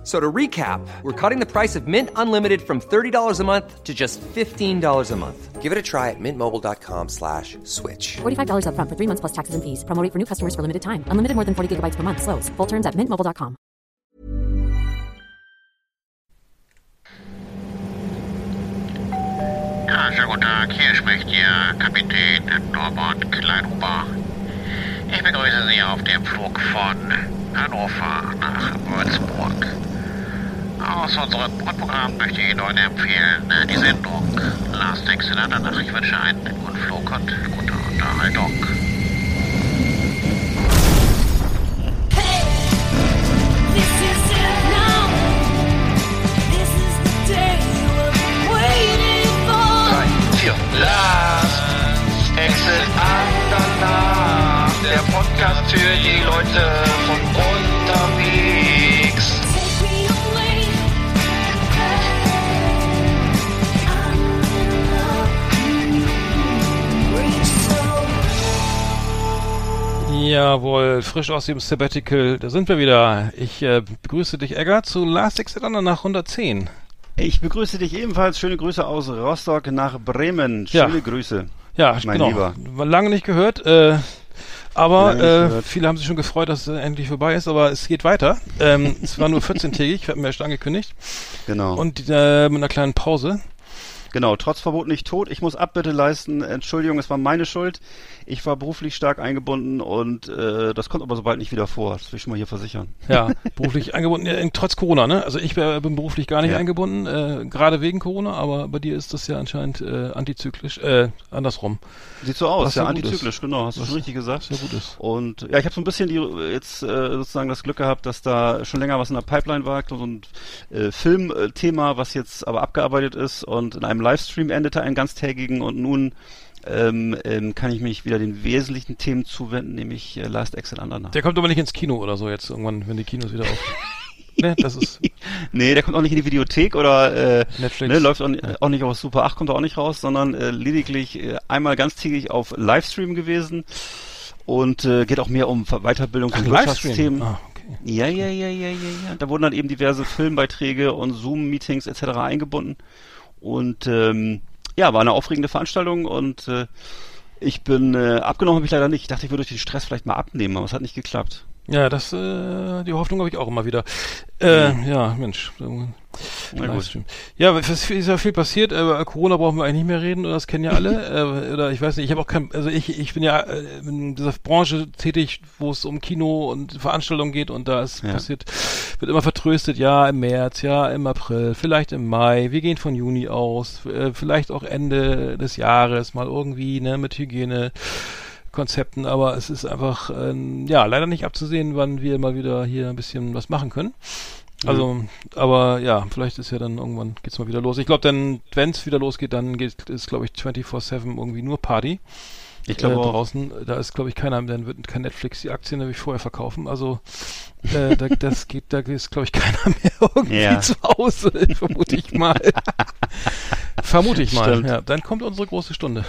F- So to recap, we're cutting the price of Mint Unlimited from $30 a month to just $15 a month. Give it a try at mintmobile.com slash switch. $45 upfront for three months plus taxes and fees. Promo rate for new customers for limited time. Unlimited more than 40 gigabytes per month. Slows. Full terms at mintmobile.com. Ja, schönen guten Tag. Hier spricht Ihr Kapitän Norbert Kleinhuber. Ich begrüße Sie auf dem Flug von Hannover nach Würzburg. Aus unserem Grundprogramm möchte ich Ihnen heute empfehlen die Sendung Last Exit Andernach. Ich wünsche einen guten Flug und gute Unterhaltung. Waiting for. Last Exit der Podcast für die Leute von unterwegs. Jawohl, frisch aus dem Sabbatical, da sind wir wieder. Ich äh, begrüße dich, Egger, zu Last Exit Under nach 110. Ich begrüße dich ebenfalls. Schöne Grüße aus Rostock nach Bremen. Ja. Schöne Grüße. Ja, Mein genau. Lieber. Lange nicht gehört, äh, aber äh, viele haben sich schon gefreut, dass es endlich vorbei ist, aber es geht weiter. Ähm, es war nur 14-tägig, wir hatten ja schon angekündigt. Genau. Und äh, mit einer kleinen Pause. genau, trotz Verbot nicht tot. Ich muss Abbitte leisten. Entschuldigung, es war meine Schuld. Ich war beruflich stark eingebunden und äh, das kommt aber so bald nicht wieder vor. Das will ich schon mal hier versichern. Ja, beruflich eingebunden, ja, trotz Corona, ne? Also ich äh, bin beruflich gar nicht Ja. eingebunden, äh, gerade wegen Corona, aber bei dir ist das ja anscheinend äh, antizyklisch, äh, andersrum. Sieht so aus, ja, antizyklisch, ist. genau, hast du schon richtig gesagt. ja gut ist. Und ja, ich habe so ein bisschen die jetzt äh, sozusagen das Glück gehabt, dass da schon länger was in der Pipeline war, so ein äh, Filmthema, was jetzt aber abgearbeitet ist und in einem Livestream endete, einen ganztägigen und nun ähm, ähm, kann ich mich wieder den wesentlichen Themen zuwenden, nämlich äh, Last Exit Andernach. Der kommt aber nicht ins Kino oder so jetzt irgendwann, wenn die Kinos wieder auf. ne, das ist Nee, der kommt auch nicht in die Videothek oder äh, Netflix. Ne, läuft auch, ni- auch nicht auf Super 8, kommt auch nicht raus, sondern äh, lediglich äh, einmal ganztägig auf Livestream gewesen und äh, geht auch mehr um Weiterbildung von Livestream. Wirtschaftsthemen. Ah, okay. Ja, ja, ja, ja, ja, ja. Da wurden dann eben diverse Filmbeiträge und Zoom-Meetings etc. eingebunden. Und ähm, ja, war eine aufregende Veranstaltung und äh, ich bin äh, abgenommen habe ich leider nicht. Ich dachte, ich würde durch den Stress vielleicht mal abnehmen, aber es hat nicht geklappt. Ja, das, äh, die Hoffnung habe ich auch immer wieder. Äh, ja, Mensch. Na gut. Ja, es ist ja viel passiert. Über Corona brauchen wir eigentlich nicht mehr reden, oder das kennen ja alle. äh, oder ich weiß nicht, ich habe auch kein, also ich, ich bin ja äh, in dieser Branche tätig, wo es um Kino und Veranstaltungen geht und da ist Ja. passiert, wird immer vertröstet, ja, im März, ja, im April, vielleicht im Mai, wir gehen von Juni aus, äh, vielleicht auch Ende des Jahres mal irgendwie, ne, mit Hygiene. Konzepten, aber es ist einfach ähm, ja leider nicht abzusehen, wann wir mal wieder hier ein bisschen was machen können. Also, aber ja, vielleicht ist ja dann irgendwann geht's mal wieder los. Ich glaube, dann, wenn es wieder losgeht, dann geht ist glaube ich 24/7 irgendwie nur Party. Ich glaube äh, draußen, da ist glaube ich keiner, dann wird kein Netflix die Aktien nämlich vorher verkaufen. Also äh, da, das geht, da ist glaube ich keiner mehr irgendwie Ja. zu Hause, vermute ich mal. vermute ich mal. Stimmt. Ja, dann kommt unsere große Stunde.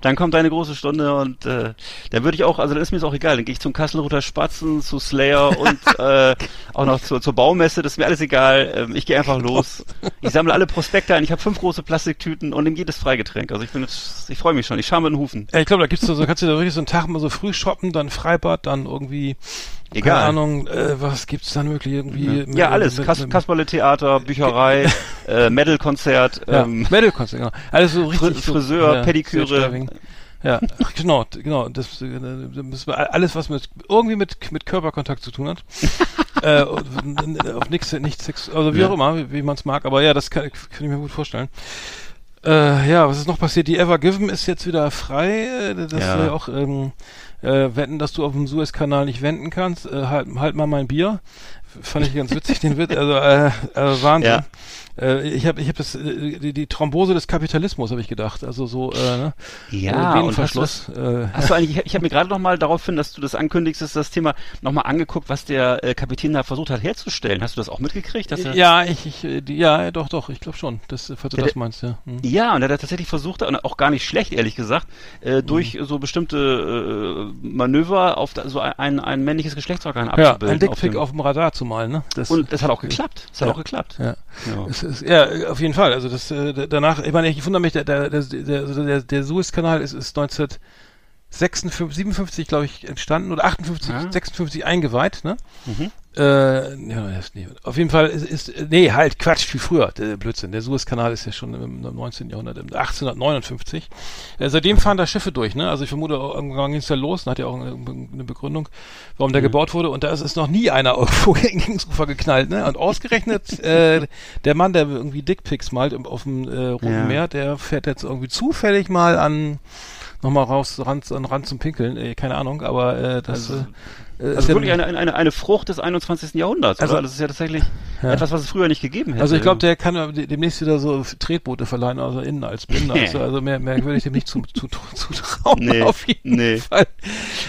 Dann kommt deine große Stunde und äh, dann würde ich auch, also dann ist mir es auch egal, dann gehe ich zum Kasselruther Spatzen, zu Slayer und äh, auch noch zur, zur Baumesse, das ist mir alles egal. Ähm, ich gehe einfach los. Ich sammle alle Prospekte ein, ich habe fünf große Plastiktüten und nehme jedes Freigetränk. Also ich bin jetzt, ich freue mich schon, ich schaue mit den Hufen. Ja, ich glaube, da gibt's so, so kannst du da wirklich so einen Tag mal so früh shoppen, dann Freibad, dann irgendwie, Egal. keine Ahnung, äh, was gibt's dann wirklich irgendwie? mit- Ja, alles. mit- Kas mit- Kasperle-Theater, Bücherei, äh, Metal-Konzert, ja, ähm, Metal-Konzert, genau. Alles so richtig. so- Friseur, ja, Pediküre. Ja, genau, genau. Das, äh, das alles, was mit irgendwie mit mit Körperkontakt zu tun hat. äh, auf nichts, nichts, sex- also wie Ja. auch immer, wie, wie man es mag. Aber ja, das kann, kann ich mir gut vorstellen. Äh, ja, was ist noch passiert? Die Ever Given ist jetzt wieder frei. Äh, Das Ja. soll ja auch ähm, äh, wetten, dass du auf dem Suezkanal nicht wenden kannst. Äh, halt, halt mal mein Bier. Fand ich ganz witzig, den Witz. Also, äh, äh, Wahnsinn. Ja. Äh, ich habe ich hab das, äh, die, die Thrombose des Kapitalismus, habe ich gedacht. Also so, äh, ne? Ja, äh, und hast du Venenverschluss. äh, Hast du eigentlich, ich, ich habe mir gerade noch mal darauf hin, dass du das ankündigst, ist das Thema nochmal angeguckt, was der äh, Kapitän da versucht hat herzustellen. Hast du das auch mitgekriegt? Dass er, ja, ich, ich, äh, die, ja, doch, doch, ich glaube schon, das, falls du Ja, das der- meinst, ja. Hm. Ja, und er hat tatsächlich versucht, und auch gar nicht schlecht, ehrlich gesagt, äh, Mhm. durch so bestimmte äh, Manöver auf da, so ein, ein männliches Geschlechtsorgan Ja, abzubilden. ein Dickpick dem- auf dem Radar zu malen, ne? Das, Und das hat auch geklappt. Das hat Ja. auch geklappt. Ja. Ja. Es ist, ja, auf jeden Fall. Also das äh, danach, ich meine, ich wundere mich, der, der, der, der, also der, der Suezkanal ist, ist 1956, 57, glaube ich, entstanden oder 58, Ja. 56 eingeweiht, ne? Mhm. Äh, ja, nee, auf jeden Fall ist, ist, nee, halt, Quatsch, viel früher, der Blödsinn. Der Suezkanal ist ja schon im, im 19. Jahrhundert, im 1859. Äh, seitdem fahren da Schiffe durch, ne? Also ich vermute, irgendwann ging es ja los und hat ja auch eine, eine Begründung, warum der gebaut wurde. Und da ist, ist noch nie einer irgendwo gegen das Ufer geknallt, ne? Und ausgerechnet äh, der Mann, der irgendwie Dickpics malt auf dem äh, Roten Ja. Meer, der fährt jetzt irgendwie zufällig mal an nochmal raus, ran, an Rand zum Pinkeln, äh, keine Ahnung, aber äh, das Also- äh, ist Also ja- wirklich eine, eine, eine Frucht des 21. Jahrhunderts. Also- Also, das ist ja tatsächlich Ja. etwas, was es früher nicht gegeben hätte. Also ich glaube, der kann de- demnächst wieder so Tretboote verleihen, also innen als Binder. Also, also mehr, mehr würde ich dem nicht zu, zu, zu trauen. Nee, auf jeden nee. Fall.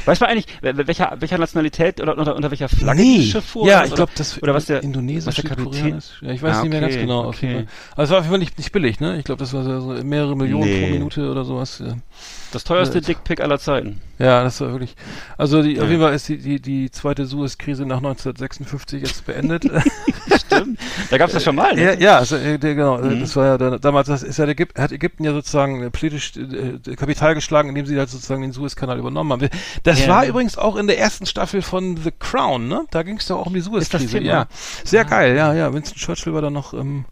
Weißt du eigentlich, welcher, welcher Nationalität oder unter, unter welcher Flagge Nee. dieses Schiff fuhr? Ja, Oder- ich glaube, das oder was der Indonesisch, was der Kapitän- Südkoreanisch. Ja, ich weiß Ah, nicht mehr ganz okay, genau. Auf okay. jeden Fall. Also es war auf jeden Fall nicht, nicht billig, ne? Ich glaube, das war so mehrere Millionen Nee. pro Minute oder sowas. Das teuerste Äh, Dickpick aller Zeiten. Ja, das war wirklich. Also die, auf Ja. jeden Fall ist die, die, die zweite Suez-Krise nach 1956 jetzt beendet. Stimmt. Da gab es das schon mal. Ne? Ja, ja, also, äh, genau. äh, Mhm. Das war ja dann, damals, das ist ja der Ägyp hat Ägypten ja sozusagen äh, politisch äh, Kapital geschlagen, indem sie halt sozusagen den Suezkanal übernommen haben. Das Ja. war übrigens auch in der ersten Staffel von The Crown, ne? Da ging es doch auch um die Suezkrise. Ja, sehr geil. Ja, ja. Winston Churchill war da noch im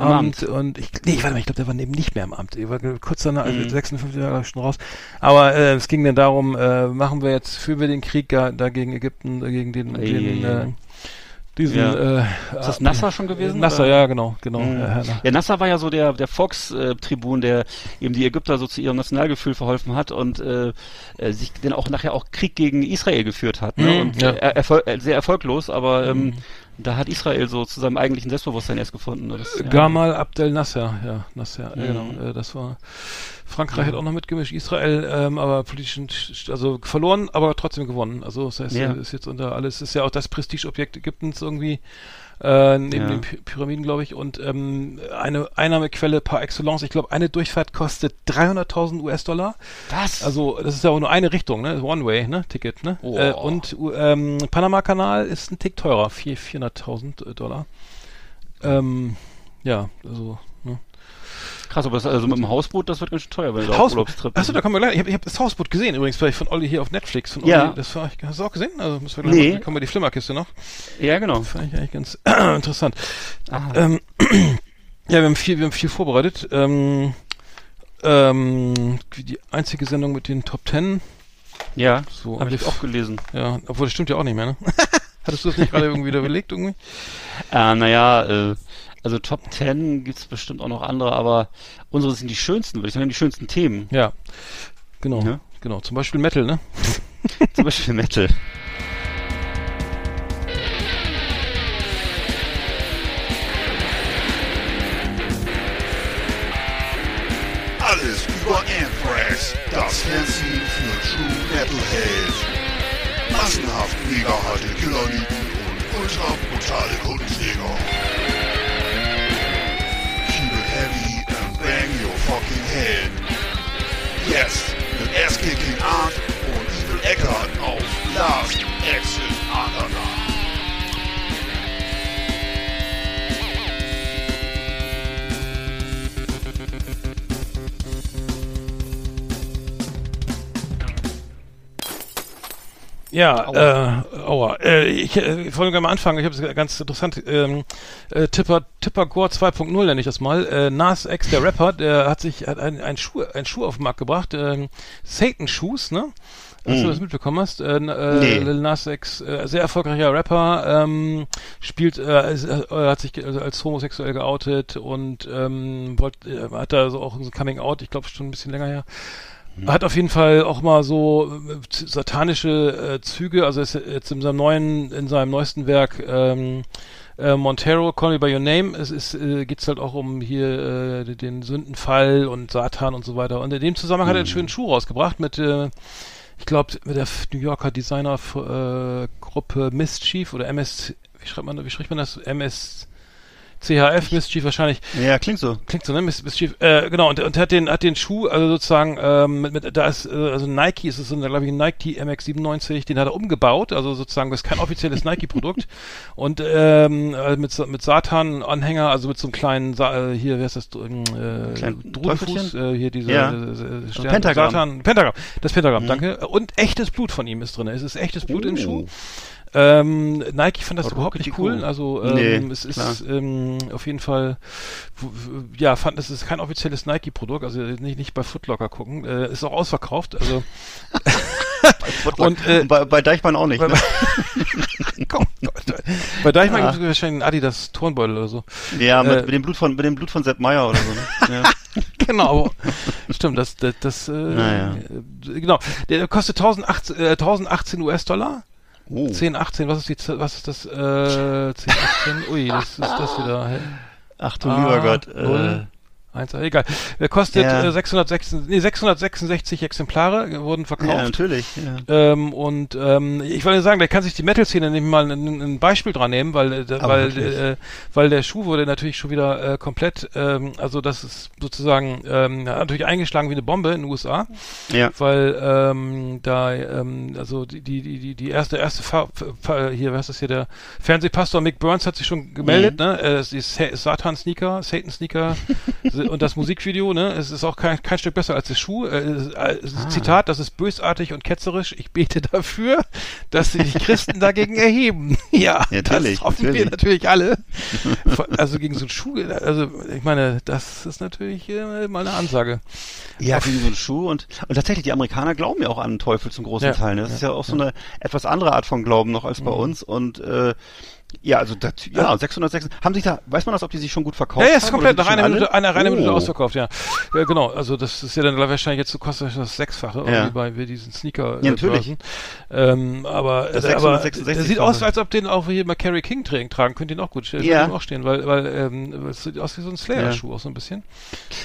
Im Amt, Amt. und ich, nee, warte mal, ich glaube, der war eben nicht mehr im Amt. Er war kurz danach, also Mhm. 56 Jahre schon raus. Aber äh, es ging dann darum, äh, machen wir jetzt, führen wir den Krieg ga- da gegen Ägypten, äh, gegen den, den äh, diesen, Ja. äh, Ist das Nasser schon gewesen? Nasser, oder? ja, genau, genau. Mhm. Ja, Nasser war ja so der, der Volkstribun, der eben die Ägypter so zu ihrem Nationalgefühl verholfen hat und äh, äh, sich dann auch nachher auch Krieg gegen Israel geführt hat. Ne? Mhm, und ja. äh, erfol äh, sehr erfolglos, aber ähm, Mhm. da hat Israel so zu seinem eigentlichen Selbstbewusstsein erst gefunden. Das, ja. Gamal Abdel Nasser, ja, Nasser, Mhm. genau. Äh, das war Frankreich hat auch noch mitgemischt, Israel, ähm, aber politisch, also verloren, aber trotzdem gewonnen. Also das heißt, Ja. äh, ist jetzt unter alles, ist ja auch das Prestigeobjekt Ägyptens irgendwie. Äh, neben Ja. den Py Pyramiden, glaube ich, und ähm, eine Einnahmequelle par excellence. Ich glaube, eine Durchfahrt kostet 300.000 US-Dollar. Was? Also das ist ja auch nur eine Richtung, ne? One-Way, ne? Ticket, ne? Oh. Äh, und ähm, Panama-Kanal ist ein Tick teurer, vier- 400.000 Dollar. Ähm, ja, also? Krass, aber das, also mit dem Hausboot, das wird ganz schön teuer, du da Hausboot. Urlaubstrip Achso, da kommen wir gleich. Ich habe hab das Hausboot gesehen übrigens, vielleicht von Olli hier auf Netflix. Von Ja. Olli, das war, hast du auch gesehen? Also müssen wir gleich Nee. mal, kommen wir die Flimmerkiste noch. Ja, genau. Fand ich eigentlich ganz interessant. Ah. Ähm, ja, wir haben viel, wir haben viel vorbereitet. Ähm, ähm, die einzige Sendung mit den Top Ten. Ja, So, habe ich auch gelesen. Ja, obwohl das stimmt ja auch nicht mehr, ne? Hattest du das nicht gerade irgendwie wieder überlegt irgendwie? Äh, naja, äh, also Top 10 gibt's bestimmt auch noch andere, aber unsere sind die schönsten, würde ich sagen, die schönsten Themen. Ja. Genau. Ja. Genau. Zum Beispiel Metal, ne? Zum Beispiel Metal. Alles über Anthrax, das Fernsehen für True Metalhead. Massenhaft mega harte Killerlieben und ultra brutale Kundenjäger. Head. Jetzt mit Ass-Kicking Art und Evil Eckart auf Last Exit Andernach. Ja, äh, aua. Äh, ich, äh, ich wollte gerne mal anfangen. Ich habe es ganz interessant. Ähm, äh, Tipper, Tipper Gore 2.0 nenne ich das mal. Äh, Nas X, der Rapper, der hat sich hat ein, ein Schuh, ein Schuh auf den Markt gebracht. Ähm, Satan Shoes, ne? Hast du das mitbekommen hast? Äh, äh, Nee. Lil Nas X, äh, sehr erfolgreicher Rapper, ähm, spielt, äh, äh, hat sich ge- als homosexuell geoutet und ähm, wollt, äh, hat da so auch so ein Coming Out, ich glaube schon ein bisschen länger her. Hat auf jeden Fall auch mal so äh, satanische äh, Züge, also ist jetzt in seinem neuen, in seinem neuesten Werk ähm, Äh, Montero, Call Me By Your Name, es ist, äh, geht's halt auch um hier äh, den Sündenfall und Satan und so weiter. Und in dem Zusammenhang hat er einen schönen Schuh rausgebracht mit, äh, ich glaube, mit der New Yorker Designer äh, Gruppe Mischief oder MS, wie schreibt man, wie spricht man das? MS CHF Mischief wahrscheinlich. Ja, klingt so. Klingt so, ne? Miss, Mischief. Äh, genau, und, und hat den, hat den Schuh, also sozusagen, ähm, mit, mit, da ist, äh, also Nike, ist es so, glaube ich, ein Nike MX97, den hat er umgebaut, also sozusagen, das ist kein offizielles Nike-Produkt. Und ähm, äh, mit, mit Satan-Anhänger, also mit so einem kleinen, Sa äh, hier, wer ist das, ähm, äh, Drudenfuß, Teufelchen? äh, hier diese Ja. äh, Stern, Pentagramm. Mhm. Satan, Pentagramm, das Pentagramm, danke. Und echtes Blut von ihm ist drin. Es ist echtes Blut im Oh. Schuh. Ähm, Nike fand das Aber überhaupt nicht cool. cool. Also ähm, Nee, es klar. ist ähm, auf jeden Fall ja fand es ist kein offizielles Nike-Produkt. Also nicht nicht bei Footlocker gucken. Äh, ist auch ausverkauft. Also und äh, bei, bei Deichmann auch nicht. bei, Ne? komm, bei Deichmann Ah. gibt es wahrscheinlich einen Adidas Turnbeutel oder so. Ja, mit, äh, mit dem Blut von mit dem Blut von Sepp Meier oder so. Ne? Ja. genau, stimmt, das, das, das äh, Naja. äh, genau. Der kostet 1018, äh, 1018 US-Dollar. Oh. 10, 18, was ist die, was ist das, äh, 10, 18, ui, das ist das wieder, hä? Ach du Ah, lieber Gott. Äh. Eins, egal. Der kostet Ja. äh, 666, nee, 666 Exemplare wurden ja, verkauft. natürlich. Ja. Ähm, und ähm, ich wollte sagen, da kann sich die Metal-Szene nämlich mal ein, ein Beispiel dran nehmen, weil äh, Aber weil äh, weil der Schuh wurde natürlich schon wieder äh, komplett, ähm, also das ist sozusagen ähm, natürlich eingeschlagen wie eine Bombe in den USA, ja. weil ähm, da ähm, also die die die die- erste erste Fa Fa hier was ist das hier der Fernsehpastor Mick Burns hat sich schon gemeldet, Mhm. ne? Äh, die Sa Sneaker und das Musikvideo, ne? Es ist auch kein, kein Stück besser als der Schuh. Äh, äh, Ah. Zitat, das ist bösartig und ketzerisch. Ich bete dafür, dass sich die Christen dagegen erheben. ja, Natürlich, das hoffen wir natürlich. natürlich alle. also gegen so einen Schuh, also ich meine, das ist natürlich äh, mal eine Ansage. Ja, gegen so einen Schuh und, und tatsächlich, die Amerikaner glauben ja auch an den Teufel zum großen Ja, Teil. Ne? Das ja, ist ja auch so eine etwas andere Art von Glauben noch als bei uns und äh, ja, also das, ja, 606. Haben sich da, weiß man das, ob die sich schon gut verkauft Ja, ja, haben? ist komplett oder nach einer Minute, einer reine Minute Oh. ausverkauft, ja. ja. Genau, also das ist ja dann wahrscheinlich jetzt so kostet das Sechsfache, Ja. bei diesen Sneaker Ja, natürlich. Ähm, aber Das äh, aber 666 der sieht aus, als ob den auch hier mal Carrie King tragen, tragen könnte ihn auch gut stellen, Ja. auch stehen, weil weil ähm, es sieht aus wie so ein Slayer-Schuh auch so ein bisschen.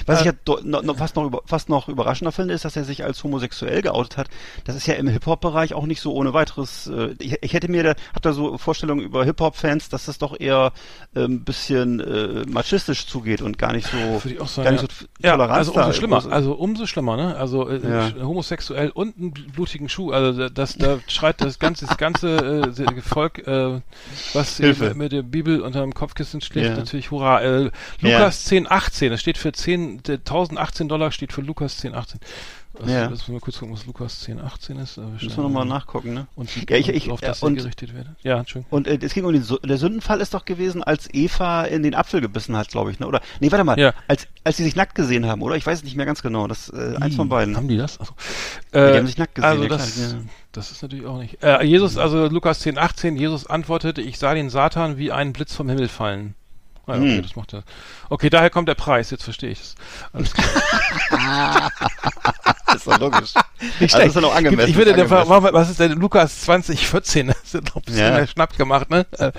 Was ich Äh, ja do, no, no, fast, noch über, fast noch überraschender finde, ist, dass er sich als homosexuell geoutet hat. Das ist ja im Hip-Hop-Bereich auch nicht so ohne weiteres. Äh, ich, ich hätte mir da, hab da so Vorstellungen über Hip-Hop-Fans, dass das doch eher ein ähm, bisschen äh, machistisch zugeht und gar nicht so, sagen. gar nicht ja. so ja, Toleranz also umso schlimmer. ist. Also umso schlimmer, ne? Also äh, Ja. sch- homosexuell und einen blutigen Schuh. Also das, da schreit das ganze, das ganze äh, Volk, äh, was mit der Bibel unter dem Kopfkissen schläft, Ja. natürlich Hurra. Äh, Lukas 1018, das steht für 10, der 1018 Dollar steht für Lukas 1018. Also, Ja. Lass uns mal kurz gucken, was Lukas 1018 ist. Aber Müssen wir nochmal nachgucken, ne? Und wie, Ja, ich- ich- auf ja, das und- sie gerichtet werden. Ja, Entschuldigung. Und äh, es ging um den der Sündenfall ist doch gewesen, als Eva in den Apfel gebissen hat, glaube ich, ne? Oder nee, warte mal, Ja. als als sie sich nackt gesehen haben, oder? Ich weiß es nicht mehr ganz genau. Das äh, eins von beiden. Haben die das? Achso. die Äh, haben sich nackt gesehen, Also das, ja. das ist natürlich auch nicht. Äh, Jesus, also Lukas 10, 18, Jesus antwortete, ich sah den Satan wie einen Blitz vom Himmel fallen. Ah, ja, okay, Hm. das macht er. Okay, daher kommt der Preis, jetzt verstehe ich es. Alles klar. ist doch logisch. Nicht Also ist ja noch angemessen. Ich würde, der, angemessen. warum- was ist denn Lukas 2014? Das ist doch ein bisschen Ja. mehr Schnapp gemacht, ne? Äh,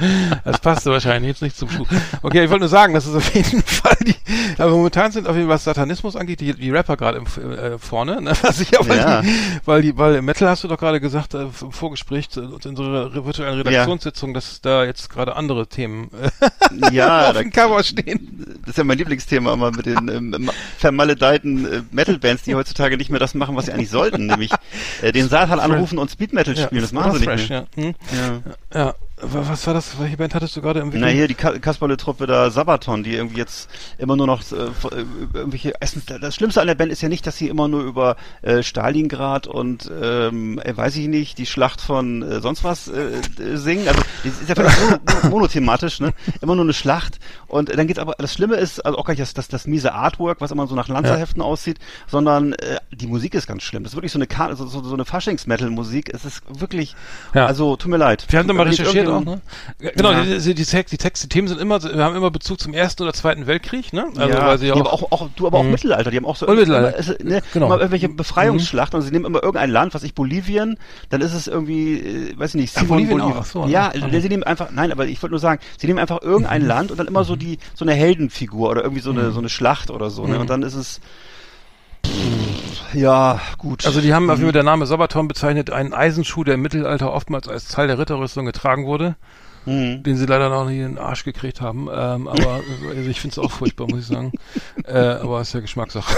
Das passte wahrscheinlich jetzt nicht zum Schuh. Okay, ich wollte nur sagen, das ist auf jeden Fall die, aber momentan sind auf jeden Fall, was Satanismus angeht, die, die Rapper gerade im, äh, vorne, ne? Was ich aber, Ja. die, weil die, weil im Metal hast du doch gerade gesagt, äh, im Vorgespräch zu unserer re- virtuellen Redaktionssitzung, dass da jetzt gerade andere Themen äh, Ja, auf dem Cover stehen. Das ist ja mein Lieblingsthema immer mit den ähm, vermaledeiten äh, Metal-Bands, die heutzutage nicht mehr das machen, was sie eigentlich sollten, nämlich äh, den Satan anrufen und Speed Metal spielen. das machen sie nicht fresh, mehr. ja. Hm? Ja. Ja, was war das? Welche Band hattest du gerade im Na hier die Ka Kasperle-Truppe da Sabaton, die irgendwie jetzt immer nur noch äh, äh, irgendwelche erstens das Schlimmste an der Band ist ja nicht, dass sie immer nur über äh, Stalingrad und ähm, äh, weiß ich nicht die Schlacht von äh, sonst was äh, äh, singen. Also das ist ja völlig mono monothematisch, ne? Immer nur eine Schlacht und dann geht's aber das Schlimme ist also auch gar nicht das das, das miese Artwork, was immer so nach Lanzerheften aussieht, sondern äh, die Musik ist ganz schlimm. Das ist wirklich so eine Ka so, so, so eine Faschings-Metal-Musik. Es ist wirklich Ja. also tut mir leid. Wir haben doch mal recherchiert, auch, ne? Genau, Ja. die, die, die, Text, die Texte, die Themen sind immer, wir haben immer Bezug zum Ersten oder Zweiten Weltkrieg, ne? Also, ja, weil sie auch, aber auch, auch, du aber auch Mhm. Mittelalter, die haben auch so Und Mittelalter. Ne, Genau. immer irgendwelche Befreiungsschlachten und sie nehmen immer irgendein Land, was ich Bolivien, dann ist es irgendwie, äh, weiß ich nicht, Ach, Simon Bolivien Bolivar. auch, ach so, ja, ne? sie nehmen einfach, nein, aber ich wollte nur sagen, sie nehmen einfach irgendein Mhm. Land und dann immer so die, so eine Heldenfigur oder irgendwie so eine, so eine Schlacht oder so, Mhm. ne, und dann ist es, ja, gut. also die haben, Mhm. wie der Name Sabaton bezeichnet, einen Eisenschuh, der im Mittelalter oftmals als Teil der Ritterrüstung getragen wurde, Mhm. den sie leider noch nie in den Arsch gekriegt haben, ähm, aber also ich finde es auch furchtbar, muss ich sagen. Äh, aber ist ja Geschmackssache.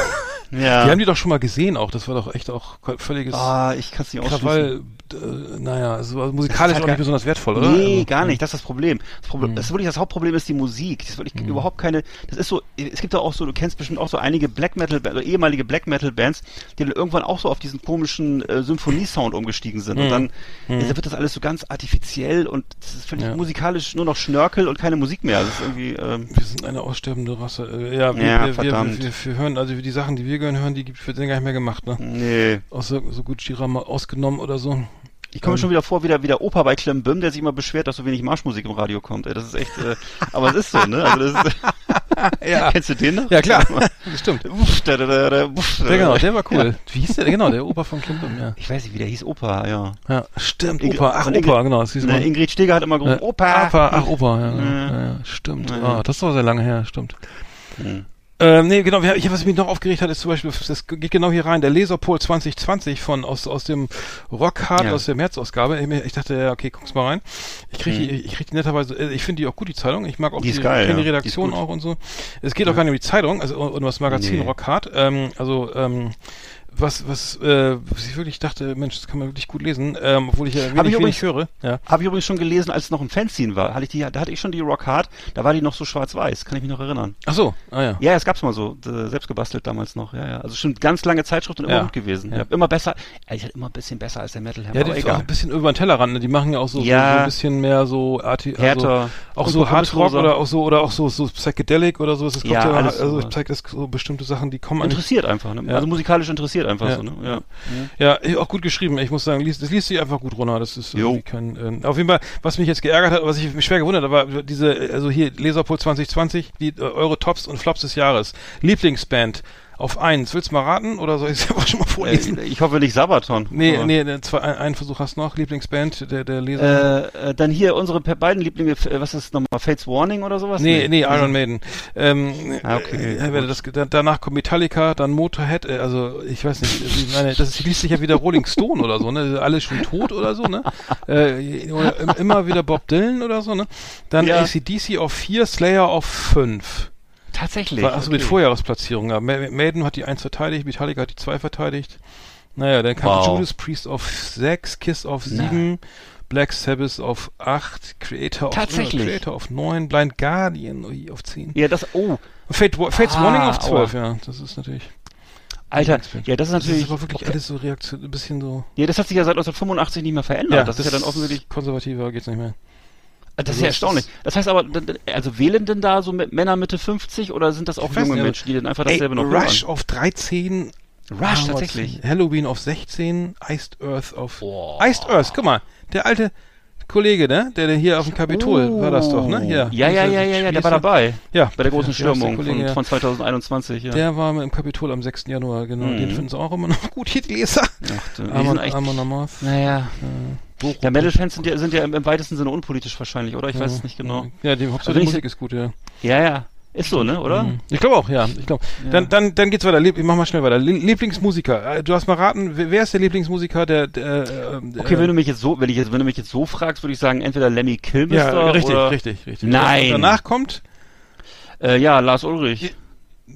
ja. Die haben die doch schon mal gesehen auch, das war doch echt auch völliges ah, ich kann es nicht ausschließen. Krawall, äh, naja, also musikalisch hat auch gar- nicht besonders wertvoll, oder? Nee, Also, gar nicht. Das ist das Problem. Das, Problem Mhm. das ist wirklich das Hauptproblem ist die Musik. Das ist wirklich überhaupt keine. Das ist so. Es gibt da auch so. Du kennst bestimmt auch so einige Black Metal, oder ehemalige Black Metal Bands, die dann irgendwann auch so auf diesen komischen äh, Symphonie-Sound umgestiegen sind. Und Mhm. dann Mhm. äh, wird das alles so ganz artifiziell und das ist völlig Ja. musikalisch nur noch Schnörkel und keine Musik mehr. Das ist irgendwie. Ähm, Wir sind eine aussterbende Rasse. Äh, ja, wir, Ja, wir, wir, verdammt. wir, wir hören, also die Sachen, die wir hören, hören, die wird gar nicht mehr gemacht, ne? nee. Außer so gut Gira mal ausgenommen oder so. Ich komme mir Ähm. schon wieder vor, wie der, wie der Opa bei Clem Bim, der sich immer beschwert, dass so wenig Marschmusik im Radio kommt. Ey, das ist echt. Äh, aber es ist so, ne? Also das ist, Ja. Kennst du den noch? Ja, klar. Stimmt. Uff, da, da, da, da, uff, Ja, genau, der war cool. Ja. Wie hieß der? Genau, der Opa von Klimbim, ja. Ich weiß nicht, wie der hieß, Opa, ja. Ja, stimmt, Opa. Ach, Ingrid- Opa, genau. Das hieß Ne. Ingrid Steger hat immer gerufen, Äh, Opa. Opa, ach, Opa, ja. Ja. ja, stimmt. Ah, das ist doch sehr lange her, stimmt. Hm. Ähm, nee, genau, ich, was mich noch aufgeregt hat, ist zum Beispiel, das geht genau hier rein, der Laserpol 2020 von, aus, aus dem Rockhard, Ja. aus der März-Ausgabe. Ich, ich dachte, ja, okay, guck's mal rein. Ich kriege die, ich krieg die netterweise, äh, ich finde die auch gut, die Zeitung. Ich mag auch. Die die, geil, die ja. Die Redaktion auch und so. Es geht auch gar nicht um die Zeitung, also um das Magazin Nee. Rockhard. Ähm, also, ähm, was, was, äh, was ich wirklich dachte, Mensch, das kann man wirklich gut lesen, ähm, obwohl ich ja Hab wenig, ich wenig übrigens- höre. Ja. Habe ich übrigens schon gelesen, als es noch ein Fanzine war. Hatte ich die, da hatte ich schon die Rock Hard, da war die noch so schwarz-weiß, kann ich mich noch erinnern. Ach so, ah ja. Ja, es gab's mal so, äh, selbst gebastelt damals noch, ja, ja. Also schon ganz lange Zeitschrift und immer Ja. gut gewesen. Ja. Immer besser, eigentlich halt immer ein bisschen besser als der Metal Hammer, Ja, die ist auch ein bisschen über den Tellerrand, ne? Die machen ja auch so, Ja. so, ein bisschen mehr so arti also Härter. auch so Hardrock kompromissloser. oder auch so oder auch so so Psychedelic oder so. Es kommt Ja, also so. ich zeig das so bestimmte Sachen, die kommen. Interessiert einfach, ne? Also musikalisch interessiert einfach Ja. so, ne? Ja. Ja, eh, auch gut geschrieben. Ich muss sagen, liest, das liest sich einfach gut runter. Das ist Jo. irgendwie kein. Äh, auf jeden Fall, was mich jetzt geärgert hat, was ich mich schwer gewundert, habe, war diese, also hier Laserpool 2020, die äh, eure Tops und Flops des Jahres. Lieblingsband auf eins. Willst du mal raten oder soll ich es einfach schon mal vorlesen? Äh, ich hoffe nicht Sabaton. nee, aber- nee, nee, zwei, ein, einen Versuch hast du noch. Lieblingsband, der der Leser. Äh, äh, dann hier unsere beiden Lieblinge, was ist nochmal, Fates Warning oder sowas? Nee, nee, Iron Maiden. Ähm, Ah, okay, äh, das, da, danach kommt Metallica, dann Motorhead, äh, also ich weiß nicht, ich meine, das liest sich ja wieder Rolling Stone oder so, ne? Alle schon tot oder so, ne? Äh, immer wieder Bob Dylan oder so, ne? Dann Ja. ACDC auf 4, Slayer auf 5. Tatsächlich. Achso, mit okay. Vorjahresplatzierung. Ja. Ma- Maiden hat die 1 verteidigt, Metallica hat die 2 verteidigt. Naja, dann kam Wow. Judas Priest auf 6, Kiss auf 7, Black Sabbath auf 8, Creator auf, äh, Creator auf 9, Blind Guardian ui, auf 10. Ja, das, oh, Fate, Fates Ah, Warning auf 12, aua. ja. Das ist natürlich. Alter, ja, das ist Das natürlich, ist aber wirklich alles so Reaktion, ein bisschen so. ja, das hat sich ja seit 1985 nicht mehr verändert. das, ist ja dann offensichtlich, Konservativer geht's nicht mehr. Das ist also ja es erstaunlich. Das heißt aber, also wählen denn da so Männer Mitte 50 oder sind das auch junge nicht, Menschen, die dann einfach Ey, dasselbe noch Rush hören? auf 13. Rush, Ah, tatsächlich. Halloween auf 16. Iced Earth auf. Boah. Iced Earth, guck mal. Der alte Kollege, ne? Der, der hier auf dem Kapitol war das doch, ne? Hier. Ja, ja, ja, ja, ja, der war dabei. Ja. Bei der großen Ja, Stürmung Kollege, von, ja. von 2021, ja. Der war im Kapitol am 6. Januar, genau. Mhm. Den finden sie auch immer noch gut, hier die Leser. Ach, du, Amon, echt, Amon Amarth. naja. Bochum. Ja, Metal-Fans sind ja, sind ja im, im weitesten Sinne unpolitisch wahrscheinlich, oder? Ich weiß es nicht genau. Ja, die Hauptsache Also die Musik ist gut, ja. Ja, ja. Ist so, ne, oder? Mhm. Ich glaube auch, ja. Ich glaube. Ja. Dann, dann, dann geht's weiter. Lieb, ich mach mal schnell weiter. Lie- Lieblingsmusiker. Äh, Du hast mal raten, wer ist der Lieblingsmusiker, der, der äh, Okay, äh, wenn du mich jetzt so, wenn ich jetzt, wenn du mich jetzt so fragst, würde ich sagen, entweder Lemmy Kilmister ja, richtig, oder, richtig, richtig. Nein. Und danach kommt Äh, ja, Lars Ulrich.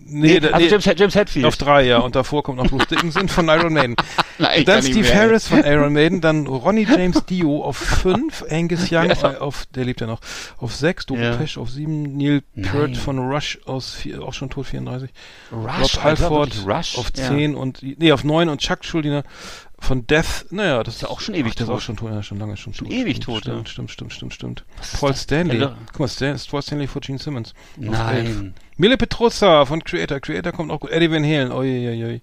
Nee, da- also nee, James, James Hetfield. auf drei, ja, und davor kommt noch Bruce Dickinson von Iron Maiden. Nein, dann Steve. Harris von Iron Maiden, dann Ronnie James Dio auf fünf, Angus Young äh, auf, der lebt ja noch, auf sechs, Dope Ja. Pesch auf sieben, Neil. Peart von Rush aus vier, auch schon tot 34, Rush, Rob Halford Rush? auf Ja. 10 und nee, auf 9 und Chuck Schuldiner von Death. Naja, das Ist ja auch schon ewig ach, der ist tot. auch schon tot, ja, schon lange schon, Schon tot. ewig stimmt, tot, Stimmt, ja. stimmt, stimmt, stimmt, stimmt. Paul das? Stanley. Guck mal, Stan, Paul Stanley vor Gene Simmons. Nein. Mille Petruzza von Creator. Creator kommt auch gut. Eddie Van Halen. Oi, oi.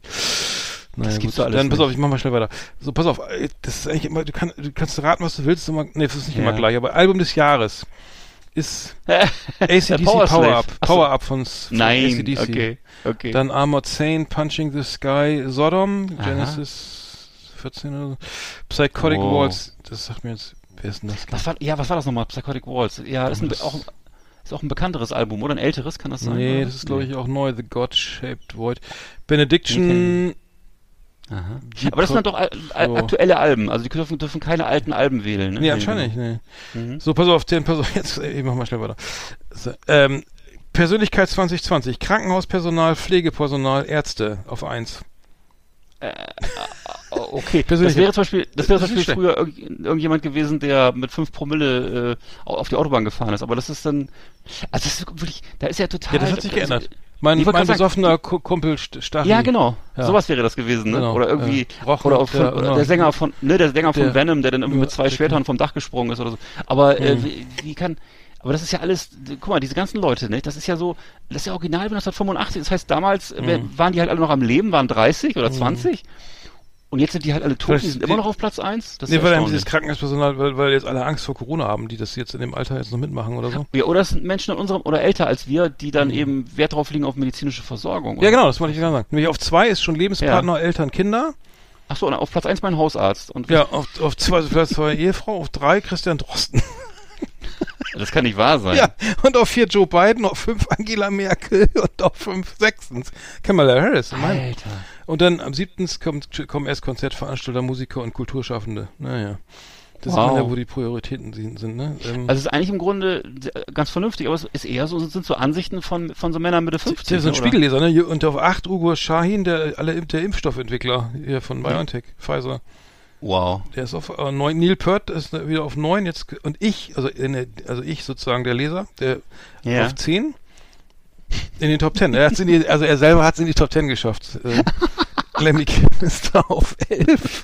Naja, gibt's gut. doch alles Dann pass auf, ich mach mal schnell weiter. So, pass auf, äh, das ist eigentlich immer, du, kann, du kannst raten, was du willst, immer, nee, das ist nicht immer gleich, aber Album des Jahres ist ACDC Power Power. Up. Power Up von, von Nein, ACDC. okay, okay. Dann Armored Saint, Punching the Sky, Sodom. Genesis 14 oder so. Psychotic oh. Walls, das sagt mir jetzt, wer ist denn das? Was war, ja, was war das nochmal? Psychotic Walls. Ja, das ist, ein, auch, ist auch ein bekannteres Album, oder? Ein älteres, kann das sein? Nee, oder? das ist, glaube ich, auch neu. The God-Shaped Void. Benediction. Aha. Aber das sind doch aktuelle Alben, also die dürfen, dürfen keine alten Alben wählen. Ne? Nee, wahrscheinlich. Nee. Mhm. So, pass auf, den, pass auf, jetzt, ich mach mal schnell weiter. So, ähm, Persönlichkeit 2020, Krankenhauspersonal, Pflegepersonal, Ärzte auf 1. Äh, äh, äh, okay, Persönlich. das wäre zum Beispiel, das wäre zum Beispiel früher irg irgendjemand gewesen, der mit 5 Promille äh, auf die Autobahn gefahren ist, aber das ist dann, also das ist wirklich, da ist ja total... Ja, das hat sich also, geändert. Also, mein, mein besoffener sagen, Kumpel Stachel. Ja, genau. Ja. Sowas wäre das gewesen, ne? Genau. Oder irgendwie äh, oder, auf, der, oder der, Sänger von ne, der Sänger der, von Venom, der dann irgendwie mit zwei Schwertern vom Dach gesprungen ist oder so. Aber äh, mhm. äh, wie, wie kann aber das ist ja alles, guck mal, diese ganzen Leute, ne? Das ist ja so, das ist ja original 1985. Das heißt, damals äh, Mhm. waren die halt alle noch am Leben, waren 30 oder 20. Und jetzt sind die halt alle tot, die sind die- immer noch auf Platz 1. Das Nee, ja weil dann erstaunlich. dieses Krankenhauspersonal, weil, weil jetzt alle Angst vor Corona haben, die das jetzt in dem Alter jetzt noch mitmachen oder so. ja, oder es sind Menschen in unserem, oder älter als wir, die dann eben Wert drauf legen auf medizinische Versorgung. Mhm. Ja, genau, das wollte ich gerade sagen. Nämlich auf zwei ist schon Lebenspartner, Eltern, Kinder. Ach so, und auf Platz 1 mein Hausarzt. Und Ja, auf, auf zwei, Platz zwei Ehefrau, auf drei Christian Drosten. das kann nicht wahr sein. Ja, und auf vier Joe Biden, auf fünf Angela Merkel und auf fünf sechstens Kamala Harris. Mein. Alter. Und dann am siebtens kommt, kommen erst Konzertveranstalter, Musiker und Kulturschaffende. Naja. Das Wow. ist ja, wo die Prioritäten sind, ne? Ähm, Also es ist eigentlich im Grunde ganz vernünftig, aber es ist eher so, sind so Ansichten von, von so Männern Mitte 50. der ist ein ne, oder? Spiegelleser, ne? Und auf acht Ugo Shahin, der, alle, der Impfstoffentwickler hier von BioNTech, Pfizer. Wow. Der ist auf äh, neun. Neil Peart ist wieder auf neun jetzt und ich, also in der, also ich sozusagen der Leser, der Ja. auf zehn in den Top Ten. Er hat's in die, also er selber hat es in die Top Ten geschafft. Äh, Lemmy Kim ist da auf elf.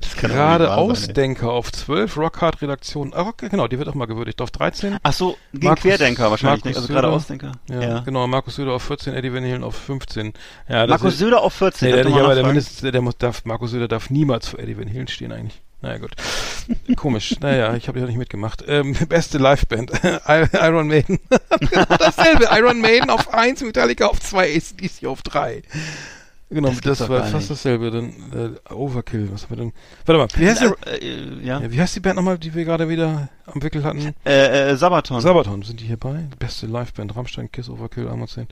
Das kann doch Gerade sein. Ausdenker auf zwölf. Rockhard Redaktion. Ah, Rock, genau, die wird auch mal gewürdigt. Auf 13. Ach so, gegen Markus- Querdenker wahrscheinlich, Markus nicht? also gerade Söder. Ausdenker. Ja, genau. Markus Söder auf 14, Eddie Van Halen auf 15. Ja, Markus ist, Söder auf 14. Nee, der, ja, aber der? Mindest, der muss, darf, Markus Söder darf niemals vor Eddie Van Halen stehen eigentlich. Naja, gut. Komisch. Naja, ich habe ja nicht mitgemacht. Ähm, beste Liveband. Iron Maiden. Dasselbe. Iron Maiden auf 1, Metallica auf 2, ACDC auf 3. Genau, Das das, war fast nicht. dasselbe. Dann äh, Overkill. Was haben wir denn? Warte mal. Wie heißt, die, äh, ja. ja, wie heißt die Band nochmal, die wir gerade wieder am Wickel hatten? Äh, äh, Sabaton. Sabaton, sind die hierbei? Beste Liveband, Rammstein, Kiss, Overkill, Armored Saint.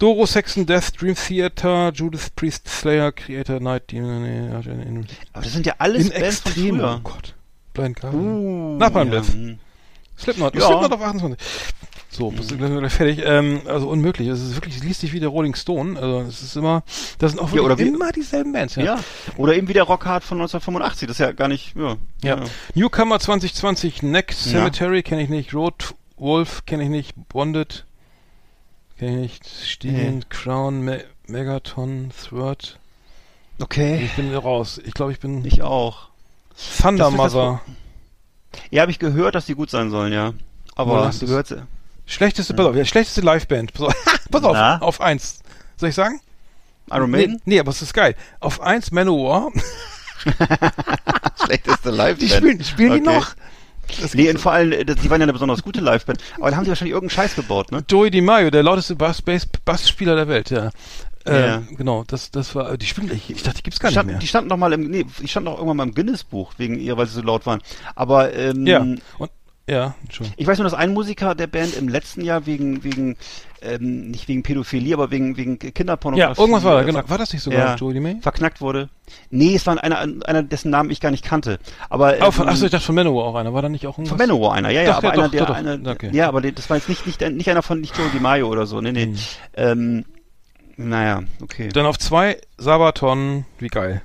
Doro, Saxon, Death, Dream Theater, Judith Priest, Slayer, Creator, Night Demon, nee, in, in, aber das sind ja alles in Bands von Extrem, oh. Gott. Blind Guardian. Uh, Napalm ja. Death. hm. Slipknot, Ja. Slipknot auf 28. So, bist du gleich wieder fertig. Ähm, also unmöglich. Es ist wirklich, es liest sich wie der Rolling Stone. Also es ist immer, das sind auch Ja, wie- immer dieselben Bands. Ja. Ja. Oder eben wie der Rockhard von 1985. Das ist ja gar nicht, ja. Ja. Newcomer 2020, Next Ja. Cemetery kenne ich nicht, Road Wolf kenne ich nicht, Bonded kenne ich nicht, Stiegen, Crown, Me Megaton, Throat. Okay. Ich bin raus. Ich glaube, ich bin Ich auch. Thunder Mother. Ja, habe ich gehört, dass die gut sein sollen, ja. Aber hast du gehört. Schlechteste, pass auf, ja, schlechteste Liveband. Pass auf, pass auf, auf eins. Soll ich sagen? Iron Nee, Maiden? nee, aber es ist geil. Auf eins Manowar. Schlechteste Live-Band. Die spielen, spielen die Okay. noch? Das Nee, und vor allem, äh, die waren ja eine besonders gute Liveband. Aber da haben die wahrscheinlich irgendeinen Scheiß gebaut, ne? Joey DiMaggio, der lauteste Bass, Bass, Bassspieler der Welt, ja. Äh, Ja. Genau, das, das war, die spielen, ich, ich dachte, die gibt's gar Die nicht mehr. die standen noch mal im, nee, die standen auch irgendwann mal im Guinness-Buch, wegen ihr, weil sie so laut waren. Aber, ähm, ja, und, ja, Entschuldigung. ich weiß nur, dass ein Musiker der Band im letzten Jahr wegen, wegen, ähm, nicht wegen Pädophilie, aber wegen, wegen Kinderpornografie. Ja, irgendwas war da, genau. War das nicht sogar ja, Joey DiMaggio? verknackt wurde. Nee, es war einer, einer, dessen Namen ich gar nicht kannte. Aber, Oh, von, ähm, achso, ich dachte von Manowar auch einer. War da nicht auch irgendwas? Von Manowar einer, ja, ja, Doch, aber ja, einer, doch, der, doch, doch. einer, Okay. ja, aber das war jetzt nicht, nicht, nicht einer von, nicht Joe DiMaggio oder so, nee, nee. Hm. Ähm, naja, okay. Dann auf zwei, Sabaton, wie geil.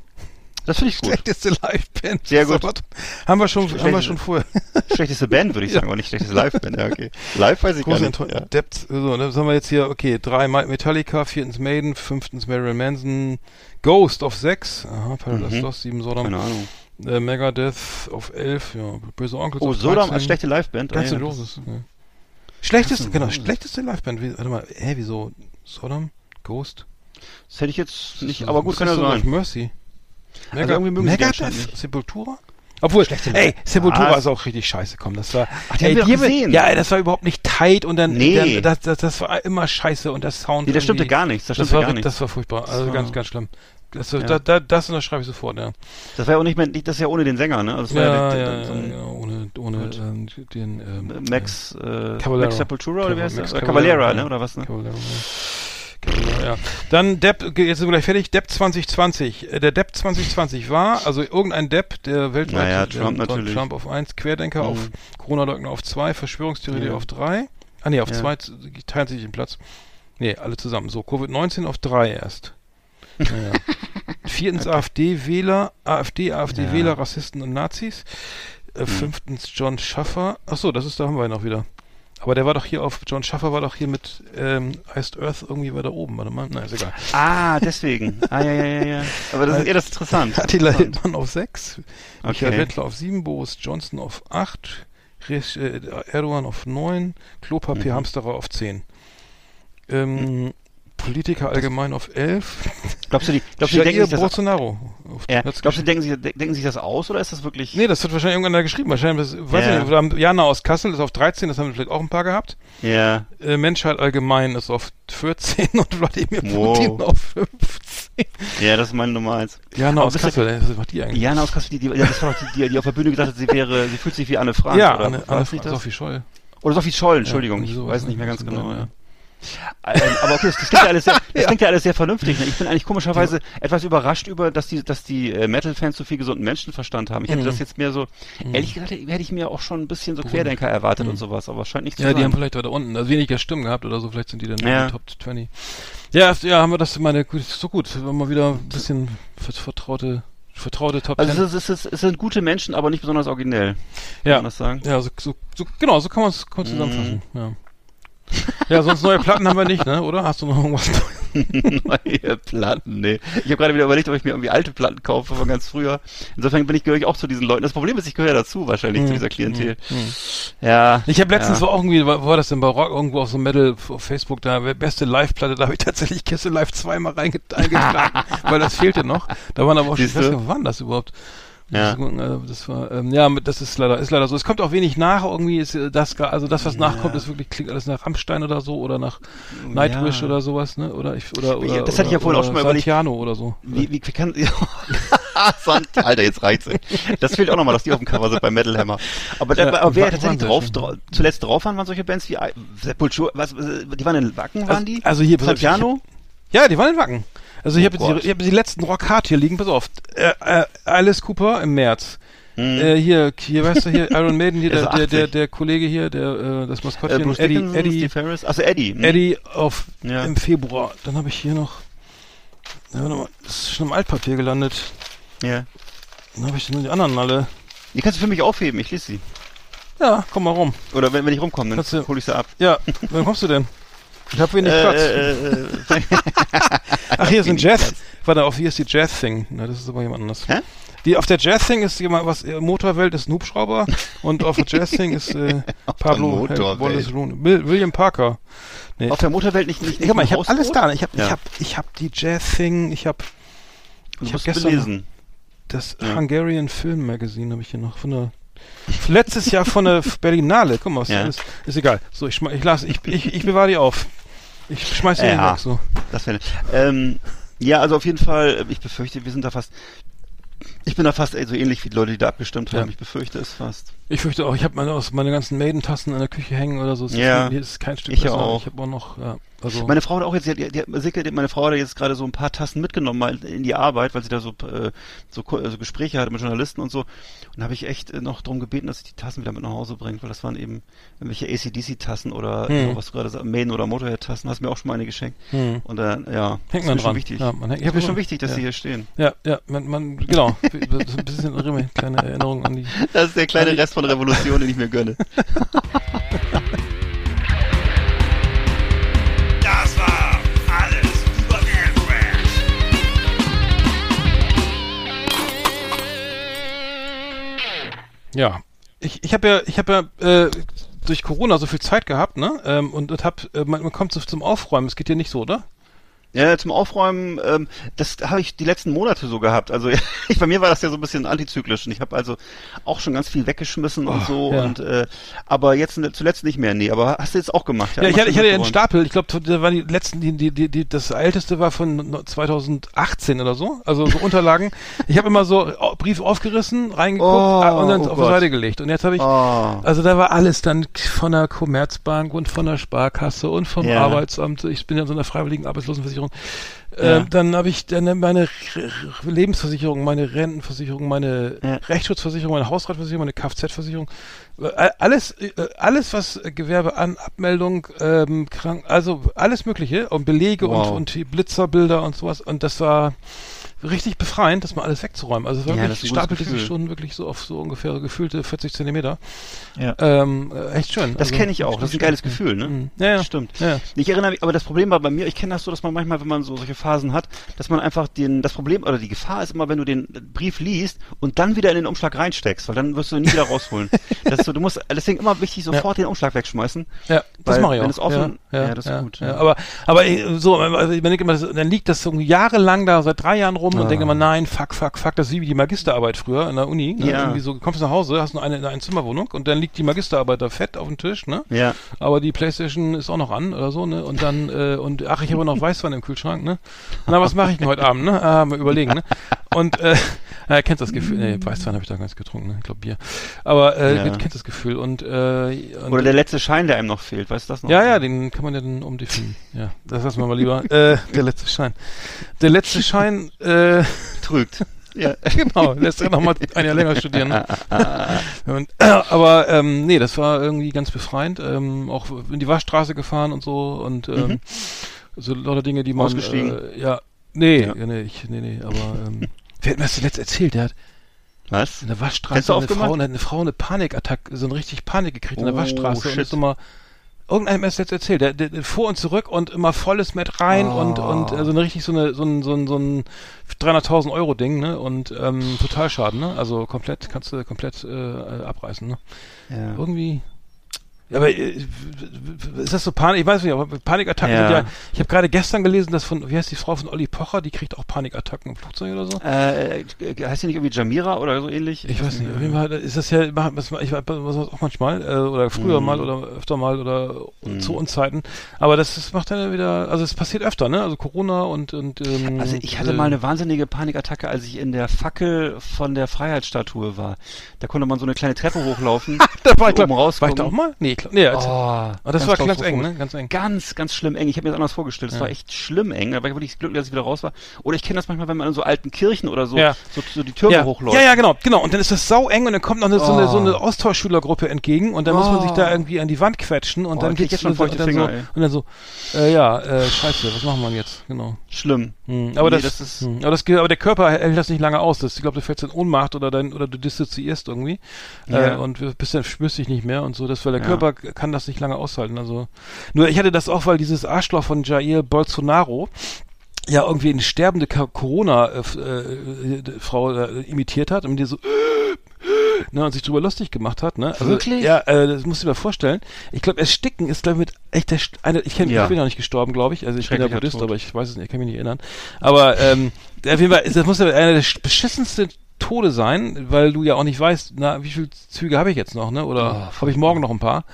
Das finde ich gut. Schlechteste Liveband. Sehr gut. Sabaton. Haben wir schon, haben wir schon vorher. Schlechteste Band, würde ich sagen, aber nicht schlechteste Live-Band, ja, okay. Live weiß ich gar Große nicht. Enttäuschung. Ja. Depth, so, das haben wir jetzt hier, okay, drei Me- Metallica, viertens Maiden, fünftens Marilyn Manson, Ghost auf sechs, aha, Paradise Mhm. Lost, sieben Sodom, Keine Ahnung. äh, Megadeth auf elf, ja, Böse Onkels Oh, auf Sodom 13. als schlechte Live-Band? Guns Ah, ja, Roses. Ja. Schlechteste, genau, Roses. schlechteste Liveband. Wie, warte mal, hä, wieso? Sodom? Ghost? Das hätte ich jetzt nicht, aber gut, kann ja das sein. Mercy. Also irgendwie mögen sie die nicht. Sepultura? Obwohl, ey, Sepultura Ja, ist auch richtig scheiße, komm, das war, Ach, die ey, haben wir gesehen. ja, das war überhaupt nicht tight und dann, Nee. dann das, das, das war immer scheiße und das Sound Nee, das stimmte gar nichts, das Das war, gar nichts. das war furchtbar, also war- ganz, ganz schlimm. Das, Ja. da, da, das unterschreibe ich sofort, ja. Das war ja auch nicht mehr, nicht- das ist ja ohne den Sänger, ne? Also das war Ja, ja, ja, so genau, ohne, ohne ähm, den, ähm, Max, äh. Max Sepultura oder wie heißt der? Max Cavalera, ja. ne? Oder was, ne? Caballero, ja. Ja. Dann Depp, okay, jetzt sind wir gleich fertig. Depp 2020. Äh, Der Depp 2020 war, also irgendein Depp, der weltweit, Naja, der- Trump der- natürlich. Trump auf 1, Querdenker Mhm. auf, Corona-Leugner auf 2, Verschwörungstheorie Ja. auf 3. Ah nee, auf Ja. 2 teilen sich den Platz. Nee, alle zusammen. So, Covid-19 auf 3 erst. Naja. Viertens AfD-Wähler, AfD, AfD-Wähler, Rassisten und Nazis. Mhm. Äh, fünftens John Schaffer. Ach so, das ist, da haben wir ihn noch wieder. Aber der war doch hier auf, John Schaffer war doch hier mit ähm, Iced Earth irgendwie weiter oben, warte mal. Nein, ist egal. Ah, deswegen. Ah, ja, ja, ja, ja. Aber das ist eher das interessant. Attila Interessant. Hildmann auf 6, Michael Okay. Wendler auf 7, Boris Johnson auf 8, Risch, äh, Erdogan auf 9, Klopapier Mhm. Hamsterer auf 10. Ähm, Politiker allgemein auf 11. Glaubst du, die, glaubst du, die denken sich das, Bolsonaro. Ja, glaubst du, denken sich, denken sich das aus oder ist das wirklich? Nee, das wird wahrscheinlich irgendwann da geschrieben. Wahrscheinlich, das, weiß Ja. ich nicht, Jana aus Kassel ist auf 13, das haben wir vielleicht auch ein paar gehabt. Ja. Äh, Menschheit allgemein ist auf 14 und Wladimir Wow. Putin auf 15. Ja, das ist meine Nummer eins. Jana Aber aus du- Kassel, ey, was macht die eigentlich? Jana aus Kassel, die, die, ja, das war doch die, die, die auf der Bühne gesagt hat, sie wäre, sie fühlt sich wie Anne Frank. ja, oder Anne, war Anne das das? Sophie Scholl. Oder Sophie Scholl, Entschuldigung, irgendwie ich sowas, weiß nicht mehr ne? ganz genau. Ja. Ja. Ähm, aber okay, das, klingt ja alles sehr, das klingt ja alles sehr vernünftig. Ne? Ich bin eigentlich komischerweise etwas überrascht über, dass die, dass die äh, Metal-Fans so viel gesunden Menschenverstand haben. Ich hätte Mhm. das jetzt mehr so, ehrlich gesagt, hätte ich mir auch schon ein bisschen so Querdenker erwartet und sowas, aber scheint nicht zu Mhm. Ja, die sein. haben vielleicht weiter unten, also weniger Stimmen gehabt oder so, vielleicht sind die dann Ja. in den Top 20. Ja, ja, haben wir das, meine, so gut, mal wieder ein bisschen vert- vertraute, vertraute Top also 10. es, ist, es, ist, es sind gute Menschen, aber nicht besonders originell. Kann ja, man das sagen? ja, so, so, so, genau, so kann man es Mhm. zusammenfassen, ja. Ja, sonst neue Platten haben wir nicht, ne, oder? Hast du noch irgendwas? Neue Platten, nee. Ich habe gerade wieder überlegt, ob ich mir irgendwie alte Platten kaufe von ganz früher. Insofern bin ich, gehöre ich auch zu diesen Leuten. Das Problem ist, ich gehöre dazu wahrscheinlich, zu dieser Klientel. Ja. Ich habe letztens ja. war auch irgendwie, war, war das denn bei Rock irgendwo auf so einem Metal auf Facebook da, beste Live-Platte, da habe ich tatsächlich Kisse Live zweimal reinge- eingetragen, weil das fehlte noch. Da waren aber auch schon, ich weiß nicht, wann das überhaupt? Ja. Das, äh, das war, ähm, ja, das ist leider, ist leider so. Es kommt auch wenig nach, irgendwie ist äh, das, also das, was nachkommt, ist wirklich, klingt alles nach Rammstein oder so, oder nach Nightwish Ja. oder sowas, ne, oder ich, oder, oder, Ja, das hatte ich ja oder- vorhin auch oder schon mal überlegt. Santiano oder so. Wie, wie, wie kann, Sant, Alter, jetzt reicht's. Das fehlt auch nochmal, dass die auf dem Cover sind bei Metal Hammer. Aber, Ja, aber wer tatsächlich drauf, dra zuletzt drauf waren, waren solche Bands wie Sepultura, was, die waren in Wacken, waren die? Also hier, pass auf, Santiano? Ja, die waren in Wacken. Also ich Oh habe die, hab die letzten Rock Hard hier liegen, pass auf. Äh, äh, Alice Cooper im März. Hm. Äh, hier, hier, weißt du, hier, Iron Maiden, hier, Der der, der, der, 80. der Kollege hier, der, äh, das Äh, Maskottchen, Bruce Eddie, Dickinson, Eddie, Steve Harris? Achso, Eddie. hm. Eddie auf, Ja. im Februar. Dann habe ich hier noch, ja, warte mal, das ist schon im Altpapier gelandet. Ja. Dann habe ich nur die anderen alle. Die kannst du für mich aufheben, ich lese sie. Ja, komm mal rum. Oder wenn, wenn ich rumkomme, dann Kannst du- hol ich sie ab. Ja, wann kommst du denn? Ich habe wenig Platz. Äh, äh, äh, Ach, hier ist ein Jazz. Platz. Warte, auf hier ist die Jazz-Thing. Na, das ist aber jemand anders. Hä? Die, auf der Jazz-Thing ist jemand, was, äh, Motorwelt ist ein Hubschrauber und auf der Jazz-Thing ist äh, Pablo. Wallace Rooney. Will, William Parker. Nee. Auf der Motorwelt nicht, nicht, Ich hab mal, ich habe alles da. Ich habe Ja. ich hab, ich hab die Jazz-Thing, ich habe ich hab gestern belesen. das Ja. Hungarian Film Magazine habe ich hier noch von der letztes Jahr von der Berlinale. Guck mal, was Ja. ist, ist egal. So, ich ich lasse, ich, ich, ich bewahre die auf. Ich schmeiß die Ja. weg. So. Das wäre. Ähm, ja, also auf jeden Fall, äh, ich befürchte, wir sind da fast. Ich bin da fast ey, so ähnlich wie die Leute, die da abgestimmt haben. Ja. Ich befürchte es fast. Ich fürchte auch, ich habe meine, meine ganzen Maiden-Tassen in der Küche hängen oder so. Es Ja. Ist, hier ist kein Stück Ich besser. auch. Ich habe auch noch, ja, also. Meine Frau hat auch jetzt, die, hat- die, die- meine Frau hat jetzt gerade so ein paar Tassen mitgenommen mal in die Arbeit, weil sie da so äh, so, ko- äh, so Gespräche hatte mit Journalisten und so. Und da habe ich echt äh, noch darum gebeten, dass sie die Tassen wieder mit nach Hause bringt, weil das waren eben irgendwelche ACDC-Tassen oder Hm. so, was du gerade sagst, Maiden oder Motorhead-Tassen. Hast mir auch schon mal eine geschenkt. Hm. Und dann, ja, Hängt man dran. wichtig. Ja, man hängt- ich ist schon wichtig, dass ja. sie hier stehen. ja, ja, man, man genau. Ein bisschen eine kleine Erinnerung an die. Das ist der kleine Rest von Revolution, den ich mir gönne. Ja. Ich, ich habe ja, ich habe ja äh, durch Corona so viel Zeit gehabt, ne? Ähm, und, und hab, äh, man, man kommt so zum Aufräumen. Es geht ja nicht so, oder? Ja, zum Aufräumen, ähm, das habe ich die letzten Monate so gehabt. Also ich, bei mir war das ja so ein bisschen antizyklisch und ich habe also auch schon ganz viel weggeschmissen und Oh, so ja. und äh, aber jetzt zuletzt nicht mehr. Nee, aber hast du jetzt auch gemacht? Ja, ich Machst hatte, ich hatte ja einen? Stapel, ich glaube, da waren die letzten, die, die, die, die, das älteste war von 2018 oder so, also so Unterlagen. Ich habe immer so au- Brief aufgerissen, reingeguckt Oh, ah, und dann oh auf Gott. die Seite gelegt. Und jetzt habe ich, Oh. also da war alles dann von der Commerzbank und von der Sparkasse und vom Ja. Arbeitsamt. Ich bin ja in so einer freiwilligen Arbeitslosenversicherung. doen. Ja. Ähm, dann habe ich dann meine Lebensversicherung, meine Rentenversicherung, meine Ja. Rechtsschutzversicherung, meine Hausratversicherung, meine Kfz-Versicherung. Äh, Alles, äh, alles, was äh, Gewerbe an, Abmeldung, ähm, krank, also alles Mögliche und Belege Wow. und, und die Blitzerbilder und sowas. Und das war richtig befreiend, das mal alles wegzuräumen. Also es war Ja, wirklich, stapelte sich schon wirklich so auf so ungefähr gefühlte 40 Zentimeter. Ja. Ähm, äh, echt schön. Das Also, kenne ich auch. Das ist ein geiles. Gefühl, ne? Mhm. Ja, ja. Stimmt. Ja. Ich erinnere mich, aber das Problem war bei mir, ich kenne das so, dass man manchmal, wenn man so solche Phasen hat, dass man einfach den, das Problem oder die Gefahr ist immer, wenn du den Brief liest und dann wieder in den Umschlag reinsteckst, weil dann wirst du ihn nie wieder rausholen. das ist so, du musst, deswegen immer wichtig, sofort den Umschlag wegschmeißen. Ja, das mache ich auch. wenn es offen- ja, ja, ja, das ist ja, gut, Ja. ja. Aber, aber äh, so, also ich denke immer, dann liegt das so jahrelang da seit drei Jahren rum und Ah. denke immer, nein, fuck, fuck, fuck, das ist wie die Magisterarbeit früher in der Uni. Ne? Ja. Irgendwie so, kommst nach Hause, hast nur eine, eine Zimmerwohnung und dann liegt die Magisterarbeit da fett auf dem Tisch, ne? Ja. Aber die Playstation ist auch noch an oder so, ne? Und dann, äh, und ach, ich habe noch Weißwein im Kühlschrank, ne? Na, was mache ich denn heute Abend, ne? Ah, mal überlegen, ne? Und äh, äh, kennst das Gefühl, nee, Weißwein habe ich da ganz getrunken, ne? Ich glaube Bier. Aber äh, Ja. kennt das Gefühl und, äh, und Oder der letzte Schein, der einem noch fehlt, weißt du das noch? ja, ja, den kann man ja dann umdefinieren. Ja, das lassen wir mal lieber. äh, der letzte Schein. Der letzte Schein, äh, Trügt. Ja. genau, lässt er nochmal ein Jahr länger studieren. Ne? und, äh, aber ähm, nee, das war irgendwie ganz befreiend. Ähm, auch in die Waschstraße gefahren und so und ähm, so lauter Dinge, die man. Ausgestiegen? Äh, ja, nee, Ja. nee, ich, nee, nee, aber ähm, wer hat mir das zuletzt erzählt? Der hat Was? in der Waschstraße eine? Frau, eine Frau eine Panikattacke, so eine richtig Panik gekriegt in der Oh, Waschstraße und shit. ist immer irgendeinem es jetzt erzählt, der, der, der vor und zurück und immer volles mit rein Oh. und und also eine richtig so eine so ein so ein, so ein 300.000 Euro Ding ne und ähm, total schaden ne also komplett kannst du komplett äh, abreißen ne Ja. irgendwie aber äh, ist das so Panik? Ich weiß nicht, aber Panikattacken Ja. sind ja. Ich habe gerade gestern gelesen, dass von, wie heißt die Frau von Olli Pocher, die kriegt auch Panikattacken im Flugzeug oder so. Äh, äh, heißt die nicht irgendwie Jamira oder so ähnlich? Ich weiß nicht, auf jeden Fall ist das ja, was, ich weiß auch manchmal, äh, oder früher Mhm. mal oder öfter mal oder zu Unzeiten. Aber das, das macht dann wieder, also es passiert öfter, ne? Also Corona und, und ähm, Also ich hatte äh, mal eine wahnsinnige Panikattacke, als ich in der Fackel von der Freiheitsstatue war. Da konnte man so eine kleine Treppe hochlaufen. da war ich, oben war ich da auch mal? Nee, klar, nee, als, Oh, das war ganz eng, ne? Ganz eng. Ganz, ganz schlimm eng. Ich habe mir das anders vorgestellt. Es Ja. war echt schlimm eng. Da war ich wirklich glücklich, dass ich wieder raus war. Oder ich kenne das manchmal, wenn man in so alten Kirchen oder so, Ja. so, so die Türme ja. hochläuft. ja, ja, genau, genau. Und dann ist das sau eng und dann kommt noch eine, so, eine, so eine Oh. Austauschschülergruppe entgegen und dann muss man sich da irgendwie an die Wand quetschen und Oh, dann geht's jetzt schon feuchte dann Finger, so, und dann so, äh, ja, äh, scheiße, was machen wir jetzt? Genau. Schlimm. Hm, aber, Nee, das, das ist- hm, aber, das, aber der Körper hält das nicht lange aus. Das, ich glaube, du fällst in Ohnmacht oder, dein, oder du dissoziierst irgendwie äh, und bist dann spürst dich nicht mehr und so. Das, weil der Ja. Körper kann das nicht lange aushalten. Also nur ich hatte das auch, weil dieses Arschloch von Jair Bolsonaro ja irgendwie eine sterbende Corona-Frau äh, imitiert hat und die so ne, und sich drüber lustig gemacht hat, ne? Also, Wirklich? Ja, äh, das musst du dir mal vorstellen. Ich glaube, ersticken ist glaube ich mit echt der St- eine, ich, kenn, Ja. ich bin ja nicht gestorben, glaube ich. Also ich bin ja Buddhist, Tod. aber ich weiß es nicht, ich kann mich nicht erinnern. Aber ähm, auf jeden Fall, das muss ja einer der sch- beschissensten Tode sein, weil du ja auch nicht weißt, na, wie viele Züge habe ich jetzt noch, ne? Oder Oh, habe ich morgen noch ein paar?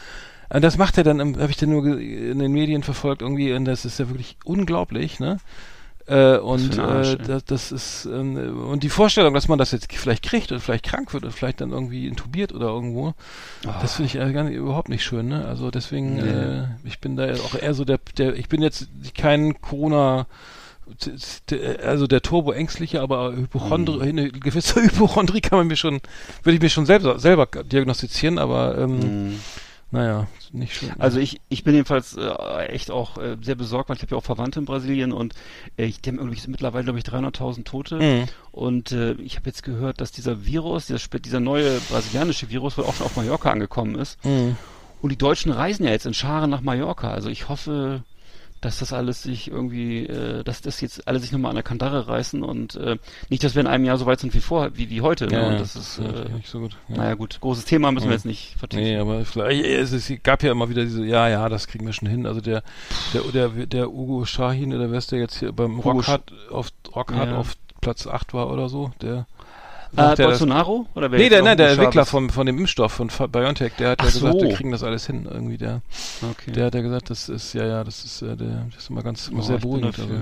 Und das macht er dann, habe ich dann nur in den Medien verfolgt irgendwie, und das ist ja wirklich unglaublich, ne? Äh, und Arsch, äh, das, das ist ähm, und die Vorstellung, dass man das jetzt vielleicht kriegt und vielleicht krank wird und vielleicht dann irgendwie intubiert oder irgendwo, das finde ich äh, gar nicht, überhaupt nicht schön, ne? Also deswegen, Nee. äh, ich bin da auch eher so der, der, ich bin jetzt kein Corona also der Turbo-Ängstliche, aber Hypochondri Mhm. eine gewisse Hypochondrie kann man mir schon, würde ich mir schon selber, selber diagnostizieren, aber ähm, Mhm. naja, nicht schön. Also ich, ich bin jedenfalls äh, echt auch äh, sehr besorgt, weil ich habe ja auch Verwandte in Brasilien und äh, ich denke irgendwie mittlerweile glaube ich 300.000 Tote Mhm. und äh, ich habe jetzt gehört, dass dieser Virus, dieser, dieser neue brasilianische Virus wohl auch schon auf Mallorca angekommen ist Mhm. und die Deutschen reisen ja jetzt in Scharen nach Mallorca. Also ich hoffe, dass das alles sich irgendwie, äh, dass das jetzt alle sich nochmal an der Kandare reißen und äh, nicht, dass wir in einem Jahr so weit sind wie vor, wie, wie heute. ne? und das ist, äh, nicht so gut. Ja. naja gut, großes Thema müssen wir Ja. jetzt nicht vertiefen. Nee, aber vielleicht, es, ist, es gab ja immer wieder diese, ja, ja, das kriegen wir schon hin. Also der, der, der, der Ugo Shahin oder wer ist der jetzt hier beim Rockhard auf, Rockhard Ja. auf Platz 8 war oder so, der, Äh, Bolsonaro? Oder wer Nee, der, nein, der Entwickler von, von dem Impfstoff von BioNTech, der hat ja Ach gesagt, wir so. kriegen das alles hin. Irgendwie der, Okay. der hat ja gesagt, das ist, ja, ja, das ist, äh, der, das ist immer ganz, immer Oh, sehr beruhigend. Also.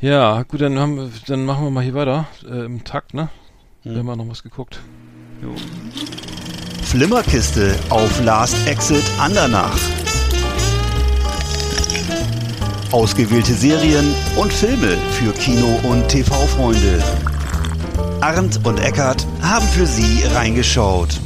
Ja, gut, dann haben wir, dann machen wir mal hier weiter, äh, im Takt, ne? Hm. Wir haben ja noch was geguckt. Jo. Flimmerkiste auf Last Exit Andernach. Ausgewählte Serien und Filme für Kino- und TV-Freunde. Arndt und Eckart haben für Sie reingeschaut.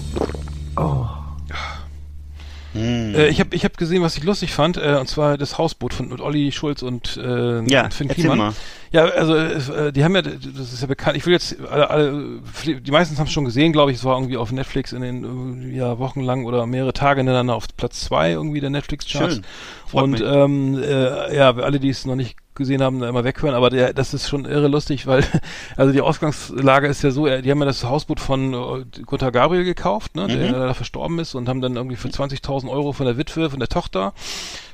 Äh, ich habe ich hab gesehen, was ich lustig fand, äh, und zwar das Hausboot von mit Olli Schulz und, äh, Ja, und Finn Kliman. mal. Ja, also äh, die haben ja, das ist ja bekannt, ich will jetzt, alle, alle, die meisten haben es schon gesehen, glaube ich, es war irgendwie auf Netflix in den äh, ja, Wochenlang oder mehrere Tage hintereinander auf Platz zwei irgendwie der Netflix-Charts. Freut Und mich. ähm, äh, ja, alle, die es noch nicht gesehen haben, immer weghören, aber der, das ist schon irre lustig, weil also die Ausgangslage ist ja so, äh, die haben ja das Hausboot von äh, Gunther Gabriel gekauft, ne, der leider verstorben ist und haben dann irgendwie für 20.000 Euro von der Witwe, von der Tochter,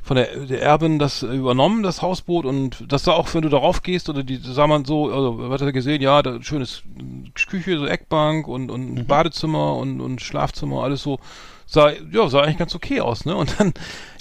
von der, der Erbin das übernommen, das Hausboot und das sah auch, wenn du darauf gehst oder die sah man so, also was hat er gesehen, ja, da schönes äh, Küche, so Eckbank und, und Badezimmer und, und Schlafzimmer, alles so, sah, ja, sah eigentlich ganz okay aus, ne, und dann,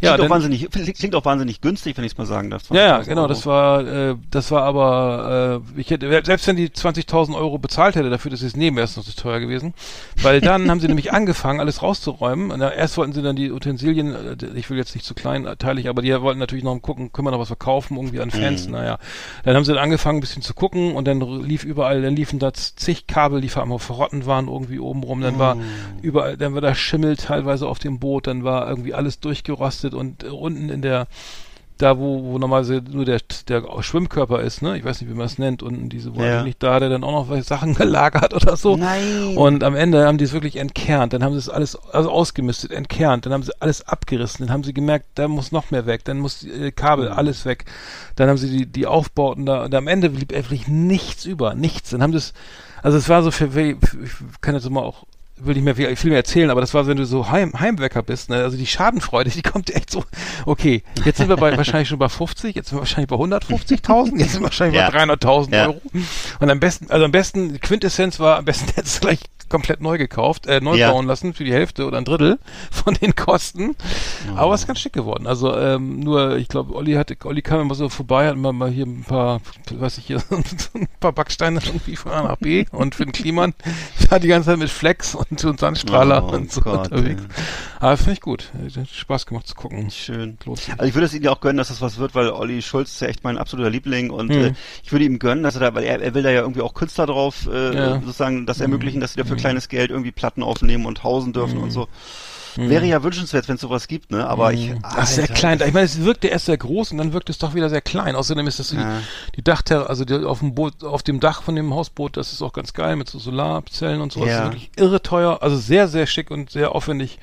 ja, klingt, auch wahnsinnig, klingt auch wahnsinnig günstig, wenn ich es mal sagen darf. ja, ja, 20.000 genau, Euro. das war, äh, das war aber, äh, ich hätte, selbst wenn die 20.000 Euro bezahlt hätte dafür, dass sie es nehmen, wäre es noch zu teuer gewesen. Weil dann haben sie nämlich angefangen, alles rauszuräumen. Da, erst wollten sie dann die Utensilien, äh, ich will jetzt nicht zu kleinteilig, aber die wollten natürlich noch gucken, können wir noch was verkaufen, irgendwie an Fans, naja. Dann haben sie dann angefangen, ein bisschen zu gucken und dann lief überall, dann liefen da zig Kabel, die verrotten waren, irgendwie oben rum, dann war überall, dann war da Schimmel teilweise auf dem Boot, dann war irgendwie alles durchgerostet und äh, unten in der, da wo, wo normalerweise nur der, der Schwimmkörper ist, ne? Ich weiß nicht, wie man das nennt, unten diese, wo Ja. nicht da hat er dann auch noch was Sachen gelagert oder so. Nein. Und am Ende haben die es wirklich entkernt, dann haben sie es alles, also ausgemistet, entkernt, dann haben sie alles abgerissen, dann haben sie gemerkt, da muss noch mehr weg, dann muss äh, Kabel, alles weg. Dann haben sie die, die Aufbauten da, und am Ende blieb wirklich nichts über, nichts. Dann haben sie es, also es war so für, für ich kann jetzt mal auch will nicht mehr viel, viel mehr erzählen, aber das war, wenn du so Heim, Heimwecker bist, ne? also die Schadenfreude, die kommt dir echt so, okay, jetzt sind wir bei wahrscheinlich schon bei 50, jetzt sind wir wahrscheinlich bei 150.000, jetzt sind wir wahrscheinlich Ja. bei 300.000 Ja. Euro. Und am besten, also am besten, Quintessenz war, am besten jetzt gleich komplett neu gekauft, äh, neu Ja. bauen lassen für die Hälfte oder ein Drittel von den Kosten. Aber es ist ganz schick geworden. Also ähm, nur, ich glaube, Olli hatte, Olli kam immer so vorbei, hat mal, mal hier ein paar, weiß ich hier, ein paar Backsteine irgendwie von A nach B und für den Kliman war die ganze Zeit mit Flex und, und Sandstrahler Oh und so Gott, unterwegs. ey. Aber finde ich gut. Hat Spaß gemacht zu gucken. Schön. Sich. Also ich würde es ja auch gönnen, dass das was wird, weil Olli Schulz ist ja echt mein absoluter Liebling und Hm. äh, ich würde ihm gönnen, dass er da, weil er, er will da ja irgendwie auch Künstler drauf äh, Ja. sozusagen das ermöglichen, dass sie da für kleines Geld irgendwie Platten aufnehmen und hausen dürfen und so. Wäre ja wünschenswert, wenn es sowas gibt, ne? Aber ich. Das ist sehr Alter, klein. Ich meine, es wirkte erst sehr groß und dann wirkt es doch wieder sehr klein. Außerdem ist das so Ja. die, Dachterrasse, also die, auf dem Boot, auf dem Dach von dem Hausboot, das ist auch ganz geil mit so Solarzellen und so. Das Ja. ist wirklich irre teuer, also sehr, sehr schick und sehr aufwendig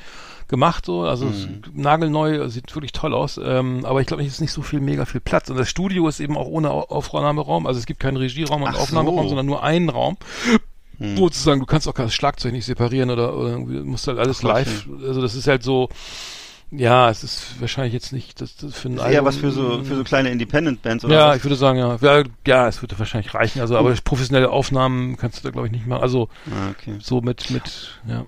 gemacht so. Also ist nagelneu, sieht wirklich toll aus. Ähm, aber ich glaube, es ist nicht so viel, mega viel Platz. Und das Studio ist eben auch ohne Au- Aufnahmeraum. Also es gibt keinen Regieraum und Ach Aufnahmeraum, so. sondern nur einen Raum. Sozusagen, du kannst auch das Schlagzeug nicht separieren oder, oder musst halt alles Ach, live. Also das ist halt so, ja, es ist wahrscheinlich jetzt nicht das, das für ein ist eher Album- was für so, für so kleine Independent-Bands oder ja, was? ich würde sagen, ja. Ja, ja es würde wahrscheinlich reichen. Also, aber professionelle Aufnahmen kannst du da, glaube ich, nicht machen. Also, Ah, okay. so mit, mit, ja.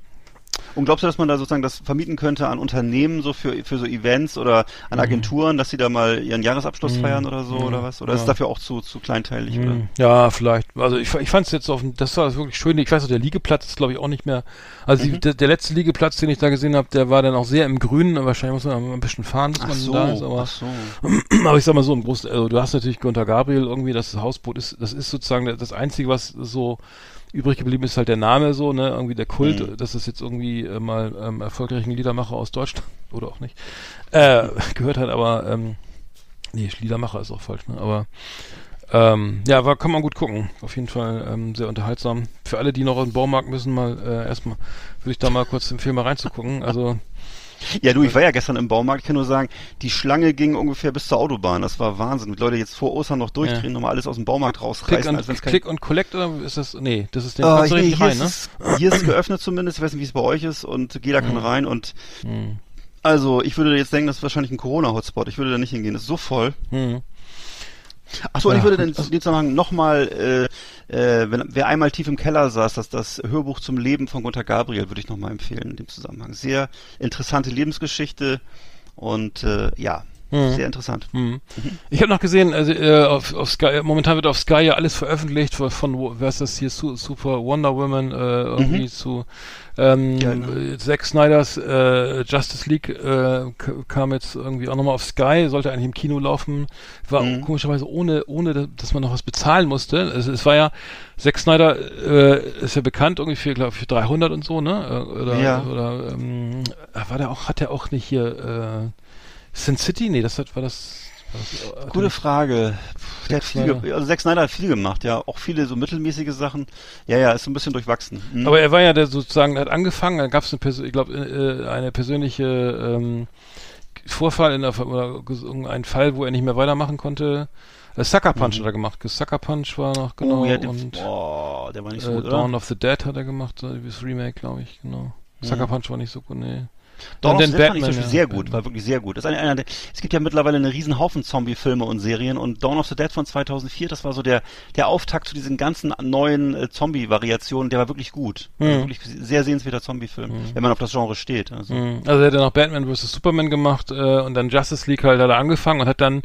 Und glaubst du, dass man da sozusagen das vermieten könnte an Unternehmen, so für, für so Events oder an Mhm. Agenturen, dass sie da mal ihren Jahresabschluss feiern oder so oder was? Oder ist es Ja. dafür auch zu, zu kleinteilig? Oder? Hm, Ja, vielleicht. Also ich, ich fand es jetzt auf das war wirklich schön. Ich weiß auch, der Liegeplatz ist glaube ich auch nicht mehr. Also Mhm. die, der, der letzte Liegeplatz, den ich da gesehen habe, der war dann auch sehr im Grünen. Wahrscheinlich muss man ein bisschen fahren, bis Ach man so, da ist. Aber, ach so. aber ich sag mal so, im Großen, also du hast natürlich Gunter Gabriel irgendwie, das Hausboot ist, das ist sozusagen das Einzige, was so übrig geblieben ist, halt der Name so, ne, irgendwie der Kult, Mhm. dass es jetzt irgendwie äh, mal ähm, erfolgreichen Liedermacher aus Deutschland oder auch nicht äh, gehört hat, aber ähm, nee, Liedermacher ist auch falsch, ne, aber ähm, ja, war, kann man gut gucken. Auf jeden Fall ähm, sehr unterhaltsam. Für alle, die noch in den Baumarkt müssen, mal äh, erstmal würde ich da mal kurz empfehlen, mal reinzugucken. Also Ja, du, ich war ja gestern im Baumarkt, ich kann nur sagen, die Schlange ging ungefähr bis zur Autobahn. Das war Wahnsinn. Die Leute jetzt vor Ostern noch durchdrehen, Ja. nochmal alles aus dem Baumarkt Click rausreißen, und, als wenn's kein Click und Collect oder ist das, nee, das ist Ah, kannst du hier, rein, ist ne? hier ist es geöffnet zumindest, ich weiß nicht, wie es bei euch ist und jeder Mhm. kann rein und also ich würde jetzt denken, das ist wahrscheinlich ein Corona-Hotspot. Ich würde da nicht hingehen, das ist so voll. Hm. Achso, und Ja, ich würde gut, in dem Zusammenhang nochmal, äh, äh, wenn, wer einmal tief im Keller saß, das, das Hörbuch zum Leben von Gunter Gabriel würde ich nochmal empfehlen in dem Zusammenhang. Sehr interessante Lebensgeschichte und äh, ja, Mhm. sehr interessant. Hm. Ich habe noch gesehen, also äh, auf, auf Sky, momentan wird auf Sky ja alles veröffentlicht von, von das hier, Su Super Wonder Woman, äh, irgendwie zu ähm, Ja, genau. Zack Snyders äh, Justice League äh, kam jetzt irgendwie auch nochmal auf Sky, sollte eigentlich im Kino laufen, war Mhm. komischerweise ohne, ohne, da- dass man noch was bezahlen musste. Es, es war ja, Zack Snyder äh, ist ja bekannt irgendwie für, glaube für 300 und so, ne? Äh, Oder, Ja. oder ähm, war der auch, hat der auch nicht hier äh, Sin City? Nee, das war das. War das hat Gute Frage. Der hat viel, also Zack Snyder hat viel gemacht, ja. Auch viele so mittelmäßige Sachen. Ja, ja, ist so ein bisschen durchwachsen. Mhm. Aber er war ja der sozusagen, er hat angefangen, dann gab es eine, Persö- ich glaube, äh, eine persönliche ähm, Vorfall in der, oder irgendein Fall, wo er nicht mehr weitermachen konnte. Äh, Sucker Punch hat er gemacht. Sucker Punch war noch genau Mhm. oh, ja, den, und boah, der war nicht so äh, gut, oder? Dawn of the Dead hat er gemacht, das Remake, glaube ich, genau. Sucker Punch war nicht so gut, nee. Dawn Und of the Dead fand ich zum Batman, Beispiel ja, sehr gut, war wirklich sehr gut. Das ist einer der, es gibt ja mittlerweile einen riesen Haufen Zombie-Filme und Serien und Dawn of the Dead von 2004, das war so der, der Auftakt zu diesen ganzen neuen äh, Zombie-Variationen, der war wirklich gut. Also Mhm. wirklich sehr sehenswerter Zombie-Film, wenn man auf das Genre steht. Also. Mhm. Also er hat dann noch Batman vs. Superman gemacht äh, und dann Justice League halt hat er angefangen und hat dann,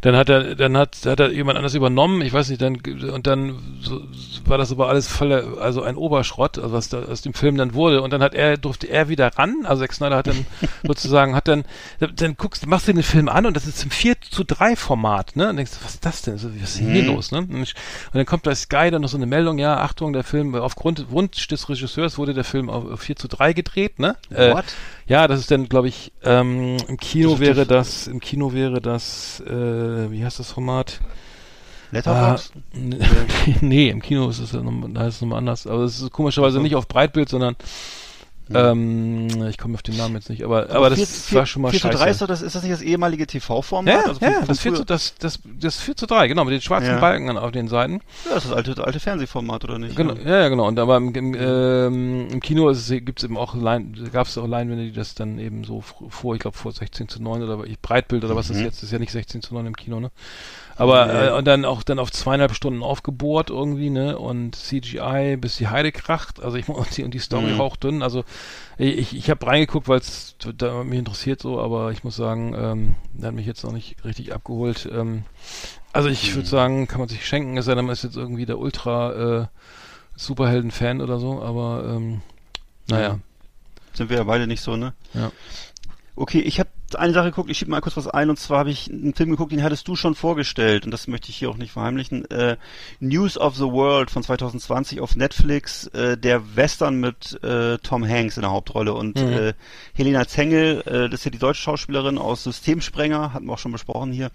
dann hat er, dann hat, hat er jemand anders übernommen, ich weiß nicht, dann und dann so, war das aber alles voll, also ein Oberschrott, also was da aus dem Film dann wurde und dann hat er, durfte er wieder ran, also Zack Snyder hat dann sozusagen, hat dann, dann guckst, machst du den Film an und das ist im 4 zu 3 Format, ne? Und denkst, du, was ist das denn? So, Was ist denn hier los, ne? Und, dann kommt bei Sky dann noch so eine Meldung, ja, Achtung, der Film, aufgrund Wunsch des Regisseurs wurde der Film auf auf 4 zu 3 gedreht, ne? Äh, What? ja, das ist dann, glaube ich, ähm, im Kino wäre das, im Kino wäre das, äh, wie heißt das Format? Letterboxd? Ah, nee, im Kino ist es ja noch, da ist es nochmal anders. Aber es ist komischerweise nicht auf Breitbild, sondern ähm, ich komme auf den Namen jetzt nicht, aber, aber, das 4 war schon mal 4 zu scheiße. 3 ist, doch das, ist das nicht das ehemalige TV-Format? ja, Also von- ja, von das 4 früher? zu, das, das, das 4 zu 3, genau, mit den schwarzen Ja. Balken auf den Seiten. Ja, das ist das alte, alte Fernsehformat, oder nicht? Genau, ja, ja, genau. Und aber im, im, ähm, im Kino ist es, gibt's eben auch gab es auch Leinwände, die das dann eben so vor, ich glaube vor 16 zu 9 oder Breitbild oder was ist jetzt, ist ja nicht 16 zu 9 im Kino, ne? Aber äh, und dann auch dann auf zweieinhalb Stunden aufgebohrt irgendwie, ne? Und CGI bis die Heide kracht. Also ich und die, und die Story Mhm. hauchdünn. Also ich, ich habe reingeguckt, weil es mich interessiert so, aber ich muss sagen, ähm, der hat mich jetzt noch nicht richtig abgeholt. Ähm, also ich Mhm. würde sagen, kann man sich schenken, es sei denn, man ist jetzt irgendwie der Ultra äh, Superhelden-Fan oder so, aber ähm, naja. Sind wir ja beide nicht so, ne? Ja. Okay, ich habe eine Sache geguckt, ich schiebe mal kurz was ein, und zwar habe ich einen Film geguckt, den hattest du schon vorgestellt, und das möchte ich hier auch nicht verheimlichen. Äh, News of the World von 2020 auf Netflix, äh, der Western mit äh, Tom Hanks in der Hauptrolle und Mhm. äh, Helena Zengel, äh, das ist ja die deutsche Schauspielerin aus Systemsprenger, hatten wir auch schon besprochen hier.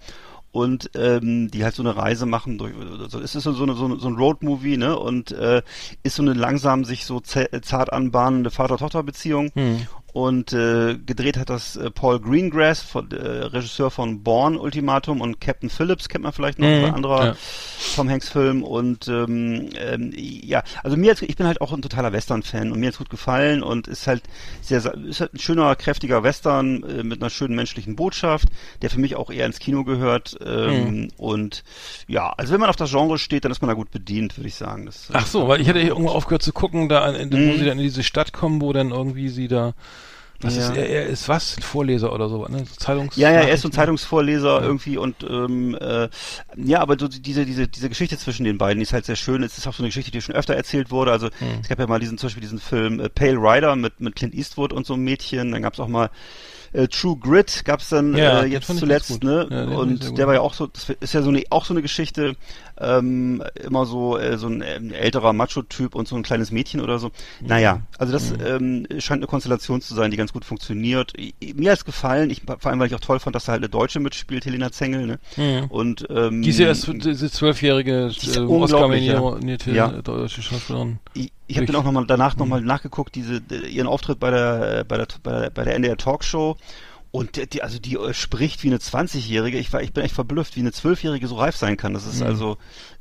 Und ähm, die halt so eine Reise machen durch, also es ist so, eine, so, eine, so ein Roadmovie, ne? Und äh, ist so eine langsam sich so zart anbahnende Vater-Tochter-Beziehung. Hm. Und äh, gedreht hat das äh, Paul Greengrass, von, äh, Regisseur von Born Ultimatum und Captain Phillips kennt man vielleicht noch, Mhm, ein anderer ja. Tom Hanks Film. Und ähm, ähm, ja, also mir, jetzt, ich bin halt auch ein totaler Western-Fan und mir hat's gut gefallen und ist halt sehr, ist halt ein schöner, kräftiger Western äh, mit einer schönen menschlichen Botschaft, der für mich auch eher ins Kino gehört. Ähm, Mhm. Und ja, also wenn man auf das Genre steht, dann ist man da gut bedient, würde ich sagen. Das, Ach so, weil ich hier irgendwo aufgehört zu gucken, da in, wo Mhm. sie dann in diese Stadt kommen, wo dann irgendwie sie da was Ja. ist er, er ist was? Vorleser oder so, ne? Zeitungs Ja, ja, er ist so ein? Zeitungsvorleser irgendwie und ähm, äh, ja, aber so diese diese diese Geschichte zwischen den beiden die ist halt sehr schön. Es ist auch so eine Geschichte, die schon öfter erzählt wurde. Also Hm. es gab ja mal diesen zum Beispiel diesen Film äh, Pale Rider mit mit Clint Eastwood und so einem Mädchen. Dann gab's auch mal äh, True Grit gab's dann Ja, äh, jetzt zuletzt, ne? Ja, und der war ja auch so, das ist ja so eine auch so eine Geschichte, ähm, immer so äh, so ein ähm, älterer Macho-Typ und so ein kleines Mädchen oder so. Naja, also das ähm, scheint eine Konstellation zu sein, die ganz gut funktioniert. Mir hat's gefallen, ich, vor allem weil ich auch toll fand, dass da halt eine Deutsche mitspielt, Helena Zengel, ne? Mhm. Und ähm, erst diese zwölfjährige äh, unglaublich, Ja. deutsche Schauspielerin. Ich, habe dann auch nochmal danach nochmal nachgeguckt, diese äh, ihren Auftritt bei der äh, bei der bei der, bei der NDR Talkshow und die, also die äh, spricht wie eine 20-jährige. Ich war ich bin echt verblüfft, wie eine 12-jährige so reif sein kann. Das ist also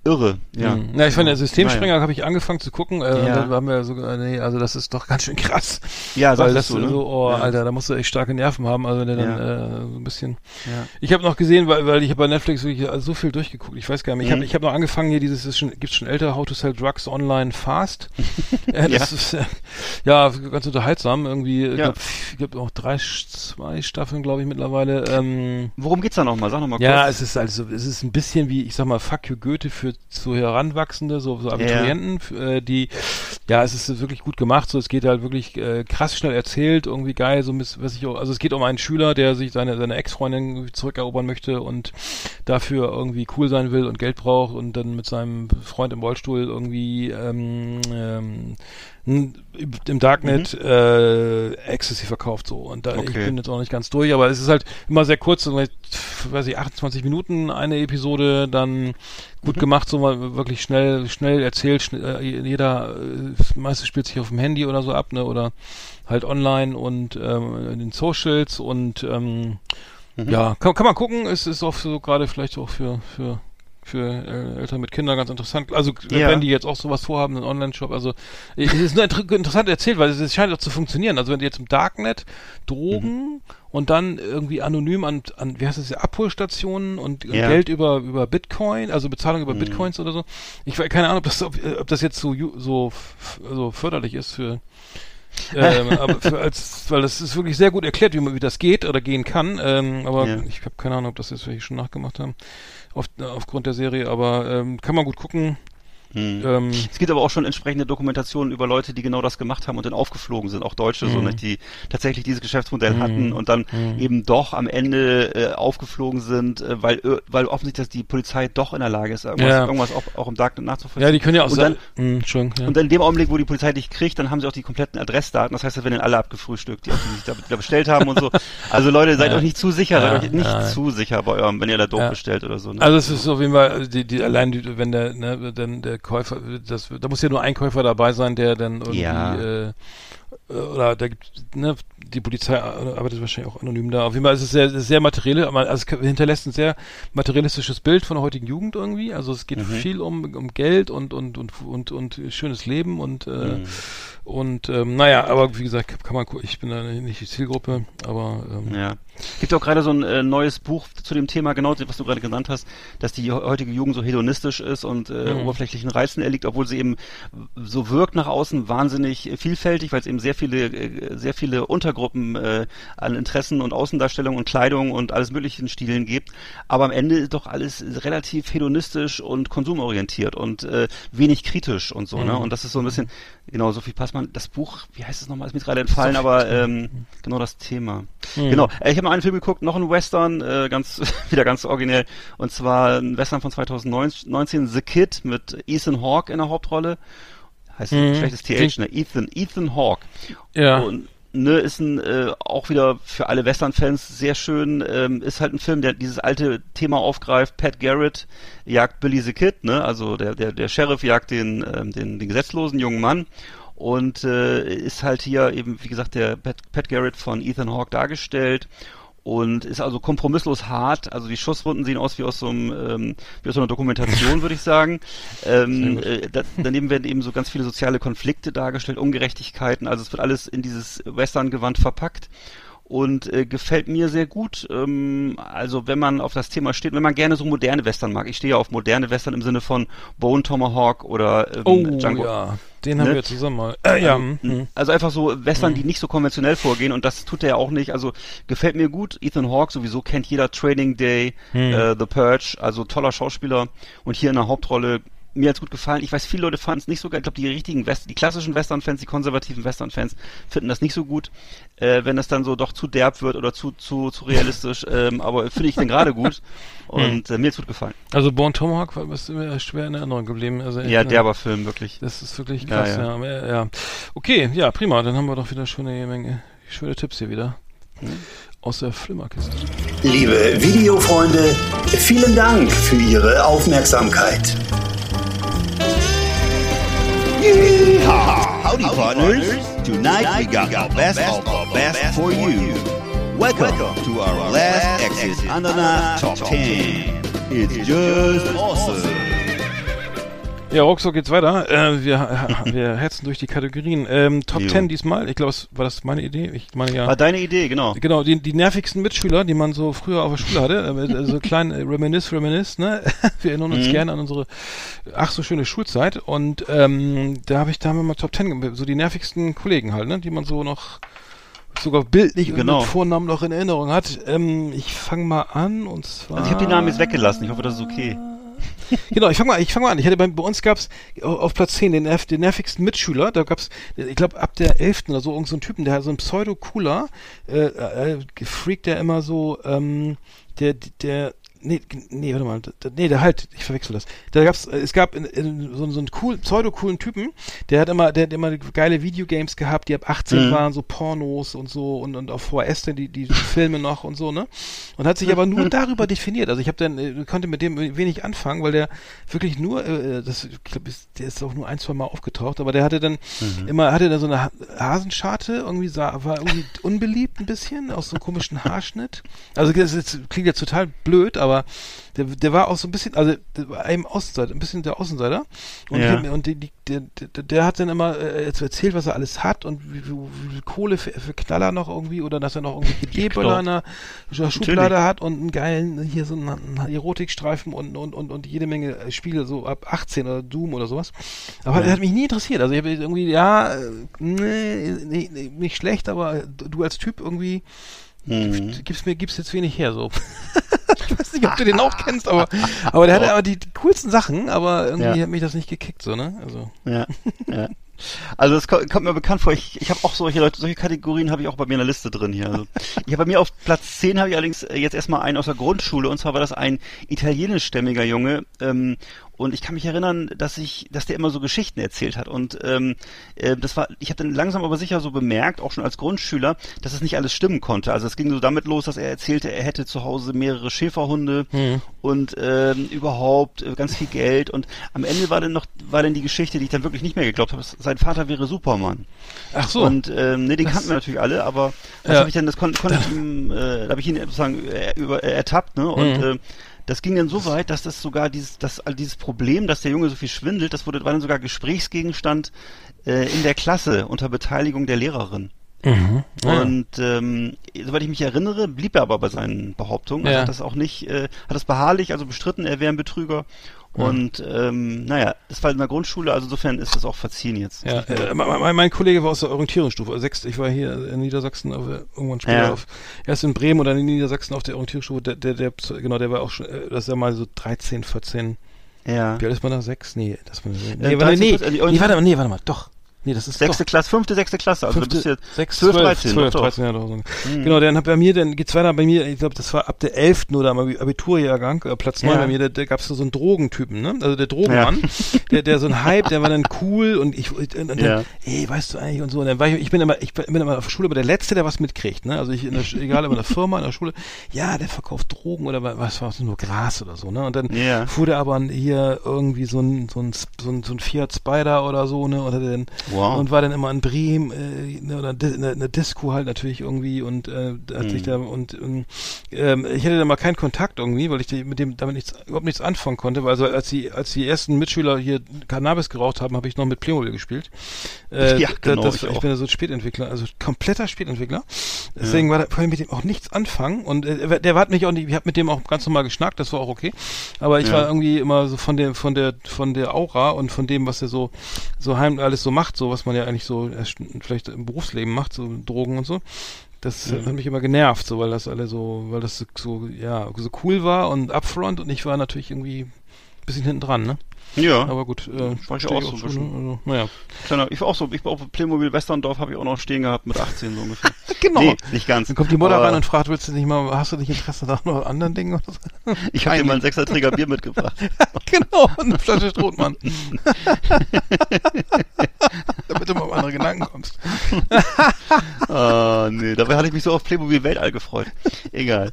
irre. Ja. Mhm. Na, ich fand der Systemsprenger Naja. habe ich angefangen zu gucken, äh, Ja. haben wir so, äh, nee, also das ist doch ganz schön krass. Ja, weil das du, ne? so, oh, Ja. Alter, da musst du echt starke Nerven haben, also wenn der dann Ja. äh, so ein bisschen. Ja. Ich habe noch gesehen, weil, weil ich habe bei Netflix wirklich so viel durchgeguckt. Ich weiß gar nicht. Ich Mhm. habe ich hab noch angefangen hier dieses ist schon gibt's schon älter How to Sell Drugs Online Fast. äh, das Ja. ist äh, ja ganz unterhaltsam irgendwie. Ich Ja. glaub, ich gibt auch drei, zwei Staffeln, glaube ich mittlerweile. Ähm, Worum geht's da nochmal? Sag nochmal kurz. ja, es ist also, es ist ein bisschen wie, ich sag mal, Fuck you Goethe für so Heranwachsende, so, so Abiturienten, f- äh, die, ja, es ist wirklich gut gemacht, so, es geht halt wirklich äh, krass schnell erzählt, irgendwie geil, so, was ich auch, also es geht um einen Schüler, der sich seine, seine Ex-Freundin zurückerobern möchte und dafür irgendwie cool sein will und Geld braucht und dann mit seinem Freund im Rollstuhl irgendwie, ähm, ähm, im Darknet äh, Ecstasy verkauft so. Und da ich Okay. bin jetzt auch nicht ganz durch, aber es ist halt immer sehr kurz, so, weiß ich 28 Minuten eine Episode, dann gut gemacht, so mal wirklich schnell schnell erzählt, schnell, äh, jeder äh, das meiste spielt sich auf dem Handy oder so ab, ne oder halt online und ähm, in den Socials und ähm, ja, kann, kann man gucken, es ist auch so gerade vielleicht auch für für für äh, Eltern mit Kindern ganz interessant. Also Ja. wenn die jetzt auch sowas vorhaben, einen Online-Shop, also es ist nur inter interessant erzählt, weil es, es scheint auch zu funktionieren. Also wenn die jetzt im Darknet Drogen und dann irgendwie anonym an, an wie heißt das, Abholstationen und Ja. Geld über über Bitcoin, also Bezahlung über Bitcoins oder so. Ich weiß keine Ahnung, ob das ob, ob das jetzt so so so förderlich ist für ähm, aber für als, weil das ist wirklich sehr gut erklärt, wie man, wie das geht oder gehen kann. Ähm, aber Ja. ich habe keine Ahnung, ob das jetzt welche schon nachgemacht haben, auf, aufgrund der Serie. Aber ähm, kann man gut gucken. Hm. Ähm, Es gibt aber auch schon entsprechende Dokumentationen über Leute, die genau das gemacht haben und dann aufgeflogen sind, auch Deutsche, so, Mhm. nicht, die tatsächlich dieses Geschäftsmodell Mhm. hatten und dann Mhm. eben doch am Ende äh, aufgeflogen sind, äh, weil, äh, weil offensichtlich dass die Polizei doch in der Lage ist, irgendwas, Ja. irgendwas auch, auch im Darknet nachzuvollziehen. ja, die können ja auch und dann, Hm, Entschuldigung, ja. Und in dem Augenblick, wo die Polizei dich kriegt, dann haben sie auch die kompletten Adressdaten. Das heißt, das werden dann alle abgefrühstückt, die, auch, die sich da, da bestellt haben und so. Also Leute, seid Ja. euch nicht zu sicher, seid euch nicht zu sicher bei eurem, wenn ihr da Dope bestellt oder so. Ne? Also es ist auf jeden Fall, die, die allein die, wenn der, ne, dann der Käufer, das, da muss ja nur ein Käufer dabei sein, der dann irgendwie Ja. äh, oder da gibt ne, die Polizei arbeitet wahrscheinlich auch anonym da. Auf jeden Fall ist es sehr, sehr materiell, also es hinterlässt ein sehr materialistisches Bild von der heutigen Jugend irgendwie. Also es geht Mhm. viel um, um Geld und und und und und schönes Leben und äh, Mhm. und ähm, naja, aber wie gesagt, kann man ich bin da nicht die Zielgruppe, aber ähm, Ja. Gibt auch gerade so ein äh, neues Buch zu dem Thema, genau was du gerade genannt hast, dass die heutige Jugend so hedonistisch ist und äh, Mhm. oberflächlichen Reizen erliegt, obwohl sie eben so wirkt nach außen wahnsinnig vielfältig, weil es eben sehr viele, äh, sehr viele Untergruppen äh, an Interessen und Außendarstellung und Kleidung und alles möglichen Stilen gibt. Aber am Ende ist doch alles relativ hedonistisch und konsumorientiert und äh, wenig kritisch und so, ne? Mhm. Und das ist so ein bisschen, genau, Sophie Passmann, das Buch, wie heißt es nochmal, ist mir gerade entfallen, aber ähm, genau das Thema. Mhm. Genau, äh, ich habe mal einen Film geguckt, noch ein Western, äh, ganz wieder ganz originell, und zwar ein Western von 2019, The Kid mit Ethan Hawke in der Hauptrolle. Heißt Mhm. schlechtes TH, ne? Ethan, Ethan Hawke. ja. Und ne, ist ein äh, auch wieder für alle Western-Fans sehr schön, ähm, ist halt ein Film, der dieses alte Thema aufgreift. Pat Garrett jagt Billy the Kid, ne? Also der, der, der Sheriff jagt den, ähm, den, den gesetzlosen jungen Mann und äh, ist halt hier eben, wie gesagt, der Pat, Pat Garrett von Ethan Hawke dargestellt und ist also kompromisslos hart. Also die Schusswunden sehen aus wie aus so, einem, ähm, wie aus so einer Dokumentation, würde ich sagen. Ähm, äh, da, daneben werden eben so ganz viele soziale Konflikte dargestellt, Ungerechtigkeiten. Also es wird alles in dieses Western-Gewand verpackt und äh, gefällt mir sehr gut. Ähm, also wenn man auf das Thema steht, wenn man gerne so moderne Western mag. Ich stehe ja auf moderne Western im Sinne von Bone Tomahawk oder ähm, Oh Django. ja, den haben Ne? wir zusammen mal. Äh, ja, Also, mhm. also einfach so Western, die nicht so konventionell vorgehen und das tut er ja auch nicht. Also gefällt mir gut. Ethan Hawke sowieso kennt jeder Training Day, äh, The Purge, also toller Schauspieler und hier in der Hauptrolle mir hat's gut gefallen. Ich weiß, viele Leute fanden es nicht so geil. Ich glaube, die richtigen West die klassischen Western-Fans, die konservativen Western-Fans finden das nicht so gut, äh, wenn das dann so doch zu derb wird oder zu zu zu realistisch. ähm, aber finde ich den gerade gut und äh, mir hat's gut gefallen. Also Born Tomahawk war ist mir schwer in Erinnerung geblieben. Also echt, Ja, ne? derber Film wirklich. Das ist wirklich krass, ja. ja. aber, ja, ja. Okay, ja, prima. Dann haben wir doch wieder schöne Menge, schöne Tipps hier wieder. Aus der Flimmerkiste. Liebe Videofreunde, vielen Dank für Ihre Aufmerksamkeit. Howdy, partners. Tonight we got our best of our best for you. Welcome to our last Exit Ananas Top 10. It's just awesome. Ja, ruckzuck geht's weiter. Äh, wir, wir hetzen durch die Kategorien. Ähm, Top Jo. 10 diesmal. Ich glaube, war das meine Idee? Ich meine ja. War deine Idee, genau. Genau, die, die nervigsten Mitschüler, die man so früher auf der Schule hatte, äh, äh, so klein äh, Reminisce, Reminisce, ne? Wir erinnern uns Mhm. gerne an unsere ach so schöne Schulzeit und ähm, da habe ich da haben wir mal Top 10 gemacht, so die nervigsten Kollegen halt, ne? Die man so noch sogar bildlich Genau. und mit Vornamen noch in Erinnerung hat. Ähm, ich fange mal an und zwar Also ich habe die Namen jetzt weggelassen. Ich hoffe, das ist okay. Genau, ich fange mal, fang mal an. Ich hatte bei, bei uns gab's au- auf Platz 10 den, den nervigsten Mitschüler. Da gab's, ich glaube, ab der 11. oder so, irgend so Typen, der hat so ein Pseudo-Cooler, äh, äh, gefreakt, der immer so, ähm, der, der, nee, nee, warte mal, der, nee, der halt, ich verwechsel das. Da gab's, äh, es gab in, in, so, so einen cool, pseudo-coolen Typen, der hat immer, der hat immer geile Videogames gehabt, die ab 18 Mhm. waren, so Pornos und so und, und auf VHS dann die, die Filme noch und so, ne? Und hat sich aber nur darüber definiert. Also ich habe dann, äh, konnte mit dem wenig anfangen, weil der wirklich nur, äh, das, ich glaube, der ist auch nur ein, zwei Mal aufgetaucht, aber der hatte dann immer, hatte da so eine Ha- Hasenscharte, irgendwie sah, war irgendwie unbeliebt ein bisschen, aus so einem komischen Haarschnitt. Also das ist, klingt jetzt total blöd, aber der, der war auch so ein bisschen, also der war einem Außenseiter, ein bisschen der Außenseiter. Und, Ja. die, und die, die, der, der, hat dann immer äh, erzählt, was er alles hat und wie, wie, wie viel Kohle für, für Knaller noch irgendwie oder dass er noch irgendwelche D-Böller in der Schublade Natürlich. hat und einen geilen, hier so einen, einen Erotikstreifen und, und, und, und jede Menge äh, Spiele so ab 18 oder Doom oder sowas. Aber Ja. er hat mich nie interessiert. Also ich habe irgendwie, ja, äh, nee, nee, nee, nicht schlecht, aber du als Typ irgendwie Mhm. gibst mir gibst jetzt wenig her so. ich weiß nicht, ob du den auch kennst, aber aber der hatte aber die, die coolsten Sachen, aber irgendwie Ja. hat mich das nicht gekickt so, ne? Also Ja, ja. Also kommt, kommt mir bekannt vor, ich, ich habe auch solche Leute, solche Kategorien habe ich auch bei mir in der Liste drin hier. Also ich habe bei mir auf Platz 10 habe ich allerdings äh, jetzt erstmal einen aus der Grundschule und zwar war das ein italienischstämmiger Junge ähm, und ich kann mich erinnern, dass ich, dass der immer so Geschichten erzählt hat und ähm, äh, das war, ich habe dann langsam aber sicher so bemerkt, auch schon als Grundschüler, dass es nicht alles stimmen konnte. Also es ging so damit los, dass er erzählte, er hätte zu Hause mehrere Schäferhunde und ähm, überhaupt äh, ganz viel Geld und am Ende war dann noch war dann die Geschichte, die ich dann wirklich nicht mehr geglaubt habe, sein Vater wäre Superman. Ach so. Und ähm, ne, den kannten wir natürlich alle, aber das Ja. habe ich dann, das konnte konnte ich ihm, äh, da habe ich ihn sozusagen äh, über, ertappt, ne? Und Mhm. äh, das ging dann so weit, dass das sogar dieses, das, dieses Problem, dass der Junge so viel schwindelt, das wurde war dann sogar Gesprächsgegenstand äh, in der Klasse unter Beteiligung der Lehrerin. Mhm. Und ähm, soweit ich mich erinnere, blieb er aber bei seinen Behauptungen. Also Ja. hat das auch nicht, äh, hat das beharrlich, also bestritten, er wäre ein Betrüger. Und ähm, naja, das war in der Grundschule, also insofern ist das auch verziehen jetzt. Ja, äh, mein, mein- Kollege war aus der Orientierungsstufe. Sechs, ich war hier in Niedersachsen auf, äh, irgendwann später Ja. auf, erst in Bremen oder in Niedersachsen auf der Orientierungsstufe. Der, der, der, genau, der war auch schon, äh, das ist ja mal so 13, 14. ja. Wie alt ist man da? Sechs? Nee, das man, nee, Äh, warte, 13, nee, 14, die nee, warte mal, nee, warte mal, doch. Nee, das ist Sechste doch. Klasse, fünfte, sechste Klasse, also du bist jetzt sechs, 12, 12, 13. 12, doch, doch. 13 Jahre oder so. Genau, dann hat bei mir, dann geht's weiter bei mir, ich glaube, das war ab der 11. oder am Abi- Abiturjahrgang, äh, Platz 9 Ja. bei mir, da, da gab's so einen Drogentypen, ne? Also der Drogenmann, der, der so ein Hype, der war dann cool und ich, und, und dann, Ja. ey, weißt du eigentlich und so, und dann war ich, ich bin immer, ich bin immer auf der Schule, aber der Letzte, der was mitkriegt, ne? Also ich, in der, egal, ob in der Firma, in der Schule, ja, der verkauft Drogen oder wa- was war es, nur Gras oder so, ne? Und dann Ja. fuhr der aber hier irgendwie so ein, so ein, so ein, so ein Fiat Spider oder so, ne? Hatte dann, Wow. und war dann immer in Bremen äh, ne, oder in der Disco halt natürlich irgendwie und äh, hat Mhm. sich da und ähm, ähm, ich hatte da mal keinen Kontakt irgendwie, weil ich mit dem damit nichts überhaupt nichts anfangen konnte, weil also als die als die ersten Mitschüler hier Cannabis geraucht haben, habe ich noch mit Playmobil gespielt. Äh, Ja, genau, das, ich ich, bin ja so ein Spätentwickler, also kompletter Spätentwickler. Deswegen war da konnte ich mit dem auch nichts anfangen und äh, der hat mich auch nicht, ich habe mit dem auch ganz normal geschnackt, das war auch okay, aber ich Ja. war irgendwie immer so von der von der von der Aura und von dem, was er so so heim alles so macht, so was man ja eigentlich so erst vielleicht im Berufsleben macht, so Drogen und so. Das Mhm. hat mich immer genervt, so weil das alle so, weil das so- so ja so cool war und upfront und ich war natürlich irgendwie ein bisschen hinten dran, ne? Ja. Aber gut, äh, War ich auch so zu, ne? also, naja. Kleiner, ich war auch so, ich war auf Playmobil Westerndorf, habe ich auch noch stehen gehabt mit 18 so ungefähr. Genau. Nee, nicht ganz. Dann kommt die Mutter rein und fragt, willst du nicht mal, hast du nicht Interesse da noch an anderen Dingen oder so? Ich habe dir mal einen Sechserträger Bier mitgebracht. genau, und eine Flasche Strohmann. Damit du mal auf andere Gedanken kommst. Ah, nee, dabei hatte ich mich so auf Playmobil Weltall gefreut. Egal.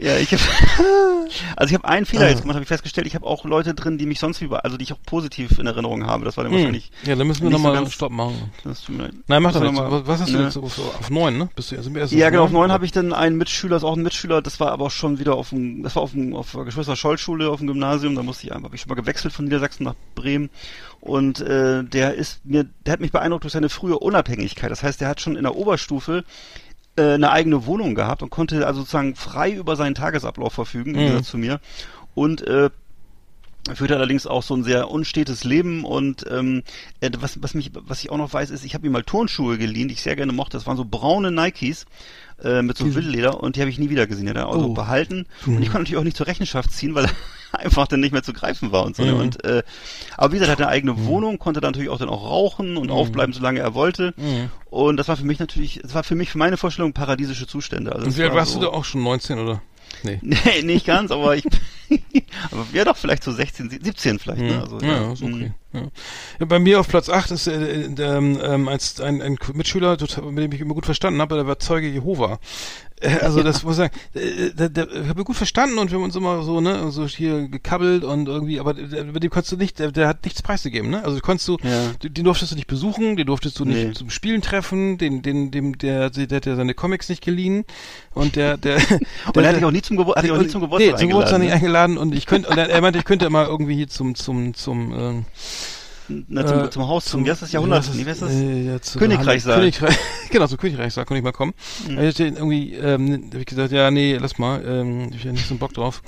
Ja, ich habe also ich habe einen Fehler jetzt gemacht, habe ich festgestellt. Ich habe auch Leute drin, die mich sonst über, also die ich auch positiv in Erinnerung habe. Das war dann Hm. wahrscheinlich. Ja, dann müssen wir so nochmal ganz- einen Stopp machen. Das. Nein, mach Müssen doch wir nichts. noch Was, mal- was hast du ne? jetzt so, so auf neun, ne? Bist du, wir erst Ja, genau, auf neun? habe ich dann einen Mitschüler, ist auch ein Mitschüler, das war aber auch schon wieder auf dem, das war auf dem, auf der Geschwister-Scholl-Schule auf dem Gymnasium, da musste ich einfach, habe ich schon mal gewechselt von Niedersachsen nach Bremen und äh, der ist mir, der hat mich beeindruckt durch seine frühe Unabhängigkeit. Das heißt, der hat schon in der Oberstufe äh, eine eigene Wohnung gehabt und konnte also sozusagen frei über seinen Tagesablauf verfügen, im Mhm. Gegensatz zu mir. Und äh, führte allerdings auch so ein sehr unstetes Leben und ähm, äh, was, was mich, was ich auch noch weiß, ist, ich habe ihm mal Turnschuhe geliehen, die ich sehr gerne mochte. Das waren so braune Nikes äh, mit so Die- Wildleder und die habe ich nie wieder gesehen. Die hat er also Oh. behalten Mhm. und ich konnte natürlich auch nicht zur Rechenschaft ziehen, weil er einfach dann nicht mehr zu greifen war und so. Mhm. Und äh, aber wie gesagt, er hatte eine eigene Wohnung, konnte dann natürlich auch dann auch rauchen und Mhm. aufbleiben, solange er wollte. Mhm. Und das war für mich natürlich, das war für mich für meine Vorstellung paradiesische Zustände. Also Und wie alt war warst so, du da auch schon 19 oder? Nee. Nee, nicht ganz, aber ich, aber ja doch, vielleicht so 16, 17 vielleicht, ne? Ja, Also, ja, ist okay. Ja. Ja, bei mir auf Platz 8 ist äh, äh, ähm, ähm, als ein, ein Mitschüler, mit dem ich immer gut verstanden habe, der war Zeuge Jehova. Äh, also das muss ich sagen, äh, der, der, ich habe gut verstanden und wir haben uns immer so, ne, so hier gekabbelt und irgendwie, aber der, mit dem konntest du nicht, der, der hat nichts preisgegeben, ne? Also konntest du, Ja. den, den durftest du nicht besuchen, den durftest du nicht Nee. zum Spielen treffen, den, den, dem, der, der, der hat ja seine Comics nicht geliehen und der, der, Und er hat dich auch nie zum, Gebur hat dich auch nie zum Geburtstag nee, zum Geburtstag nicht eingeladen. eingeladen und ich könnte, und er, er meinte, ich könnte mal irgendwie hier zum, zum, zum, ähm, ne? Na, zum, äh, zum Haus, zum, das Jahrhundert? Nee, wie heißt das? Äh, ja, zu Königreichsaal. Königreich, genau, zum Königreichsaal konnte ich mal kommen. Mhm. Da ich irgendwie, ähm, hab ich gesagt, ja, nee, lass mal, ähm, ich hab nicht so einen Bock drauf.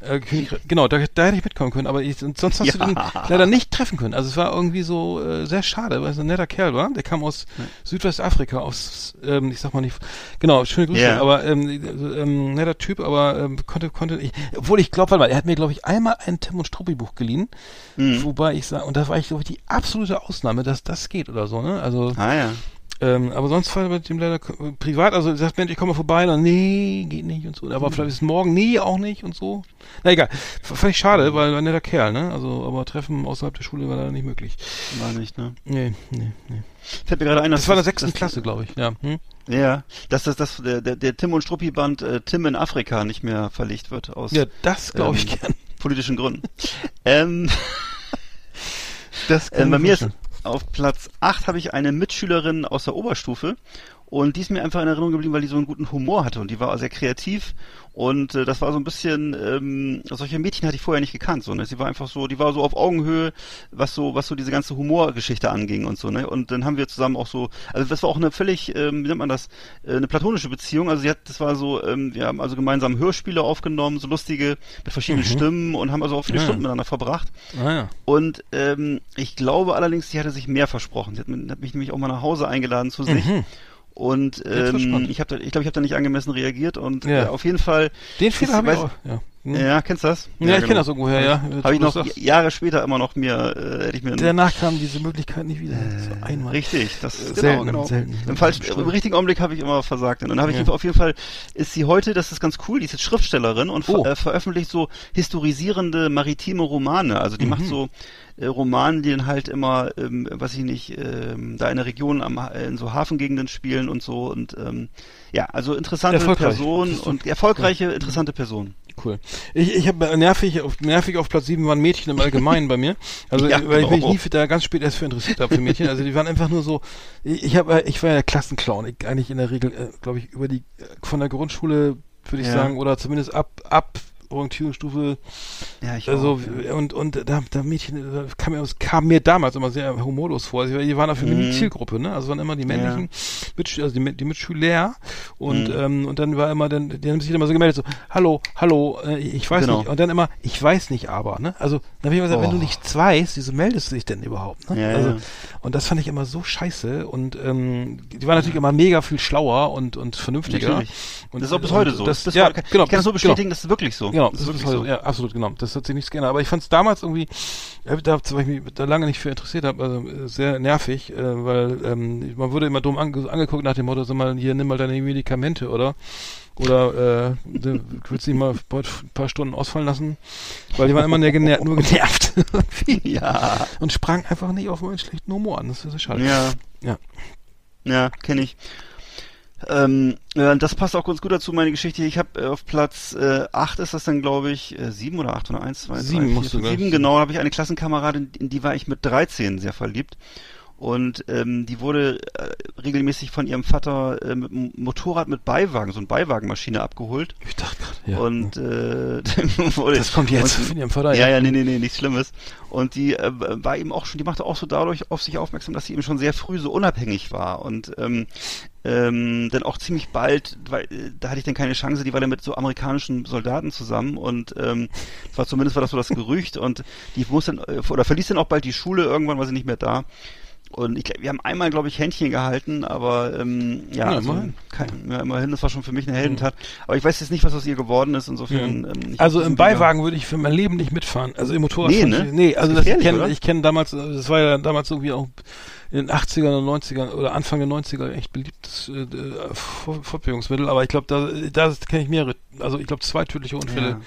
Äh, Königreich, genau, da, da hätte ich mitkommen können, aber ich, sonst hast du Ja. den leider nicht treffen können. Also es war irgendwie so äh, sehr schade, weil es ein netter Kerl war. Der kam aus Südwestafrika, aus, ähm, ich sag mal nicht, genau, schöne Grüße, Ja. aber ähm, ähm, netter Typ, aber ähm, konnte, konnte ich, obwohl ich glaube, warte mal, er hat mir, glaube ich, einmal ein Tim und Struppi Buch geliehen, Mhm. wobei ich sage, und das war ich, glaube ich, die absolute Ausnahme, dass das geht oder so, ne? Also, Ah ja. ähm, aber sonst war mit dem leider k- privat, also sagt, Mensch, ich komme mal vorbei, und nee, geht nicht und so. Aber vielleicht ist morgen, nee, auch nicht und so. Na egal, fand ich schade, weil war ein netter Kerl, ne? Also, aber Treffen außerhalb der Schule war leider nicht möglich. War nicht, ne? Nee, nee, nee. Fällt mir gerade ein, dass Das war in der das- sechsten das- Klasse, glaube ich, ja. Hm? Ja, dass das, das, der, der, Tim und Struppi Band äh, Tim in Afrika nicht mehr verlegt wird aus Ja, das glaube ich ähm, gern. politischen Gründen. ähm, Das äh, bei mir ist auf Platz 8 habe ich eine Mitschülerin aus der Oberstufe und die ist mir einfach in Erinnerung geblieben, weil die so einen guten Humor hatte und die war sehr kreativ und äh, das war so ein bisschen ähm, solche Mädchen hatte ich vorher nicht gekannt so ne sie war einfach so die war so auf Augenhöhe was so was so diese ganze Humorgeschichte anging und so ne und dann haben wir zusammen auch so also das war auch eine völlig ähm, wie nennt man das äh, eine platonische Beziehung also sie hat das war so ähm, wir haben also gemeinsam Hörspiele aufgenommen so lustige mit verschiedenen Mhm. Stimmen und haben also auch viele Ja. Stunden miteinander verbracht Ah, ja. und ähm, ich glaube allerdings, sie hatte sich mehr versprochen. Sie hat, hat mich nämlich auch mal nach Hause eingeladen zu sich. Mhm. Und ähm, ich ich glaube, ich habe da nicht angemessen reagiert und Ja. äh, auf jeden Fall. Den Fehler habe ich auch, ja. Hm. Ja, kennst du das? Ja, ich kenn das irgendwoher, ja. Habe ich noch sagst. Jahre später immer noch mir, äh, hätte ich mir Danach kam diese Möglichkeit nicht wieder. so einmal. Richtig, das Äh, genau, selten, genau. selten. Im, falschen. Im richtigen Augenblick habe ich immer versagt. Und dann habe ich Ja. auf jeden Fall, ist sie heute, das ist ganz cool, die ist jetzt Schriftstellerin und ver Oh. äh, veröffentlicht so historisierende maritime Romane. Also die macht Mhm. so äh, Romane, die dann halt immer, ähm, weiß ich nicht, ähm, da in der Region am, Ha- in so Hafengegenden spielen und so. Und ähm, ja, also interessante Erfolgreich. Person Das ist und erfolgreiche, interessante Person. Cool. Ich, ich habe nervig auf, nervig auf Platz 7 waren Mädchen im Allgemeinen bei mir. Also Ja, weil ich mich genau. nie für, da ganz spät erst für interessiert habe für Mädchen. Also die waren einfach nur so. Ich, ich habe ich war ja der Klassenclown. Ich, eigentlich in der Regel, äh, glaube ich, über die äh, von der Grundschule würde ich Ja. sagen oder zumindest ab ab Orientierungsstufe Ja, ich also auch, und und da, da Mädchen da kam mir kam mir damals immer sehr humorlos vor. Also, die waren auch für mich Mhm. die Zielgruppe, ne? Also waren immer die männlichen Mitsch also die, Mit- die Mitschüler und Mhm. ähm, und dann war immer dann die haben sich immer so gemeldet so hallo hallo äh, ich weiß Genau. nicht und dann immer ich weiß nicht aber ne also dann habe ich immer gesagt wenn du Oh. nichts weißt wieso meldest du dich denn überhaupt ne? Ja, also ja. und das fand ich immer so scheiße und ähm, die waren natürlich immer mega viel schlauer und und vernünftiger Natürlich. und das ist auch bis heute so. das, bis ja, heute, genau, ich kann das so genau. bestätigen, das ist wirklich so. Genau, das das ist ist so. ja, absolut, genau. Das hat sich nichts geändert. Aber ich fand es damals irgendwie, da, weil ich mich da lange nicht für interessiert habe, also äh, sehr nervig, äh, weil ähm, man wurde immer dumm ange angeguckt nach dem Motto, sag mal, hier, nimm mal deine Medikamente, oder? Oder äh, du willst nicht mal ein paar Stunden ausfallen lassen? Weil die waren immer nur, gener nur genervt. Ja. Und sprang einfach nicht auf meinen schlechten Humor an. Das ist ja schade. Ja. Ja. Ja, kenne ich. Ähm, ja, das passt auch ganz gut dazu, meine Geschichte. Ich habe äh, auf Platz äh, 8 ist das dann, glaube ich, äh, 7 oder 8 oder 1, 2, 3, Sieben 4, musst du 5, gleich 7, sagen. genau, habe ich eine Klassenkameradin, in die war ich mit 13 sehr verliebt. Und ähm, die wurde äh, regelmäßig von ihrem Vater äh, mit einem Motorrad mit Beiwagen, so eine Beiwagenmaschine abgeholt. Ich dachte gerade, ja. Und äh, dann wurde, Das kommt jetzt und, von ihrem Vater, Ja, ja. nee, nee, nee, nichts Schlimmes. Und die äh, war eben auch schon, die machte auch so dadurch auf sich aufmerksam, dass sie eben schon sehr früh so unabhängig war und ähm, ähm, dann auch ziemlich bald, weil äh, da hatte ich dann keine Chance, die war dann mit so amerikanischen Soldaten zusammen und ähm, das war zumindest war das so das Gerücht und die muss dann äh, oder verließ dann auch bald die Schule irgendwann, war sie nicht mehr da. Und ich wir haben einmal, glaube ich, Händchen gehalten, aber ähm, ja, Ja, also, immerhin. kein, ja, immerhin, das war schon für mich eine Heldentat. Aber ich weiß jetzt nicht, was aus ihr geworden ist, insofern. Ähm, ich Also hab im Beiwagen würde ich für mein Leben nicht mitfahren. Also im Motorrad. Nee, ne? Nee, also das, ich kenne ich kenn damals, äh, das war ja damals irgendwie auch in den 80ern und 90ern oder Anfang der 90er echt beliebtes äh, äh, Fortbewegungsmittel, aber ich glaube, da, da kenne ich mehrere, also ich glaube zwei tödliche Unfälle. Ja.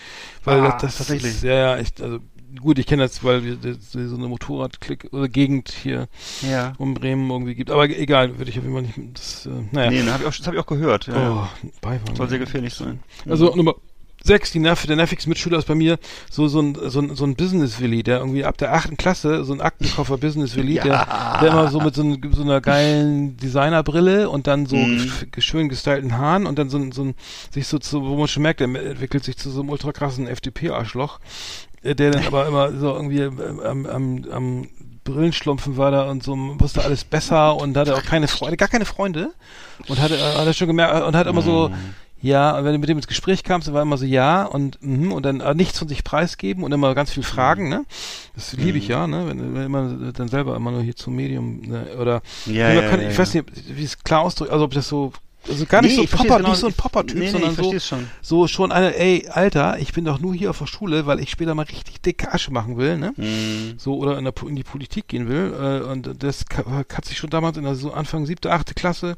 Weil Ah, das, das tatsächlich. Ist, ja, ja, echt, also gut, ich kenne das, weil wir das, so eine Motorradklick oder Gegend hier Ja. um Bremen irgendwie gibt. Aber egal, würde ich auf jeden Fall nicht. Das, äh, naja. Nee, ne, hab ich auch, das habe ich auch gehört. Ja. Oh, Beiwagen. Soll sehr gefährlich sein. Also Nummer sechs, die Nerv, der nervigste Mitschüler ist bei mir so, so ein, so ein, so ein Business-Willi, der irgendwie ab der achten Klasse, so ein Aktenkoffer Business-Willi, Ja. der, der immer so mit so, ein, so einer geilen Designerbrille und dann so Mhm. schön gestylten Haaren und dann so ein, so ein, sich so zu, wo man schon merkt, der entwickelt sich zu so einem ultra krassen FDP-Arschloch, äh, der dann aber immer so irgendwie äh, am, am, am Brillenschlumpfen war da und so wusste alles besser und hatte auch keine Freunde, gar keine Freunde und hatte, äh, hat er schon gemerkt und hat immer so, ja, und wenn du mit dem ins Gespräch kamst, dann war immer so ja und mhm, und dann äh, nichts von sich preisgeben und immer ganz viel Fragen, ne? Das liebe ich ja, ne? Wenn, wenn man dann selber immer nur hier zum Medium ne? oder Ja, ja, kann, ja, ich weiß nicht, wie es klar ausdrückt, also ob das so also gar nicht Nee, so Popper, genau. nicht so ein Popper-Typ, nee, nee, sondern so, schon. so schon eine, ey, Alter, ich bin doch nur hier auf der Schule, weil ich später mal richtig dicke Asche machen will, ne? Mhm. So, oder in, der, in die Politik gehen will. Äh, und das hat sich schon damals in der so Anfang siebte, achte Klasse,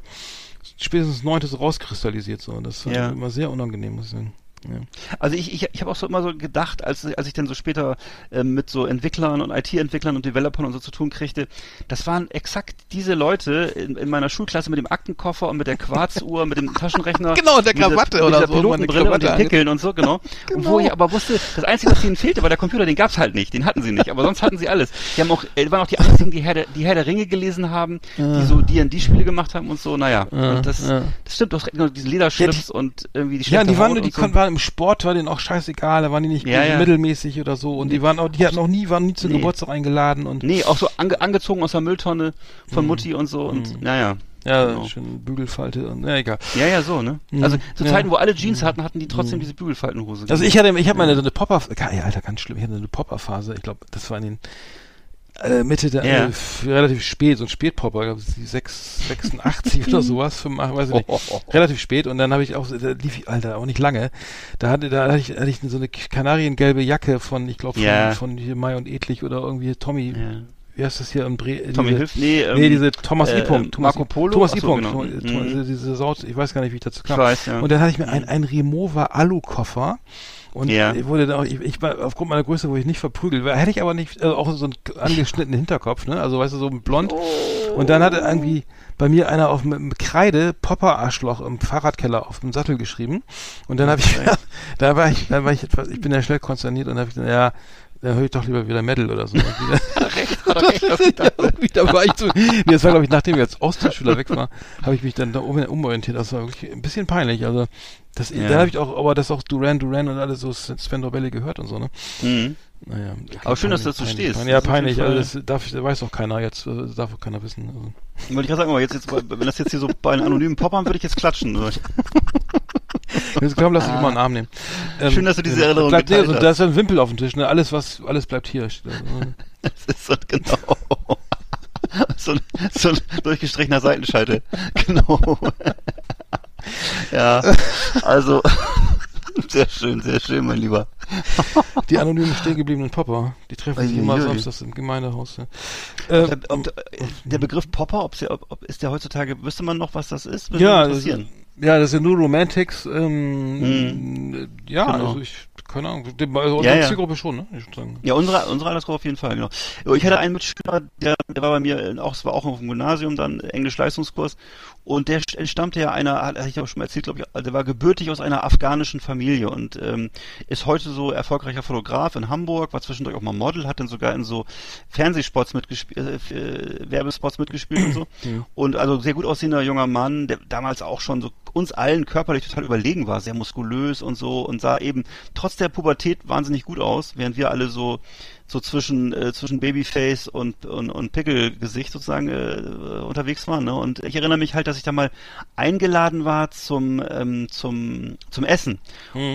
spätestens neunte so rauskristallisiert. So. Und das war Ja. immer sehr unangenehm, muss ich sagen. Ja. Also ich, ich, ich habe auch so immer so gedacht, als, als ich dann so später ähm, mit so Entwicklern und IT-Entwicklern und Developern und so zu tun kriegte, das waren exakt diese Leute in, in meiner Schulklasse mit dem Aktenkoffer und mit der Quarzuhr, mit dem Taschenrechner. Genau, und der mit dieser- Krawatte mit oder dieser so, Pilotenbrille und Krawatte den Pickeln und so, genau. Und wo ich aber wusste, das Einzige, was ihnen fehlte, war der Computer, den gab's halt nicht, den hatten sie nicht, aber sonst hatten sie alles. Die haben auch, äh, waren auch die einzigen, die Herr der, die Herr der Ringe gelesen haben, die so D&D-Spiele gemacht haben und so, naja. Ja, und das, ja. das stimmt, du hast genau, diese Lederschlips und irgendwie die Ja, schlechte die waren, Haut die so. konnten, waren im Sport, war denen auch scheißegal, da waren die nicht Ja, ja. mittelmäßig oder so. Und die waren auch, die hatten auch nie, waren nie zum Nee. Geburtstag eingeladen und Nee, auch so ange angezogen aus der Mülltonne von Mutti und so und naja. ja, genau. schön Bügelfalte und ja, egal. Ja, ja, so, ne? Mhm. Also zu. Zeiten, wo alle Jeans hatten, hatten die trotzdem diese Bügelfaltenhose. Also ich hatte, ich habe meine so eine Popper, Alter, ganz schlimm, ich hatte eine Popper-Phase, ich glaube, das war in den äh, Mitte der, Ja. äh, relativ spät, so ein Spätpopper, glaub ich, die 6, 86 oder sowas, 85, weiß ich nicht, Oh, oh, oh. relativ spät und dann habe ich auch, da lief ich, Alter, auch nicht lange, da hatte, da hatte ich, hatte ich so eine kanariengelbe Jacke von, ich glaube, von, Ja. von hier Mai und Edlich oder irgendwie Tommy, Ja. wie heißt das hier im Bre Tommy diese, Hilf, nee, ähm, nee, diese Thomas äh. Punkt, ähm, Thomas Marco Polo? Thomas Ach E. so, Punkt, genau. Thomas- Mhm. Thomas- diese, Saut, ich weiß gar nicht, wie ich dazu kam. Ich weiß, ja. Und dann hatte ich mir einen, einen Remova Alu-Koffer und Ja. ich wurde da auch, ich, ich war aufgrund meiner Größe wurde ich nicht verprügelt. Hätte ich aber nicht, also auch so einen angeschnittenen Hinterkopf, ne? Also weißt du, so blond. Und dann hatte irgendwie bei mir einer auf mit, mit Kreide Popper-Arschloch im Fahrradkeller auf dem Sattel geschrieben. Und dann habe ich, da war ich, da war ich etwas, ich bin ja schnell konsterniert und habe ich dann, ja, da höre ich doch lieber wieder Metal oder so. Und wieder, ja, irgendwie, da war ich so, nee, das war glaube ich, nachdem ich als Austauschschüler weg war, habe ich mich dann da um, umorientiert. Das war wirklich ein bisschen peinlich. Also das, Ja. da habe ich auch, aber das auch Duran Duran und alles so Sven Dobelli gehört und so, ne? Mhm. Naja. Aber schön, dass du peinlich, dazu peinlich, stehst. Peinlich, ja, peinlich. Also das darf, weiß auch keiner jetzt, äh, das darf auch keiner wissen. Also. Wollte ich gerade sagen, aber jetzt, jetzt, wenn das jetzt hier so bei einem anonymen Poppern würde ich jetzt klatschen. So. Jetzt komm, lass dich mal einen Arm nehmen. Ähm, Schön, dass du diese Erinnerung bleibt, nee, geteilt so, hast. Da ist ein Wimpel auf dem Tisch, ne? Alles, was, alles bleibt hier. Das ist so, genau. so, ein- so ein durchgestrichener Seitenscheitel. Genau. ja, also, sehr schön, sehr schön, mein Lieber. Die anonymen stehen gebliebenen Popper, die treffen sich immer Uiuiui. samstags im Gemeindehaus. Äh, Der, ob, der Begriff Popper, ja, ob, ob, ist der heutzutage, wüsste man noch, was das ist? Würde ja, das, interessieren. Ja, das sind nur Romantics. Ähm, Ja, Genau. also ich, keine Ahnung, die- also unsere Ja, ja. Zielgruppe schon, ne? Ich sagen. Ja, unsere, unsere Altersgruppe auf jeden Fall, genau. Ich hatte einen Mitschüler, der, der war bei mir, auch, es war auch auf dem Gymnasium, dann Englisch-Leistungskurs, Und der st- entstammte ja einer, hat hatte ich auch schon mal erzählt, glaube ich, also der war gebürtig aus einer afghanischen Familie und ähm, ist heute so erfolgreicher Fotograf in Hamburg, war zwischendurch auch mal Model, hat dann sogar in so Fernsehspots mitgespielt, äh, äh, Werbespots mitgespielt und so. Und also sehr gut aussehender junger Mann, der damals auch schon so uns allen körperlich total überlegen war, sehr muskulös und so und sah eben trotz der Pubertät wahnsinnig gut aus, während wir alle so so zwischen äh, zwischen Babyface und und, und Pickelgesicht sozusagen äh, unterwegs waren. Ne? Und ich erinnere mich halt, dass ich da mal eingeladen war zum ähm, zum zum Essen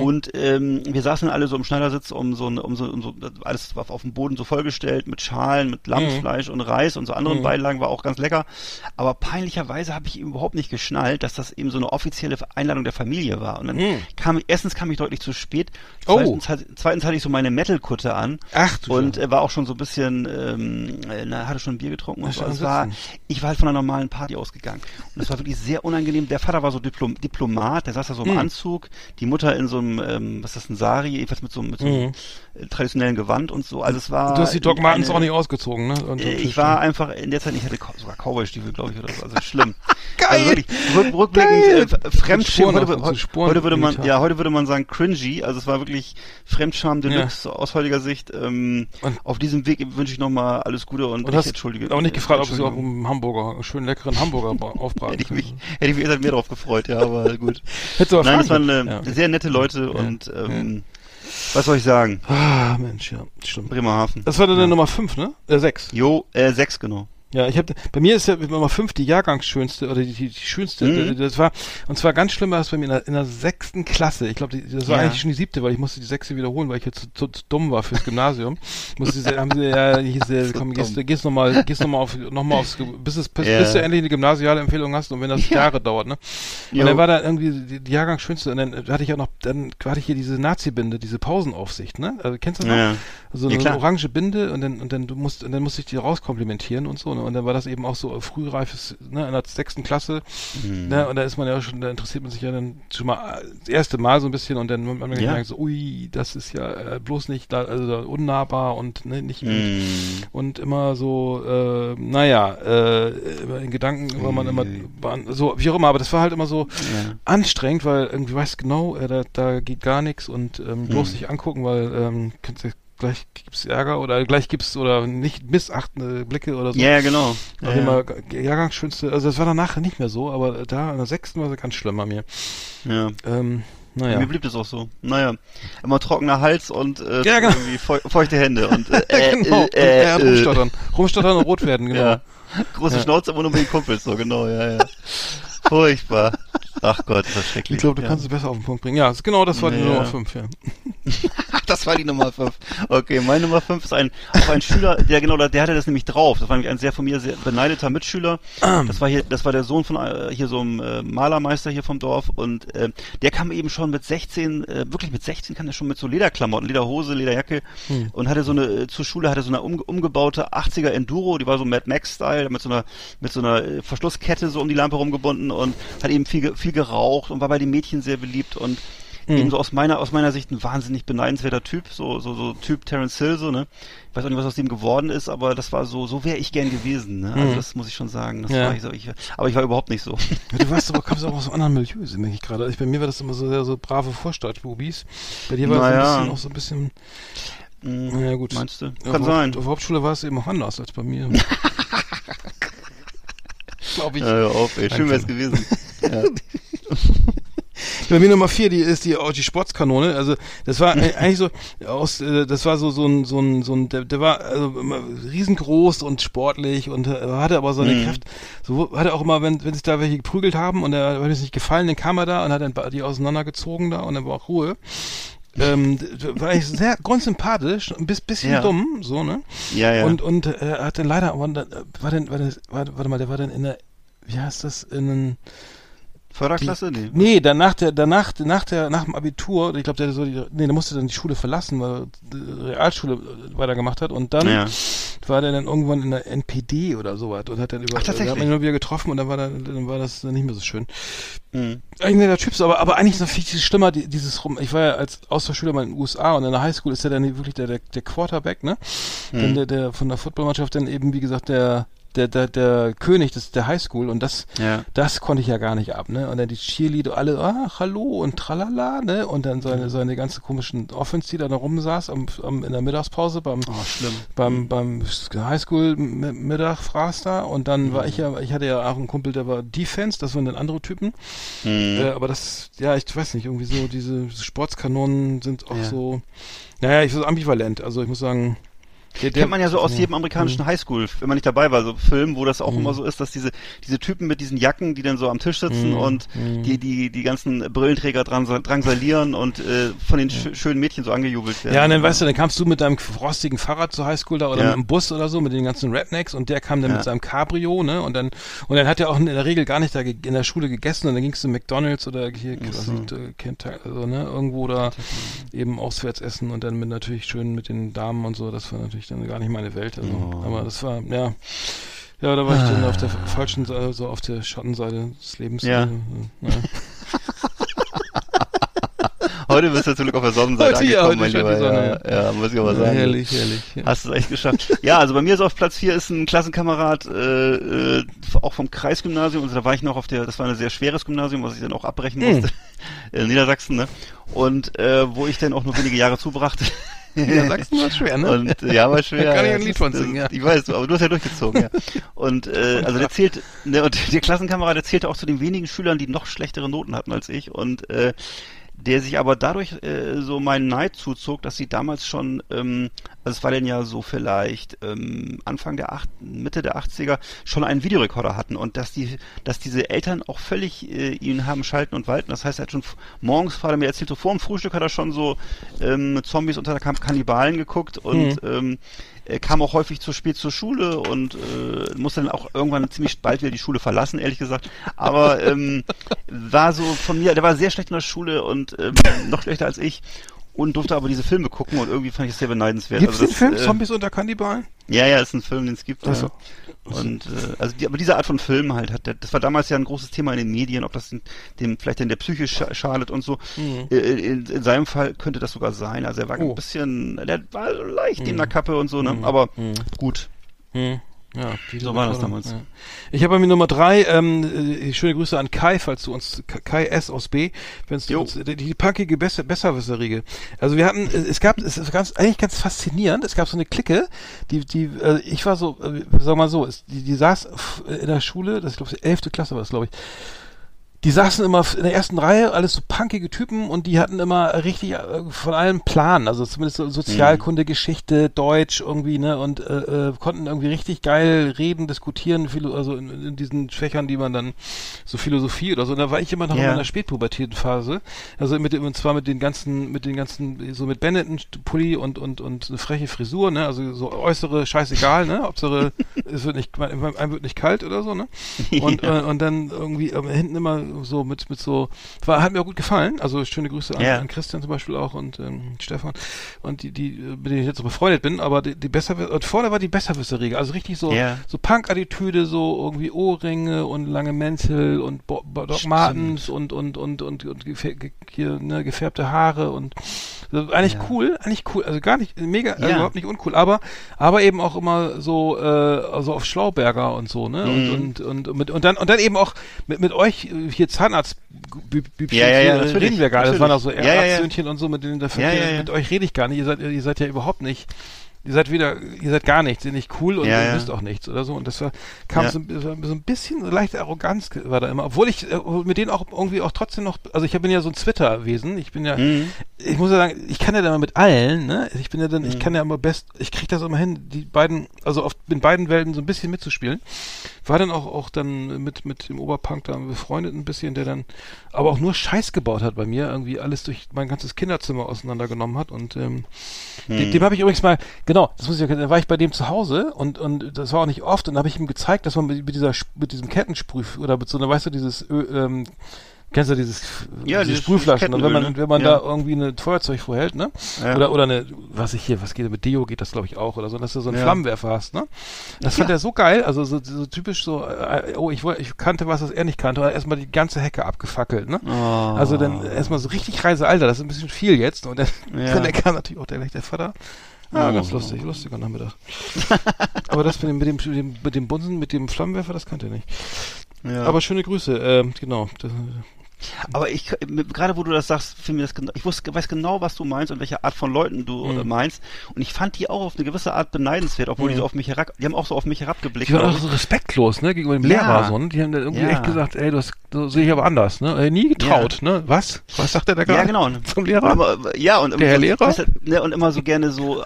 und ähm, wir saßen alle so im Schneidersitz um so ein- um so, um so alles auf, auf dem Boden so vollgestellt mit Schalen, mit Lammsfleisch und Reis und so anderen Beilagen war auch ganz lecker. Aber peinlicherweise habe ich überhaupt nicht geschnallt, dass das eben so eine offizielle Einladung der Familie war. Und dann kam erstens kam ich deutlich zu spät. Oh. Zweitens, hat, zweitens hatte ich so meine Metal-Kutte an Ach du und äh, war auch schon so ein bisschen, ähm, äh, na, hatte schon ein Bier getrunken und so. Also war, ich war halt von einer normalen Party ausgegangen. Und es war wirklich sehr unangenehm. Der Vater war so Diplom Diplomat, der saß da so im Hm. Anzug, die Mutter in so einem, ähm, was ist das, ein Sari, jedenfalls mit so, mit so einem äh, traditionellen Gewand und so. Also es war. Mhm. Du hast die Doc Martens auch nicht ausgezogen, ne? Und- äh, und- Ich war einfach in der Zeit, ich hatte sogar Cowboy-Stiefel, glaube ich, oder so. Also schlimm. Geil! Also wirklich, rück, rückblickend, Geil! äh, f- Fremdschämen. Spuren Heute, heute, heute würde man, ja, heute würde man sagen cringy. Also es war wirklich Fremdscham Deluxe aus heutiger Sicht. Ähm, Und- auf diesem Weg wünsche ich nochmal alles Gute und, Und ich entschuldige. auch nicht gefragt, ob du auch einen Hamburger, einen schönen leckeren Hamburger bra- aufbraten Hätte ich mich, hätte ich mich eher mehr drauf gefreut, ja, aber gut. Hättest du Nein, das waren äh, Ja. sehr nette Leute und ähm, was soll ich sagen? Ah, Mensch, ja, stimmt. Bremerhaven. Das war dann der Nummer 5, ne? Äh, 6. Jo, äh, sechs genau. Ja, ich habe bei mir ist ja Nummer 5 die Jahrgangsschönste oder die, die, die schönste. Mhm. Das war und zwar ganz schlimm war es bei mir in der, in der sechsten Klasse. Ich glaube, das war Ja. eigentlich schon die siebte, weil ich musste die sechste wiederholen, weil ich jetzt zu, zu, zu dumm war fürs Gymnasium. musste sie, haben sie ja hieß, sie, komm, gehst, dumm. gehst noch mal, gehst noch mal auf noch mal aufs bis es bis, Ja. bis du endlich eine gymnasiale Empfehlung hast und wenn das Jahre dauert, ne? Und Jo. dann war da irgendwie die, die Jahrgangsschönste und dann hatte ich auch noch dann hatte ich hier diese Nazi-Binde, diese Pausenaufsicht, ne? Also kennst du das noch? Ja. So Ja, eine klar. orange Binde und dann und dann du musst und dann musste ich die rauskomplimentieren und so ne? und dann war das eben auch so frühreifes ne in der sechsten Klasse Mhm. ne und da ist man ja schon da interessiert man sich ja dann schon mal äh, das erste Mal so ein bisschen und dann hat man Ja. gemerkt so ui das ist ja äh, bloß nicht da also unnahbar und ne, nicht Mhm. und immer so äh, naja äh, immer in Gedanken war man immer war, so wie auch immer aber das war halt immer so Ja. anstrengend weil irgendwie weißt genau äh, da, da geht gar nichts und ähm, bloß Mhm. nicht angucken weil ähm, könntest du- gleich gibt's Ärger oder gleich gibt's oder nicht missachtende Blicke oder so. Ja, ja, genau. Auf Ja, jeden ja. Fall Jahrgangsschönste, also das war danach nicht mehr so, aber da in der sechsten war es ganz schlimm bei mir. Ja. Ähm, naja. Mir blieb das auch so. Naja, immer trockener Hals und äh, Ja, genau. irgendwie feu feuchte Hände und äh, äh, genau. und äh, hat äh, rumstottern. Rumstottern und rot werden, genau. Ja. Große. Schnauze, aber nur mit den Kumpels, so genau, ja, ja. Furchtbar. Ach Gott, ist das schrecklich. Ich glaube, du ja. kannst es besser auf den Punkt bringen. Ja, genau, das war die. Nummer 5, ja. das war die Nummer 5. Okay, meine Nummer 5 ist ein, auch ein Schüler, der genau, der hatte das nämlich drauf. Das war nämlich ein sehr von mir sehr beneideter Mitschüler. Das war hier, das war der Sohn von äh, hier so einem äh, Malermeister hier vom Dorf und äh, der kam eben schon mit 16, äh, wirklich mit 16 kam der schon mit so Lederklamotten, Lederhose, Lederjacke Hm. und hatte so eine äh, zur Schule hatte so eine um, umgebaute 80er Enduro, die war so Mad Max Style mit so einer mit so einer äh, Verschlusskette so um die Lampe rumgebunden und hat eben viel ge- viel geraucht und war bei den Mädchen sehr beliebt und Hm. eben so aus meiner aus meiner Sicht ein wahnsinnig beneidenswerter Typ, so so so Typ Terence Hill so, ne? Ich weiß auch nicht, was aus dem geworden ist, aber das war so so wäre ich gern gewesen, ne? Also Hm. das muss ich schon sagen, das Ja. war ich so ich, aber ich war überhaupt nicht so. Ja, du warst aber, kommst auch aus einem anderen Milieu, merke ich gerade. Ich, bei mir war das immer so sehr so brave Vorstadtbubis. Bei dir war Naja. es ein bisschen auch so ein bisschen, Hm, naja gut. Meinst du? Auf Kann der- sein. Auf der Hauptschule war es eben auch anders als bei mir. Glaube ich. Ja, auf, ey, schön wär's Danke. gewesen. Ja. Bei mir Nummer vier, die ist die, oh, die Sportskanone. Also das war äh, eigentlich so aus, äh, das war so so ein so ein so ein, der, der war also riesengroß und sportlich und äh, hatte aber so eine Mhm. Kraft. So hatte auch immer, wenn wenn sich da welche geprügelt haben und er wenn es nicht gefallen, dann kam er da und hat dann die auseinandergezogen da und dann war auch Ruhe. Ähm, war eigentlich sehr grundsympathisch, ein bis- bisschen Ja. dumm, so, ne? Ja, ja. Und, und äh, er hat dann leider, dann, äh, war denn, war war, warte mal, der war dann in der, wie heißt das, in einem, Förderklasse? Nee. Nee, danach der, danach, nach der, nach dem Abitur, ich glaube, der so, die, nee, der musste dann die Schule verlassen, weil er die Realschule äh, weitergemacht hat und dann Ja. war der dann irgendwann in der NPD oder sowas und hat dann über, Ach, tatsächlich? hat man ihn nur wieder getroffen und dann war dann, dann war das nicht mehr so schön. Mhm. Eigentlich netter Typ, so, aber, aber eigentlich ist noch viel viel schlimmer, die, dieses rum, ich war ja als Austauschschüler mal in den USA und in der Highschool ist er dann wirklich der, der, der Quarterback, ne? Mhm. Dann der, der von der Footballmannschaft dann eben, wie gesagt, der, der, der, der König des, der Highschool und das, Ja. das konnte ich ja gar nicht ab, ne? Und dann die Cheerleader alle, ah, hallo und tralala, ne? Und dann seine, seine ganze komischen Offense, die da, rumsaß am, am, in der Mittagspause beim, Oh, beim, beim Highschool-Mittag fraß da und dann war ich ja, ich hatte ja auch einen Kumpel, der war Defense, das waren dann andere Typen. Mhm. Äh, aber das, ja, ich weiß nicht, irgendwie so, diese Sportskanonen sind auch Ja. so, naja, ich so ambivalent. Also ich muss sagen, der, der Kennt man ja so aus jedem amerikanischen Highschool, wenn man nicht dabei war, so Filmen, wo das auch Mhm. immer so ist, dass diese diese Typen mit diesen Jacken, die dann so am Tisch sitzen Mhm. und Mhm. die die die ganzen Brillenträger dran drangsalieren und äh, von den sch schönen Mädchen so angejubelt werden. Ja, und dann weißt du, dann kamst du mit deinem rostigen Fahrrad zur Highschool da oder Ja. mit dem Bus oder so, mit den ganzen Rednecks und der kam dann Ja. mit seinem Cabrio, ne? Und dann und dann hat er auch in der Regel gar nicht da in der Schule gegessen und dann gingst du McDonalds oder hier was so. nicht, äh, Kentucky, also, ne, irgendwo da eben auswärts essen und dann mit natürlich schön mit den Damen und so, das war natürlich dann gar nicht meine Welt. Also, Oh. aber das war, ja. Ja, da war ich dann Ah. auf der falschen Seite, so auf der Schattenseite des Lebens. Ja. Also, ja. Heute bist du zum Glück auf der Sonnenseite Heute, ja, angekommen, heute mein Lieber. Ja, ja, muss ich aber sagen. Herrlich, herrlich. Ja. Hast du es echt geschafft. ja, also bei mir ist auf Platz 4 ist ein Klassenkamerad, äh, äh, auch vom Kreisgymnasium. Also da war ich noch auf der, das war ein sehr schweres Gymnasium, was ich dann auch abbrechen Hm. musste. in Niedersachsen, ne? Und äh, wo ich dann auch nur wenige Jahre zubrachte. Niedersachsen war schwer, ne? Und ja, war schwer. Da kann ich ja. ein Lied von singen, ja. Ich weiß, aber du hast ja durchgezogen, ja. Und äh, also der zählt, ne, und der Klassenkamerad, der zählte auch zu den wenigen Schülern, die noch schlechtere Noten hatten als ich. Und äh, der sich aber dadurch äh, so meinen Neid zuzog, dass sie damals schon, ähm, also es war denn ja so vielleicht ähm, Anfang der acht, Mitte der 80er schon einen Videorekorder hatten und dass die, dass diese Eltern auch völlig äh, ihn haben schalten und walten. Das heißt, er hat schon morgens, Vater mir erzählt, so vor dem Frühstück hat er schon so ähm, Zombies unter der Kam Kannibalen geguckt und ähm, er kam auch häufig zu spät zur Schule und äh, musste dann auch irgendwann ziemlich bald wieder die Schule verlassen, ehrlich gesagt. Aber ähm, war so von mir, der war sehr schlecht in der Schule und ähm, noch schlechter als ich und durfte aber diese Filme gucken und irgendwie fand ich es sehr beneidenswert. Gibt's Also den Film äh, Zombies unter Kannibalen? Ja, ja, ist ein Film, den es gibt. Ach Ja. Und äh, also die, aber diese Art von Film halt hat, das war damals ja ein großes Thema in den Medien, ob das in, dem vielleicht in der Psyche scha schadet und so. Mhm. Äh, in, in seinem Fall könnte das sogar sein. Also er war Oh. ein bisschen, der war leicht in Mhm. der Kappe und so, ne? Mhm. Aber Mhm. gut. Hm. Ja, So war das damals. Ja. Ich habe bei mir Nummer drei, ähm, äh, schöne Grüße an Kai, falls du uns, Kai S aus B, wenn du uns, die, die punkige Besser, Besserwisserriege. Also wir hatten, es es gab, es ist ganz, eigentlich ganz faszinierend, es gab so eine Clique, die, die, äh, ich war so, äh, sag mal so, es, die, die saß in der Schule, das ist glaube ich elfte Klasse war das, glaube ich, die saßen immer in der ersten Reihe, alles so punkige Typen und die hatten immer richtig äh, von allem Plan, also zumindest so Sozialkunde, Geschichte, Deutsch irgendwie, ne, und äh, äh, konnten irgendwie richtig geil reden, diskutieren, also in, in diesen Fächern, die man dann so Philosophie oder so, und da war ich immer noch in Ja. meiner spätpubertären Phase, also mit dem, und zwar mit den ganzen, mit den ganzen, so mit Benetton-Pulli und, und, und eine freche Frisur, ne, also so äußere scheißegal, ne, Hauptsache, es wird nicht, einem wird nicht kalt oder so, ne, und, Ja. äh, und dann irgendwie äh, hinten immer so mit mit so war hat mir auch gut gefallen also schöne Grüße an, Ja. an Christian zum Beispiel auch und ähm, Stefan und die die mit denen ich jetzt so befreundet bin aber die, die besser und vorne war die Besserwisserregel also richtig so Ja. so Punk-Attitüde so irgendwie Ohrringe und lange Mäntel und Bo Bo Doc Martens und und und und, und hier ne, gefärbte Haare und also eigentlich Ja. cool eigentlich cool also gar nicht mega also Ja. überhaupt nicht uncool aber aber eben auch immer so äh, also auf Schlauberger und so ne Mhm. und, und und mit und dann und dann eben auch mit mit euch äh, hier Zahnarzt Bübchen Ja, ja, ja, natürlich, reden wir gar nicht das waren auch so. Ärztesöhnchen und so mit denen mit euch rede ich gar nicht ihr seid ihr seid ja überhaupt nicht Ihr seid wieder, ihr seid gar nichts, ihr seid nicht cool und Ja, ihr ja. wisst auch nichts oder so. Und das war, kam Ja. so, ein- so ein bisschen so leichte Arroganz war da immer. Obwohl ich äh, mit denen auch irgendwie auch trotzdem noch, also ich bin ja so ein Twitter-Wesen. Ich bin ja, Mhm. ich muss ja sagen, ich kann ja dann mit allen, ne? Ich bin ja dann, ich Mhm. kann ja immer best, ich krieg das immer hin, die beiden, also auf in beiden Welten so ein bisschen mitzuspielen. War dann auch auch dann mit mit dem Oberpunk da befreundet ein bisschen, der dann aber auch nur Scheiß gebaut hat bei mir, irgendwie alles durch mein ganzes Kinderzimmer auseinandergenommen hat und ähm, dem, Hm. dem habe ich übrigens mal, genau, das muss ich ja, da war ich bei dem zu Hause und und das war auch nicht oft und da habe ich ihm gezeigt, dass man mit, dieser mit diesem Kettensprüh oder mit so einer, weißt du, dieses Ö, ähm, Kennst du dieses, Ja, diese Sprühflaschen? Und wenn man, ne? wenn man Ja. da irgendwie ein Feuerzeug vorhält, ne? Ja. Oder, oder eine, was ich hier, was geht, mit Deo geht das glaube ich auch, oder so, dass du so einen. Flammenwerfer hast, ne? Das fand er so geil, also so, so typisch so, äh, oh, ich wollte, ich kannte was, das er nicht kannte, und erstmal die ganze Hecke abgefackelt, ne? Oh. Also dann erstmal so richtig reise, Alter, das ist ein bisschen viel jetzt, und dann, dann kam natürlich auch der, der Vater, Ja, Oh. ganz lustig, lustiger Nachmittag. Aber das mit dem, mit dem, mit dem Bunsen, mit dem Flammenwerfer, das kannte er nicht. Ja. Aber schöne Grüße, ähm, genau. Das, Aber ich, gerade wo du das sagst, finde mir das genau, ich wusste, weiß genau, was du meinst und welche Art von Leuten du Mhm. äh, meinst. Und ich fand die auch auf eine gewisse Art beneidenswert, obwohl die Mhm. so auf mich herab, die haben auch so auf mich herabgeblickt. die waren auch ich. so respektlos, ne, gegenüber dem Ja. Lehrer, so, ne? Die haben dann irgendwie Ja. echt gesagt, ey, das, das sehe ich aber anders, ne? Äh, nie getraut, ne? Was? Was sagt der da gerade? Ja, genau. Zum Lehrer? Aber, ja, und Der Herr so, Lehrer? weißt du, ne, und immer so gerne so, äh,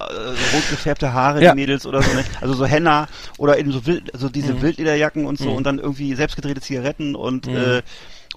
rot gefärbte Haare, Ja. die Mädels oder so, ne? Also so Henna oder eben so wild, also diese Mhm. Wildlederjacken und so Mhm. und dann irgendwie selbstgedrehte Zigaretten und Mhm. äh,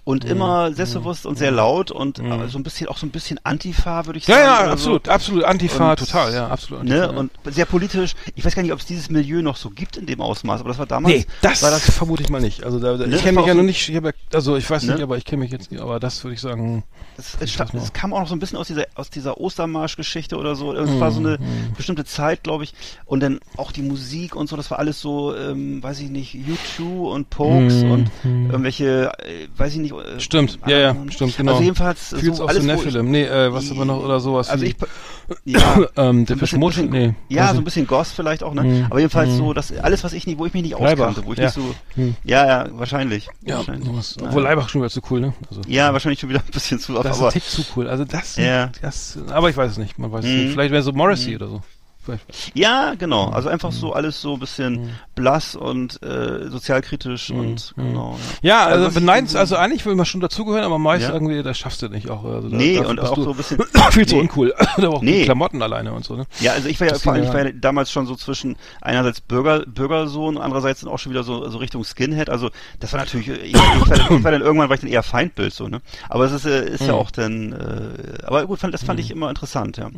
und Mhm. immer selbstbewusst und sehr laut und Mhm. aber so ein bisschen auch so ein bisschen Antifa, würde ich Ja, sagen. ja, oder absolut, so. absolut, Antifa, Und, total, ja, absolut Antifa, Ne, ja. und sehr politisch. Ich weiß gar nicht, ob es dieses Milieu noch so gibt in dem Ausmaß, aber das war damals. Nee, das, war das vermute ich mal nicht. Also da, da, Ne, ich kenne das mich ja noch nicht, ich hab ja, also ich weiß Ne? nicht, aber ich kenne mich jetzt nicht, aber das würde ich sagen. Es, es, es kam auch noch so ein bisschen aus dieser, aus dieser Ostermarsch-Geschichte oder so. Es war so eine bestimmte Zeit, glaube ich. Und dann auch die Musik und so, das war alles so, ähm, weiß ich nicht, U2 und Pokes Mhm. und irgendwelche, äh, weiß ich nicht. Äh, Stimmt, ja, ja, stimmt, genau. Also jedenfalls Fühlst so auch alles, Nephilim, nee, äh, was aber noch, oder sowas. Also ich, ja, ähm, der bisschen- nee. Ja, so ein bisschen Goss vielleicht auch, ne? Mhm. Aber jedenfalls Mhm. so, dass alles, was ich nicht, wo ich mich nicht Leibach, auskannte, wo ich ja. nicht so, Mhm. ja, ja, wahrscheinlich. Ja, wahrscheinlich. sowas. Obwohl Leibach schon wieder zu cool, ne? Also, Ja, wahrscheinlich schon wieder ein bisschen zu oft, das ist aber zu cool. Also das, Ja. das, aber ich weiß es nicht, man weiß es Mhm. nicht. Vielleicht wäre so Morrissey oder so. Ja, genau. Also einfach so alles so ein bisschen blass und äh, sozialkritisch und genau. Ja, also, was ich- beneidens, also eigentlich will man schon dazugehören, aber meist Ja. irgendwie, das schaffst du nicht auch. Also da, Nee, und auch so ein bisschen- viel zu Nee. uncool. Oder auch Nee. Klamotten alleine und so, ne? Ja, also ich war ja vor allem, ich war ja damals schon so zwischen einerseits Bürger, Bürgersohn, andererseits dann auch schon wieder so, so Richtung Skinhead. Also das war natürlich, ich, ich, war, dann, ich war dann irgendwann war ich dann eher Feindbild so, ne? Aber es ist, äh, ist ja Mhm. auch dann, äh, aber gut, fand, das fand ich immer interessant, ja.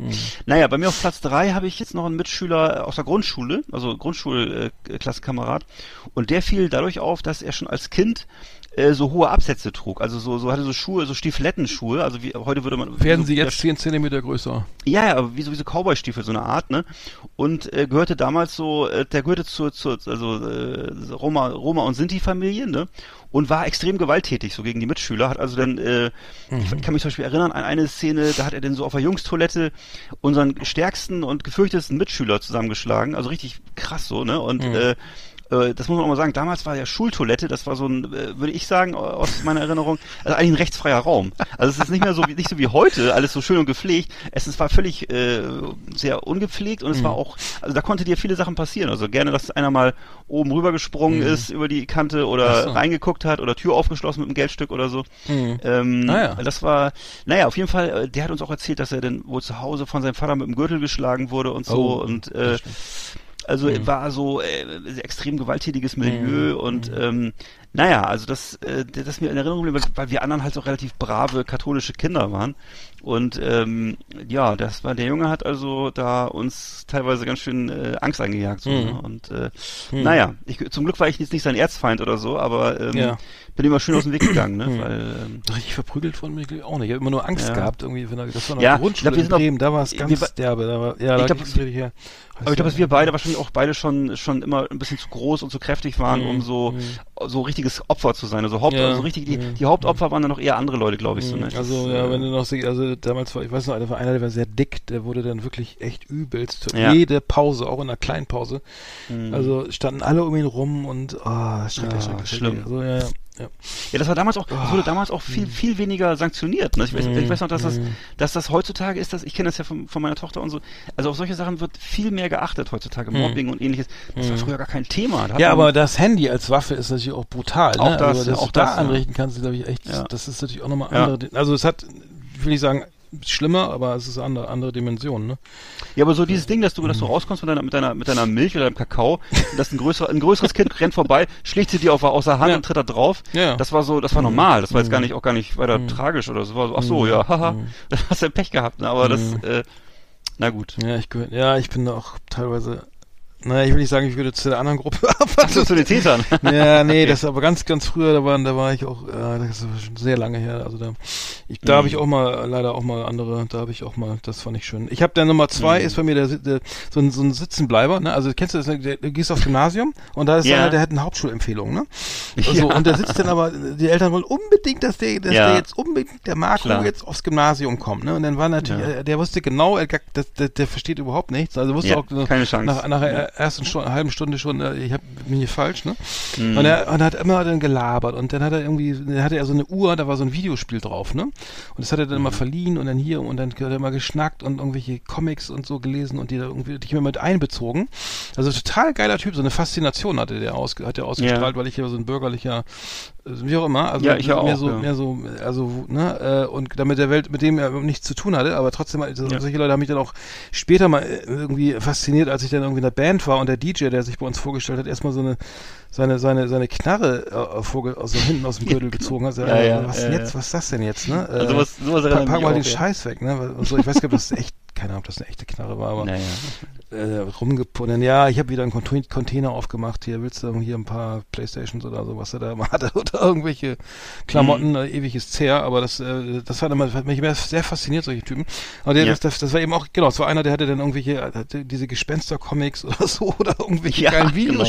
Naja, bei mir auf Platz drei habe ich jetzt noch einen Mitschüler aus der Grundschule, also Grundschulklassenkamerad, und der fiel dadurch auf, dass er schon als Kind äh, so hohe Absätze trug, also so, so hatte so Schuhe, so Stiefelettenschuhe, also wie heute würde man Werden so, sie jetzt 10 Zentimeter größer? ja, ja, wie so, wie so Cowboy-Stiefel, so eine Art, ne? Und äh, gehörte damals so, äh, der gehörte zur, zur also äh, Roma, Roma und Sinti-Familie, ne? Und war extrem gewalttätig, so gegen die Mitschüler, hat also dann, äh, ich kann mich zum Beispiel erinnern an eine Szene, da hat er dann so auf der Jungstoilette unseren stärksten und gefürchtesten Mitschüler zusammengeschlagen, also richtig krass so, ne? Und äh, äh, das muss man auch mal sagen, damals war ja Schultoilette, das war so ein, äh, würde ich sagen, aus meiner Erinnerung, also eigentlich ein rechtsfreier Raum. Also es ist nicht mehr so wie, nicht so wie heute, alles so schön und gepflegt. Es, es war völlig äh, sehr ungepflegt und es war auch, also da konnte dir viele Sachen passieren. Also gerne, dass einer mal oben rüber gesprungen ist über die Kante oder so. reingeguckt hat oder Tür aufgeschlossen mit einem Geldstück oder so. Mhm. Ähm, Ah ja. Das war, naja, auf jeden Fall, äh, der hat uns auch erzählt, dass er dann wohl zu Hause von seinem Vater mit dem Gürtel geschlagen wurde und so Oh, und äh, also Mhm. war so äh, extrem gewalttätiges Milieu und ähm, naja, also das, äh, das mir in Erinnerung weil, weil wir anderen halt so relativ brave katholische Kinder waren. Und ähm, ja, das war der Junge hat also da uns teilweise ganz schön äh, Angst eingejagt. So, Mhm. ne? Und äh, Mhm. naja, ich, zum Glück war ich jetzt nicht sein Erzfeind oder so, aber ähm, Ja. bin immer schön aus dem Weg gegangen, ne? Mhm. Weil ähm, Richtig verprügelt von mir auch nicht. Ich habe immer nur Angst Ja. gehabt irgendwie. Wenn er, das war noch Ja, Grundschule ich glaub, wir in Bremen, da war es wir ganz war- derbe. Da war, ja, Ich da glaub, richtig her. Aber ich glaube, dass wir beide wahrscheinlich auch beide schon schon immer ein bisschen zu groß und zu kräftig waren, Mhm, um so mhm. so richtiges Opfer zu sein. Also Haupt, Ja, also richtig die, mhm. die Hauptopfer waren dann noch eher andere Leute, glaube ich. So, ne? Also Das, ja, äh, wenn du noch siehst, also damals war, ich weiß noch, einer war einer, der war sehr dick, der wurde dann wirklich echt übelst. Ja. Jede Pause, auch in einer kleinen Pause. Mhm. Also standen alle um ihn rum und oh, schrecklich, Ja, schrecklich. schlimm. Also, ja, ja, ja. Das war damals auch, das wurde damals auch viel, viel weniger sanktioniert. Ne? Ich, weiß, ich weiß noch, dass das, Mhm. dass das heutzutage ist, dass ich kenne das ja von, von meiner Tochter und so. Also auf solche Sachen wird viel mehr geachtet heutzutage, Mhm. Mobbing und ähnliches. Das war früher gar kein Thema. Da Ja, aber das Handy als Waffe ist natürlich auch brutal. Ne? Auch das, also, dass auch du da das, ja. anrichten kannst, glaube ich, echt, das ist natürlich auch nochmal andere, also es hat, will ich sagen, schlimmer, aber es ist eine andere, andere Dimension, ne? Ja, aber so dieses Ding, dass du, dass du Mhm. rauskommst mit deiner, mit deiner, mit deiner Milch oder deinem Kakao, dass ein größerer, ein größeres Kind rennt vorbei, schlägt sie dir auf, aus der Hand Ja. und tritt da drauf. Ja. Das war so, das war normal. Das war jetzt Mhm. gar nicht, auch gar nicht weiter tragisch oder so. War so, ach so, ja, haha, da hast du Pech gehabt, ne? Aber das, Mhm. äh, na gut. Ja, ich ja, ich bin da auch teilweise Na, ich will nicht sagen, ich würde zu der anderen Gruppe Ach so, zu den Tätern. Ja, nee, Okay. das aber ganz, ganz früher, da war, da war ich auch, äh, das ist schon sehr lange her. Also da, ich, da Mhm. habe ich auch mal, leider auch mal andere, da habe ich auch mal, das fand ich schön. Ich habe der Nummer zwei Mhm. ist bei mir der, der so ein so ein Sitzenbleiber, ne? Also kennst du das? Der, du gehst aufs Gymnasium und da ist Ja. einer, der hat eine Hauptschulempfehlung, ne? Und, Ja. und der sitzt dann aber, die Eltern wollen unbedingt, dass der, dass Ja. der jetzt unbedingt, der Marco Klar. jetzt aufs Gymnasium kommt, ne? Und dann war natürlich, äh, der wusste genau, er, das, der, der versteht überhaupt nichts. Also wusste auch äh, keine Chance. nach, nach der Ja. ersten Stunde, halben Stunde schon, äh, ich hab, bin hier falsch, ne? Mhm. Und er und er hat immer dann gelabert und dann hat er irgendwie, dann hatte er so eine Uhr, da war so ein Videospiel drauf, ne? Und das hat er dann Mhm. immer verliehen und dann hier und dann hat er immer geschnackt und irgendwelche Comics und so gelesen und die da irgendwie dich immer mit einbezogen. Also total geiler Typ, so eine Faszination hatte der aus, hat er ausgestrahlt, weil ich ja so ein bürgerlicher, wie auch immer, also Ja, ich ja mehr auch, so, ja. mehr so, also, ne, äh, und damit der Welt, mit dem er nichts zu tun hatte, aber trotzdem, also, Ja. solche Leute haben mich dann auch später mal äh, irgendwie fasziniert, als ich dann irgendwie in der Band war und der DJ, der sich bei uns vorgestellt hat, erstmal so eine, seine, seine, seine Knarre äh, also hinten aus dem Gürtel gezogen hat. Ja, ja, was ja, jetzt, was ist das denn jetzt, ne? Also sowas- sowas pack, erinnert pack mal den. Scheiß weg, ne? Also, ich weiß gar nicht, ob das echt, keine Ahnung, ob das eine echte Knarre war, aber Naja. äh, rumgepunnen. Ja, ich habe wieder einen Contain- Container aufgemacht. Hier willst du hier ein paar Playstations oder so, was er da mal hatte oder irgendwelche Klamotten, Mhm. äh, ewiges Zehr. Aber das, äh, das hat, immer, hat mich immer sehr fasziniert, solche Typen. Aber der, das, das, das war eben auch, genau, es war einer, der hatte dann irgendwelche, hatte diese Gespenster-Comics oder so oder irgendwelche geilen genau.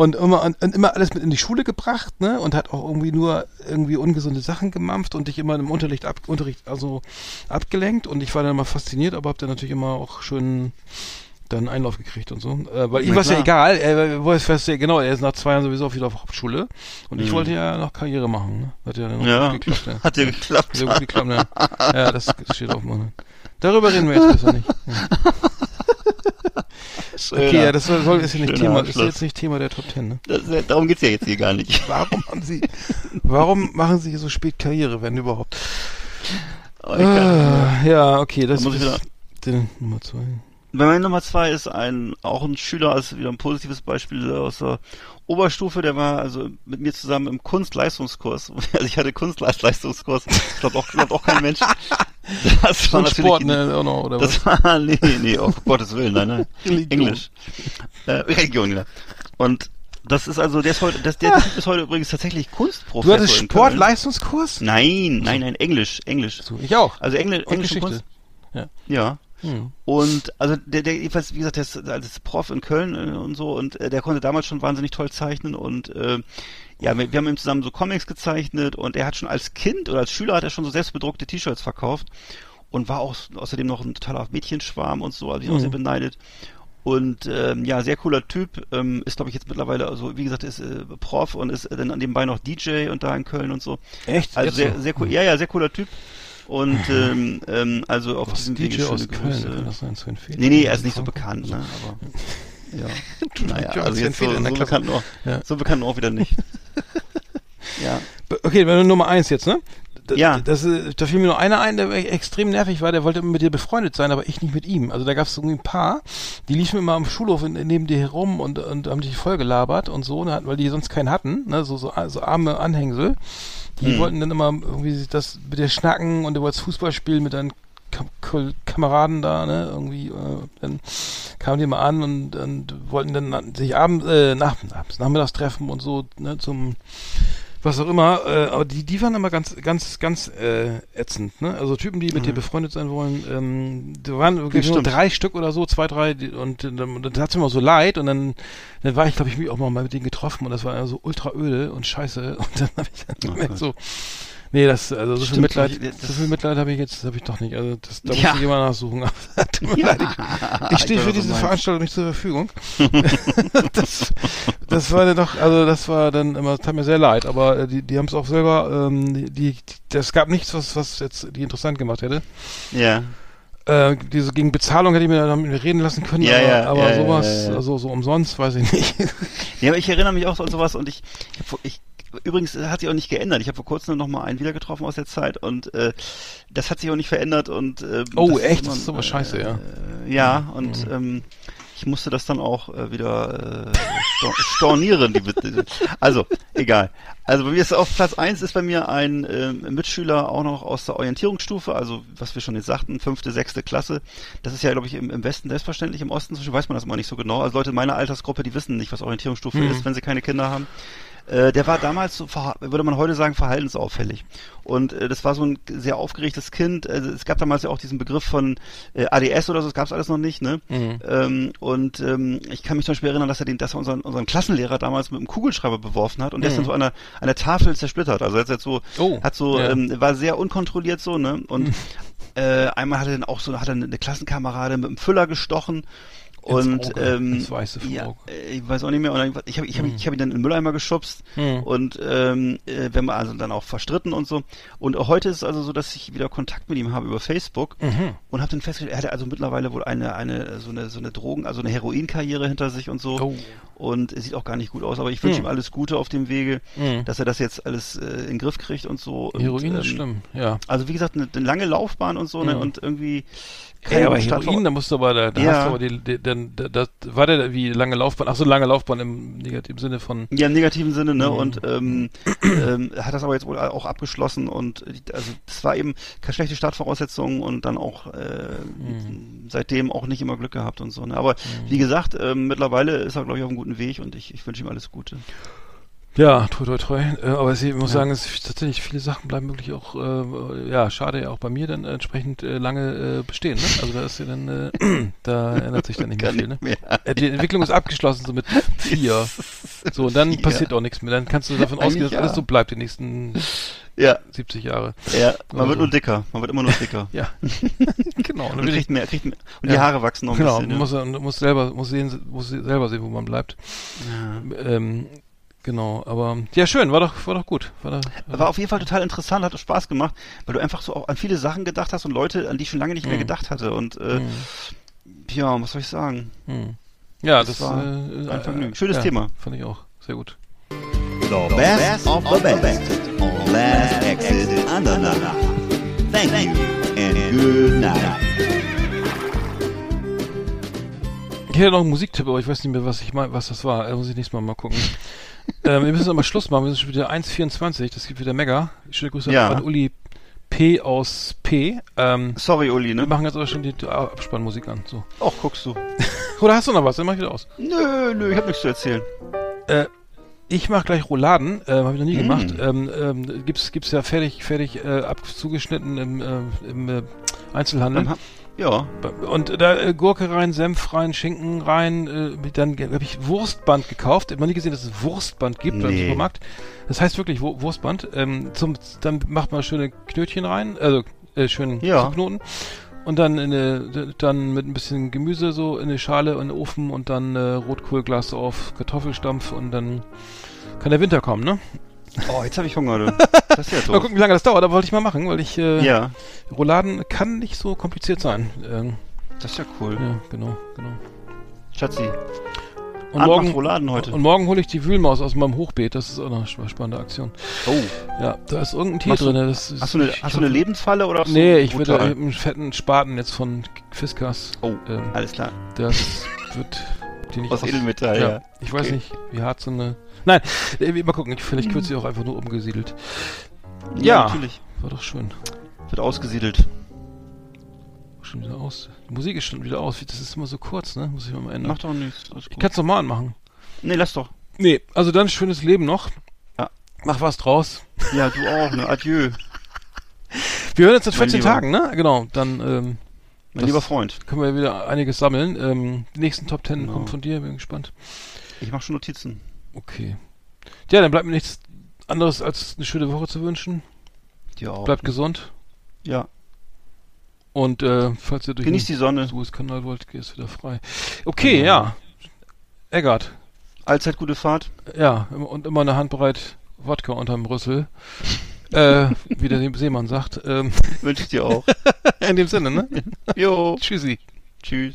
Und immer und, und immer alles mit in die Schule gebracht, ne? Und hat auch irgendwie nur irgendwie ungesunde Sachen gemampft und dich immer im Unterricht ab, Unterricht also abgelenkt und ich war dann immer fasziniert, aber hab dann natürlich immer auch schön dann Einlauf gekriegt und so. Äh, weil ihm war es ja egal, er war es ja genau, er ist nach zwei Jahren sowieso auch wieder auf Hauptschule und ich Mhm. wollte ja noch Karriere machen. Ne? Hat ja dann noch Ja, gut geklappt. Ja. hat ja geklappt. Sehr gut geklappt, ja. ja, das steht auf meiner. Darüber reden wir jetzt besser nicht. Ja. Okay, ja, das soll, ist ja nicht Thema, ist jetzt nicht Thema der Top Ten, ne? Das, äh, darum geht's ja jetzt hier gar nicht. Warum haben Sie, warum machen Sie so spät Karriere, wenn überhaupt? Oh, Ah, ja, okay, das Da muss ich ist die Nummer zwei. Bei meiner Nummer zwei ist ein, auch ein Schüler, ist wieder ein positives Beispiel aus der Oberstufe, der war also mit mir zusammen im Kunstleistungskurs. Also ich hatte Kunstleistungskurs. Ich glaube auch, glaubt auch kein Mensch. Das war Und natürlich Sport, ne, auch noch, oder das was? war, nee, nee, auf Gottes Willen, nein, nein. Religion. Englisch. Äh, Religion, ja. Und das ist also, der ist heute, das, der Typ ist heute übrigens tatsächlich Kunstprofessor. Du hattest. Sportleistungskurs? Nein, nein, nein, Englisch, Englisch. So, ich auch. Also Englisch, Und Englisch. Kunst. Ja. Ja. Hm. Und also der, der jedenfalls, wie gesagt, der ist als Prof in Köln äh, und so und äh, der konnte damals schon wahnsinnig toll zeichnen und äh, ja, wir, wir haben ihm zusammen so Comics gezeichnet und er hat schon als Kind oder als Schüler hat er schon so selbstbedruckte T-Shirts verkauft und war auch außerdem noch ein totaler Mädchenschwarm und so, also ich auch Mhm. sehr beneidet. Und ähm, ja, sehr cooler Typ, ähm, ist glaube ich jetzt mittlerweile, also wie gesagt, ist äh, Prof und ist äh, dann nebenbei noch DJ und da in Köln und so. Echt? Also Jetzt sehr, so? Sehr cool, ja, ja, sehr cooler Typ. Und ähm, ähm, also auf diesem DJ Wege aus schöne Köln, Grüße. kann das sein, Sven Feder? Nee, nee, er ist nicht so bekannt, ne? Aber ja. naja, Ja, also jetzt so, so bekannt auch, Ja. so bekannt auch wieder nicht. ja. Okay, Nummer eins jetzt, ne? D Ja. Das, äh, da fiel mir nur einer ein, der extrem nervig war, der wollte mit dir befreundet sein, aber ich nicht mit ihm. Also da gab es irgendwie ein paar, die liefen immer am Schulhof in, neben dir herum und, und haben dich voll gelabert und so, ne, weil die sonst keinen hatten, ne, so, so, so arme Anhängsel. Die Hm. wollten dann immer irgendwie das mit dir schnacken und du wolltest Fußball spielen mit deinen Kameraden da, ne, irgendwie, äh, dann kamen die mal an und, und wollten dann sich abends, äh, nach, nachmittags treffen und so, ne, zum, was auch immer, äh, aber die, die waren immer ganz, ganz, ganz äh, ätzend, ne? Also Typen, die mit dir befreundet sein wollen, ähm, da waren wirklich nur drei Stück oder so, zwei, drei, die, und äh, dann, dann hat's mir immer so leid und dann, dann war ich, glaube ich, mich auch mal mit denen getroffen und das war so ultra öde und scheiße und dann habe ich dann gemerkt, Gott. so, nee, das, also so viel Mitleid, das- so viel Mitleid habe ich jetzt, habe ich doch nicht, also das, da Ja. muss ich immer nachsuchen. Ja. ich, ich stehe für diese. Veranstaltung nicht zur Verfügung. das, das war dann doch, also das war dann immer, tat mir sehr leid, aber äh, die, die haben es auch selber, ähm, die, die, das gab nichts, was, was jetzt die interessant gemacht hätte. Ja. Äh, diese gegen Bezahlung hätte ich mir dann mit mir reden lassen können, Ja, aber, ja, aber ja, sowas, also so umsonst, weiß ich nicht. Ja, aber ich erinnere mich auch so an sowas und ich, ich, ich übrigens äh, hat sich auch nicht geändert. Ich habe vor kurzem noch mal einen wieder getroffen aus der Zeit und äh, das hat sich auch nicht verändert und äh, Oh, das echt? immer- Das ist aber scheiße, ja. Äh, ja, und ähm, ich musste das dann auch äh, wieder äh, stor stornieren. Die, also, egal. Also bei mir ist auf Platz eins ist bei mir ein ähm, Mitschüler auch noch aus der Orientierungsstufe, also was wir schon jetzt sagten, fünfte, sechste Klasse. Das ist ja, glaube ich, im, im Westen selbstverständlich, im Osten weiß man das immer nicht so genau. Also Leute in meiner Altersgruppe, die wissen nicht, was Orientierungsstufe Mhm. ist, wenn sie keine Kinder haben. Äh, der war damals, so, würde man heute sagen, verhaltensauffällig. Und äh, das war so ein sehr aufgeregtes Kind. Also, es gab damals ja auch diesen Begriff von äh, ADS oder so, das gab es alles noch nicht. Ne? Mhm. Ähm, und ähm, ich kann mich zum Beispiel erinnern, dass er den, dass er unseren, unseren Klassenlehrer damals mit einem Kugelschreiber beworfen hat und der ist Mhm. dann so an der, an der Tafel zersplittert. Also er hat jetzt so, Oh, hat so, ja. ähm, war sehr unkontrolliert so, ne? Und äh, einmal hat er dann auch so, hat er eine Klassenkamerade mit einem Füller gestochen. Und ähm, ja, äh, ich weiß auch nicht mehr. Und dann, ich habe ich hab, ich hab ihn dann in den Mülleimer geschubst Mhm. und ähm, äh, wenn wir also dann auch verstritten und so. Und heute ist es also so, dass ich wieder Kontakt mit ihm habe über Facebook Mhm. und habe dann festgestellt, er hatte also mittlerweile wohl eine eine so eine so eine Drogen, also eine Heroinkarriere hinter sich und so. Oh. Und sieht auch gar nicht gut aus, aber ich wünsche Mhm. ihm alles Gute auf dem Wege, Mhm. dass er das jetzt alles äh, in den Griff kriegt und so. Und, Heroin ist ähm, schlimm, ja. Also wie gesagt, eine, eine lange Laufbahn und so, ne? Mhm. Und irgendwie Ja, aber Heroin, da musst du aber, da, da Ja. hast du aber die, die, dann, da, das, war der wie lange Laufbahn? Ach so, lange Laufbahn im negativen Sinne von. Ja, im negativen Sinne, ne? Mhm. Und ähm, ähm, hat das aber jetzt wohl auch abgeschlossen und äh, also das war eben keine schlechte Startvoraussetzung und dann auch äh, Mhm. seitdem auch nicht immer Glück gehabt und so. Ne? Aber wie gesagt, ähm, mittlerweile ist er glaube ich auf einem guten Weg und ich, ich wünsche ihm alles Gute. Ja, treu, treu, treu. Äh, aber ich muss Ja. sagen, es tatsächlich viele Sachen bleiben wirklich auch, äh, ja, schade, auch bei mir dann entsprechend äh, lange äh, bestehen. Ne? Also da ist ja dann, äh, da ändert sich dann nicht mehr viel. Ne? mehr. Die Entwicklung ist abgeschlossen, so mit vier. So, und dann Vier. passiert auch nichts mehr. Dann kannst du davon Eigentlich ausgehen, dass ja. alles so bleibt die nächsten Ja, 70 Jahre. ja, man Oder wird so. nur dicker, man wird immer nur dicker. Ja. genau. Und ich- kriegt mehr, kriegt mehr, und Ja. die Haare wachsen noch ein Genau, bisschen. man ja. muss, muss selber, muss sehen, muss selber sehen, wo man bleibt. Ähm, genau, aber ja schön, war doch, war doch gut. War, da, War auf jeden Fall total interessant, hat Spaß gemacht, weil du einfach so auch an viele Sachen gedacht hast und Leute, an die ich schon lange nicht mehr Mhm. gedacht hatte. Und äh, Mhm. ja, was soll ich sagen? Hm. Ja, das, Das war äh, ein Vergnügen. äh, Schönes ja, Thema. Fand ich auch. Sehr gut. The best of the best on Last Exit Andernach. Thank you and good night. Hätte noch einen Musiktipp, aber ich weiß nicht mehr, was ich mein, was das war. Da muss ich nächstes Mal mal gucken. ähm, wir müssen aber Schluss machen. Wir sind schon wieder 1,24. Das gibt wieder mega. Schöne Grüße Ja. an Uli P aus P. Ähm, Sorry, Uli, wir ne? machen jetzt aber schon die Abspannmusik an. So. Ach, guckst du. Oder hast du noch was? Dann mach ich wieder aus. Nö, nö, ich hab nichts zu erzählen. Äh, ich mache gleich Rouladen, ähm, habe ich noch nie Mm. gemacht. Ähm, ähm, gibt's gibt's ja fertig fertig äh, ab zugeschnitten im, äh, im äh, Einzelhandel. Dann Ja, Und da äh, Gurke rein, Senf rein, Schinken rein, äh, dann habe ich Wurstband gekauft. Ich habe noch nie gesehen, dass es Wurstband gibt beim Nee. Supermarkt. Das heißt wirklich Wu- Wurstband. Ähm, zum, dann macht man schöne Knötchen rein, also äh, schön Ja. Knoten. Und dann in eine, dann mit ein bisschen Gemüse so in eine Schale in den Ofen und dann äh, Rotkohlglas auf Kartoffelstampf und dann kann der Winter kommen, ne? Oh, jetzt habe ich Hunger, du. Das ist ja Mal gucken, wie lange das dauert, aber wollte ich mal machen, weil ich äh, Ja, Rouladen kann nicht so kompliziert sein. Ähm, das ist ja cool. ja, genau, genau. Schatzi, Und morgen, Rouladen heute. und morgen hole ich die Wühlmaus aus meinem Hochbeet. Das ist auch eine sp- spannende Aktion. Oh, Ja, da ist irgendein Tier drin. Das ist, hast du eine, ich hast du eine Lebensfalle oder Nee, ich würde einen fetten Spaten jetzt von Fiskas. Oh, Ähm, alles klar. das wird die nicht Aus Edelmetall, ja. Ich weiß Okay. nicht, wie hart so eine. Nein, äh, mal gucken. Ich, vielleicht wird sie auch einfach nur umgesiedelt. Ja, Ja. natürlich. War doch schön. Wird ausgesiedelt. Schon wieder aus. Die Musik ist schon wieder aus. Das ist immer so kurz, ne? Muss ich mal ändern. Macht doch nichts. Ich kann es nochmal anmachen. Nee, lass doch. Nee, also dann schönes Leben noch. Ja. Mach was draus. Ja, du auch, ne? Adieu. Wir hören uns in Mein 14 Lieber. Tagen, ne? Genau. Dann ähm, Mein lieber Freund. können wir wieder einiges sammeln. Ähm, die nächsten Top 10 Genau. kommen von dir, bin gespannt. Ich mach schon Notizen. Okay. Ja, dann bleibt mir nichts anderes als eine schöne Woche zu wünschen. Auch. Bleibt gesund. Ja. Und äh, falls ihr durch Genießt die Sonne. den Suezkanal wollt, geht es wieder frei. Okay, ja. Eggert. Allzeit gute Fahrt. Ja, und immer eine Handbreit Wodka unterm Rüssel. äh, wie der Seemann sagt. Ähm, Wünsche ich dir auch. in dem Sinne, ne? jo. Tschüssi. Tschüss.